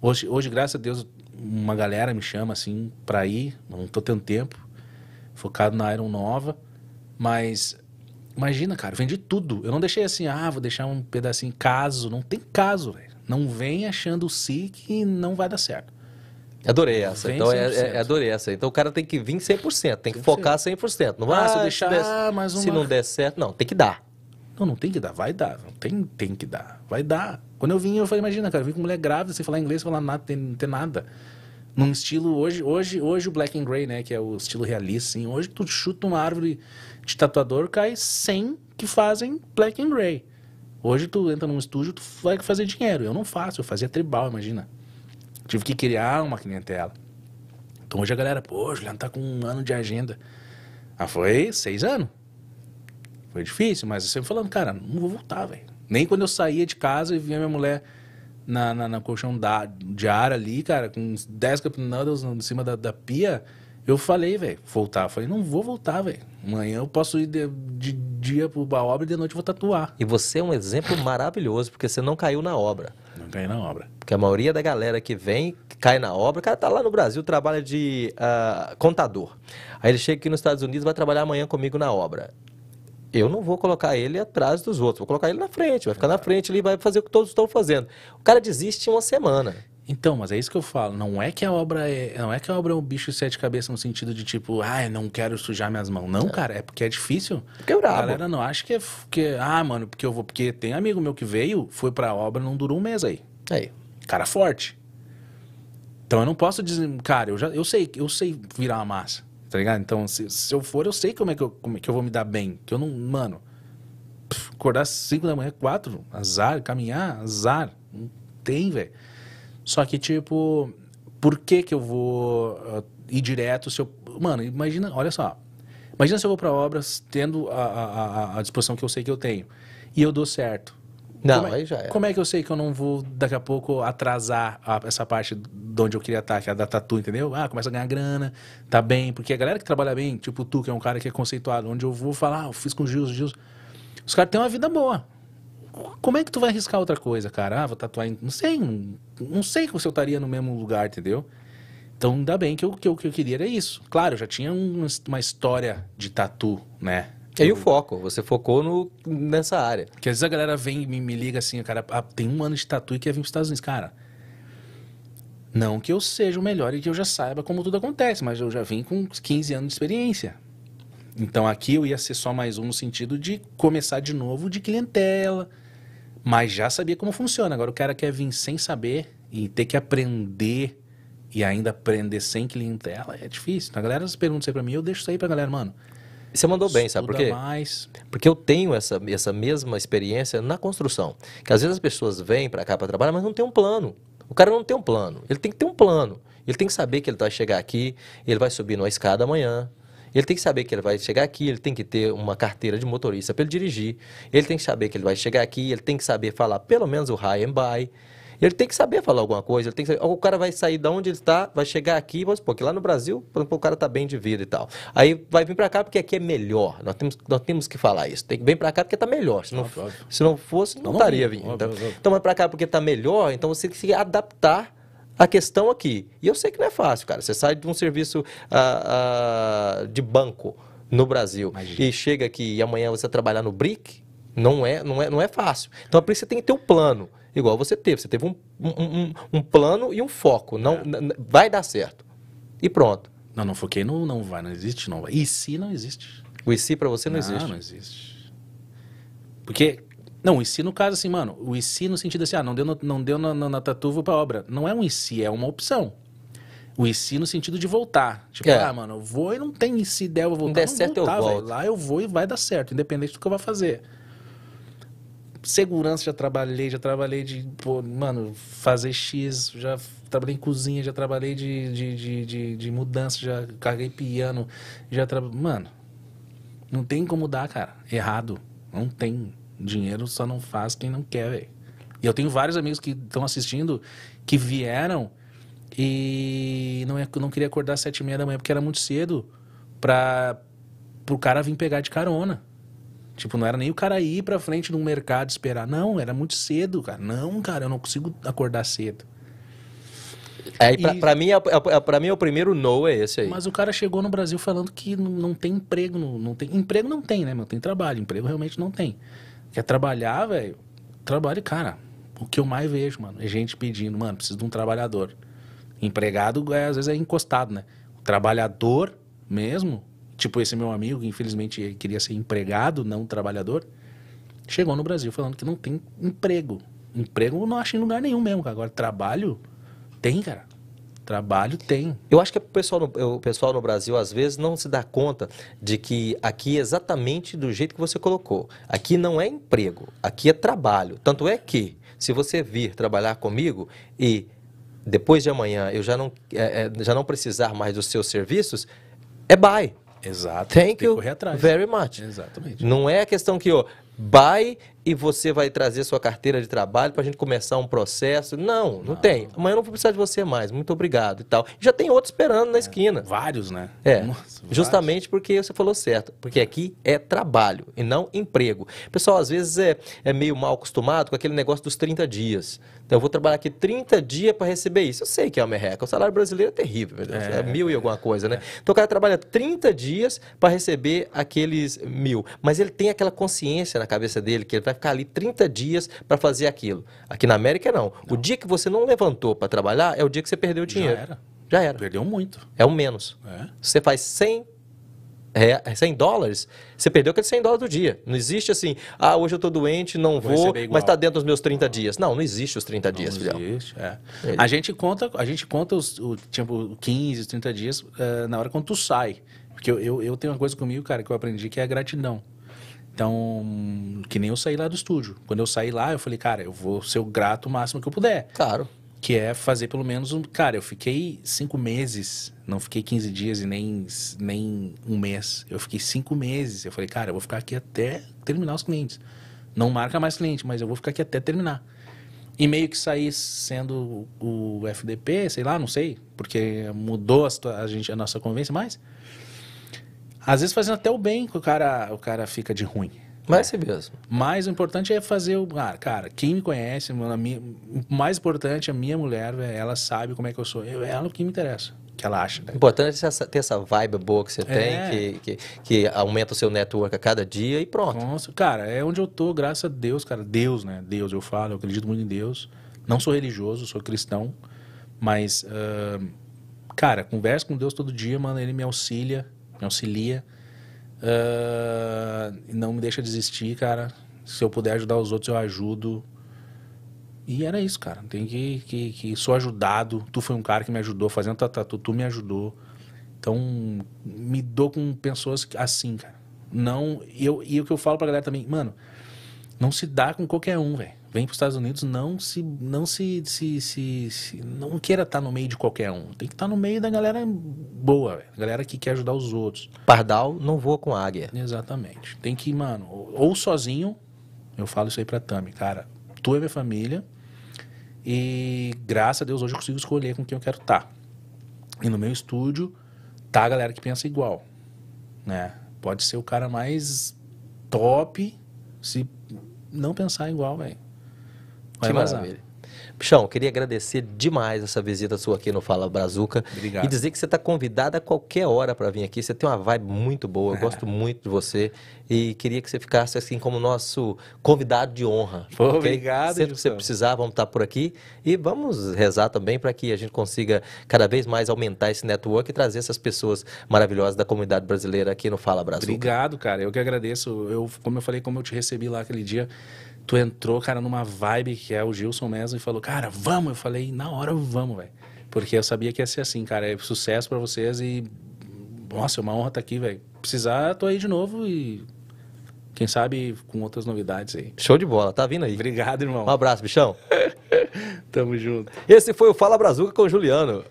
Speaker 2: Hoje, hoje, graças a Deus, uma galera me chama assim pra ir. Não tô tendo tempo. Focado na Iron Nova. Mas imagina, cara, eu vendi tudo. Eu não deixei assim, ah, vou deixar um pedacinho caso. Não tem caso, velho. Não vem achando si que não vai dar certo.
Speaker 1: Adorei essa.
Speaker 2: Vem
Speaker 1: Então, é,
Speaker 2: 100%.
Speaker 1: é- adorei essa. Então, o cara tem que vir 100%, tem que
Speaker 2: 100%.
Speaker 1: focar 100%. Não vai
Speaker 2: Ah, se eu
Speaker 1: ah,
Speaker 2: deixar
Speaker 1: der-
Speaker 2: mais
Speaker 1: Se
Speaker 2: uma-
Speaker 1: não der certo, não, tem que dar.
Speaker 2: Não, não tem que dar, vai dar. Não tem, tem que dar, vai dar. Quando eu vim, eu falei, imagina, cara, eu vim com mulher grávida, sem falar inglês, sem falar nada, tem, não tem nada. Num estilo, hoje, hoje, hoje o black and grey, né, que é o estilo realista, assim, hoje tu chuta uma árvore de tatuador, cai 100 que fazem black and grey. Hoje tu entra num estúdio, tu vai fazer dinheiro. Eu não faço, eu fazia tribal, imagina. Tive que criar uma clientela. Então hoje a galera, pô, Juliano tá com um ano de agenda. Ah, foi seis anos. Foi difícil, mas eu sempre falando, cara, não vou voltar, velho. Nem quando eu saía de casa e via minha mulher na, na, na colchão da, ar ali, cara, com uns 10 cup noodles em cima da, da pia, eu falei, velho, voltar. Eu falei, não vou voltar, velho. Amanhã eu posso ir de, de dia pra obra e de noite vou tatuar.
Speaker 1: E você é um exemplo maravilhoso, porque você não caiu na obra.
Speaker 2: Não caí na obra.
Speaker 1: Porque a maioria da galera que vem, que cai na obra, o cara tá lá no Brasil, trabalha de ah, contador. Aí ele chega aqui nos Estados Unidos, vai trabalhar amanhã comigo na obra. Eu não vou colocar ele atrás dos outros, vou colocar ele na frente, vai ficar na frente ali, vai fazer o que todos estão fazendo. O cara desiste em uma semana.
Speaker 2: Então, mas é isso que eu falo. Não é que a obra é, não é que a obra é um bicho de sete cabeças no sentido de tipo, ah, não quero sujar minhas mãos. Não, cara, é porque é difícil.
Speaker 1: Porque é brabo.
Speaker 2: A galera não acha que é f- que ah, mano, porque eu vou, porque tem amigo meu que veio, foi pra obra, não durou um mês aí.
Speaker 1: Aí.
Speaker 2: Cara forte. Então eu não posso dizer, cara, eu já eu sei, eu sei virar uma massa, tá ligado? Então se, se eu for, eu sei como é que eu, como é que eu vou me dar bem. Que eu não, mano, pff, acordar às 5 da manhã, 4, azar, caminhar, azar. Não tem, velho. Só que, tipo, por que que eu vou ah, ir direto se eu. Mano, imagina, olha só. Imagina se eu vou pra obras tendo a, a, a- disposição que eu sei que eu tenho. E eu dou certo.
Speaker 1: Não,
Speaker 2: Como é-
Speaker 1: aí já era.
Speaker 2: Como é que eu sei que eu não vou, daqui a pouco, atrasar a- essa parte de onde eu queria estar, que é a da tatu, entendeu? Ah, começa a ganhar grana, tá bem. Porque a galera que trabalha bem, tipo tu, que é um cara que é conceituado, onde eu vou falar, ah, eu fiz com o Gils, Gils. Os caras têm uma vida boa. Como é que tu vai arriscar outra coisa, cara? Ah, vou tatuar em... Não sei, não, não sei se eu estaria no mesmo lugar, entendeu? Então, ainda bem que o que eu, que eu queria era isso. Claro, eu já tinha um- uma história de tatu, né?
Speaker 1: E aí o foco, você focou no, nessa área.
Speaker 2: Porque às vezes a galera vem e me, me liga assim, cara, ah, tem um ano de tatu e quer vir para os Estados Unidos. Cara, não que eu seja o melhor e que eu já saiba como tudo acontece, mas eu já vim com 15 anos de experiência. Então aqui eu ia ser só mais um no sentido de começar de novo de clientela, mas já sabia como funciona. Agora o cara quer vir sem saber e ter que aprender e ainda aprender sem clientela é difícil. Então a galera pergunta isso aí pra mim, eu deixo isso aí pra galera, mano.
Speaker 1: Você mandou bem, sabe por quê?
Speaker 2: mais.
Speaker 1: Porque eu tenho essa, essa mesma experiência na construção. Que às vezes as pessoas vêm para cá para trabalhar, mas não tem um plano. O cara não tem um plano. Ele tem que ter um plano. Ele tem que saber que ele vai chegar aqui, ele vai subir numa escada amanhã. Ele tem que saber que ele vai chegar aqui, ele tem que ter uma carteira de motorista para ele dirigir. Ele tem que saber que ele vai chegar aqui, ele tem que saber falar pelo menos o high and buy. Ele tem que saber falar alguma coisa, ele tem que saber, o cara vai sair de onde ele está, vai chegar aqui, vamos supor que lá no Brasil, por exemplo, o cara está bem de vida e tal. Aí vai vir para cá porque aqui é melhor. Nós temos, nós temos que falar isso. Tem que vir para cá porque está melhor. Se não, se não fosse, não,
Speaker 2: Não
Speaker 1: estaria vindo. Então, então vai para cá porque está melhor, então você tem que se adaptar à questão aqui. E eu sei que não é fácil, cara. Você sai de um serviço ah, ah, de banco no Brasil
Speaker 2: Imagina.
Speaker 1: e chega aqui e amanhã você trabalhar no BRIC, não é, não é, não é fácil. Então, por isso você tem que ter um plano, igual você teve. Você teve um, um, um- um plano e um foco. Não,
Speaker 2: É.
Speaker 1: vai dar certo. E pronto.
Speaker 2: Não, não foquei no não vai, não existe, não vai. E se não existe?
Speaker 1: O IC para você não, existe.
Speaker 2: Não existe. Porque, não, o IC no caso assim, mano, o IC no sentido assim, ah, não deu, no- não deu na, na, na tatu, vou pra obra. Não é um IC, é uma opção. O IC no sentido de voltar. Tipo,
Speaker 1: É.
Speaker 2: ah, mano, eu vou e não tem IC der, eu vou voltar.
Speaker 1: der
Speaker 2: não
Speaker 1: certo, eu
Speaker 2: voltar, velho.
Speaker 1: volto.
Speaker 2: Lá eu vou e vai dar certo, independente do que eu vou fazer. Segurança já trabalhei, já trabalhei de, pô, mano, fazer X, já trabalhei em cozinha, já trabalhei de, de, de, de, de mudança, já carreguei piano, já trabalhei. Mano, não tem como dar, cara. Errado. Não tem. Dinheiro só não faz quem não quer, velho. E eu tenho vários amigos que estão assistindo que vieram e não, é- não queria acordar às sete e meia da manhã porque era muito cedo pra pro cara vir pegar de carona. Tipo, não era nem o cara ir pra frente num mercado esperar. Não, era muito cedo, cara. Não, cara, eu não consigo acordar cedo.
Speaker 1: Aí, pra,
Speaker 2: E-
Speaker 1: pra mim, é, é, pra mim, é o primeiro no é esse aí.
Speaker 2: Mas o cara chegou no Brasil falando que não, tem emprego. Não, não tem, emprego não tem, né, meu? Tem trabalho. Emprego realmente não tem. Quer trabalhar, velho? Trabalho, cara. O que eu mais vejo, mano, é gente pedindo, mano, preciso de um trabalhador. Empregado, é, às vezes, é encostado, né? O trabalhador mesmo, tipo esse meu amigo, que infelizmente queria ser empregado, não trabalhador, chegou no Brasil falando que não tem emprego. Emprego não acho em lugar nenhum mesmo. Agora, trabalho, tem, cara. Trabalho tem.
Speaker 1: Eu acho que o pessoal, no, o pessoal no Brasil, às vezes, não se dá conta de que aqui é exatamente do jeito que você colocou. Aqui não é emprego, aqui é trabalho. Tanto é que, se você vir trabalhar comigo e depois de amanhã eu já não, é, é, já não precisar mais dos seus serviços, é bye.
Speaker 2: Exato.
Speaker 1: Thank
Speaker 2: tem que
Speaker 1: you
Speaker 2: correr atrás.
Speaker 1: very much.
Speaker 2: Exatamente.
Speaker 1: Não é a questão que, ó, buy e você vai trazer sua carteira de trabalho para a gente começar um processo. Não, não, tem. Amanhã eu não vou precisar de você mais. Muito obrigado e tal. Já tem outro esperando na esquina.
Speaker 2: Vários, né?
Speaker 1: É,
Speaker 2: Nossa, vários.
Speaker 1: justamente porque você falou certo, porque aqui é trabalho e não emprego. Pessoal às vezes é, é meio mal acostumado com aquele negócio dos 30 dias. Então eu vou trabalhar aqui 30 dias para receber isso. Eu sei que é uma merreca, o salário brasileiro é terrível, Deus, é, mil e alguma coisa, né? Então o cara trabalha 30 dias para receber aqueles mil, mas ele tem aquela consciência na cabeça dele que ele vai ficar ali 30 dias para fazer aquilo. Aqui na América não. O dia que você não levantou para trabalhar é o dia que você perdeu o dinheiro.
Speaker 2: Já era.
Speaker 1: Já era.
Speaker 2: Perdeu muito.
Speaker 1: É o menos.
Speaker 2: É.
Speaker 1: Você faz 100, rea- 100 dólares, você perdeu aqueles 100 dólares do dia. Não existe assim, ah, hoje eu tô doente, não
Speaker 2: Vou
Speaker 1: vou, mas está dentro dos meus 30 dias. Não, não existe os 30 dias,
Speaker 2: Não
Speaker 1: filhão.
Speaker 2: existe, é.
Speaker 1: Ele-
Speaker 2: A gente conta, a gente conta os o, tipo, 15, 30 dias eh, na hora quando tu sai. Porque eu, eu, eu tenho uma coisa comigo, cara, que eu aprendi que é a gratidão. Então, que nem eu saí lá do estúdio. Quando eu saí lá, eu falei, cara, eu vou ser o grato o máximo que eu puder.
Speaker 1: Claro.
Speaker 2: Que é fazer pelo menos um. Cara, eu fiquei cinco meses, não fiquei 15 dias e nem, nem um mês. Eu fiquei cinco meses. Eu falei, cara, eu vou ficar aqui até terminar os clientes. Não marca mais cliente, mas eu vou ficar aqui até terminar. E meio que saí sendo o FDP, sei lá, não sei, porque mudou a, a, gente, a nossa convivência, mas. Às vezes fazendo até o bem que o cara, o cara fica de ruim.
Speaker 1: Mas é assim mesmo.
Speaker 2: Mas o importante é fazer o. Ah, cara, quem me conhece, mano, a minha, o mais importante, a minha mulher, ela sabe como é que eu sou. Eu, ela que me interessa. Que ela acha, né?
Speaker 1: O importante é essa- ter essa vibe boa que você
Speaker 2: É.
Speaker 1: tem, que, que, que aumenta o seu network a cada dia e pronto.
Speaker 2: Nossa, cara, é onde eu tô, graças a Deus, cara. Deus, né? Deus, eu falo, eu acredito muito em Deus. Não sou religioso, sou cristão. Mas, ah, cara, converso com Deus todo dia, mano. Ele me auxilia, me auxilia. E não me deixa desistir, cara. Se eu puder ajudar os outros, eu ajudo. E era isso, cara. Tem que, que, que sou ajudado. Tu foi um cara que me ajudou fazendo tatu, tu me ajudou. Então, me dou com pessoas assim, cara. Não, eu, e o que eu falo pra galera também, mano, não se dá com qualquer um, velho. Vem pros Estados Unidos, não se, não se, se, se, se- não queira estar no meio de qualquer um. Tem que estar no meio da galera boa, velho. Galera que quer ajudar os outros.
Speaker 1: Pardal não voa com águia.
Speaker 2: Exatamente. Tem que, mano, ou, sozinho, eu falo isso aí pra Tami, cara, tu é minha família e graças a Deus hoje eu consigo escolher com quem eu quero estar. E no meu estúdio tá a galera que pensa igual, né? Pode ser o cara mais top se não pensar igual, velho. Vai
Speaker 1: Que
Speaker 2: vazar.
Speaker 1: maravilha. Pichão, queria agradecer demais essa visita sua aqui no Fala Brazuca.
Speaker 2: Obrigado.
Speaker 1: E dizer que você está convidado a qualquer hora para vir aqui. Você tem uma vibe muito boa, eu gosto muito de você. E queria que você ficasse assim como nosso convidado de honra.
Speaker 2: Pô,
Speaker 1: ok?
Speaker 2: obrigado,
Speaker 1: Sempre que você precisar, vamos estar por aqui. E vamos rezar também para que a gente consiga cada vez mais aumentar esse network e trazer essas pessoas maravilhosas da comunidade brasileira aqui no Fala Brazuca.
Speaker 2: Obrigado, cara. Eu que agradeço. Eu, como eu falei, como eu te recebi lá aquele dia, tu entrou, cara, numa vibe que é o Gilson mesmo e falou, cara, vamos. Eu falei, na hora vamos, velho. Porque eu sabia que ia ser assim, cara. É sucesso pra vocês e. Nossa, é uma honra estar aqui, velho. Precisar, tô aí de novo e. Quem sabe com outras novidades aí.
Speaker 1: Show de bola, tá vindo aí.
Speaker 2: Obrigado, irmão.
Speaker 1: Um abraço, bichão.
Speaker 2: Tamo junto.
Speaker 1: Esse foi o Fala Brazuca com o Juliano.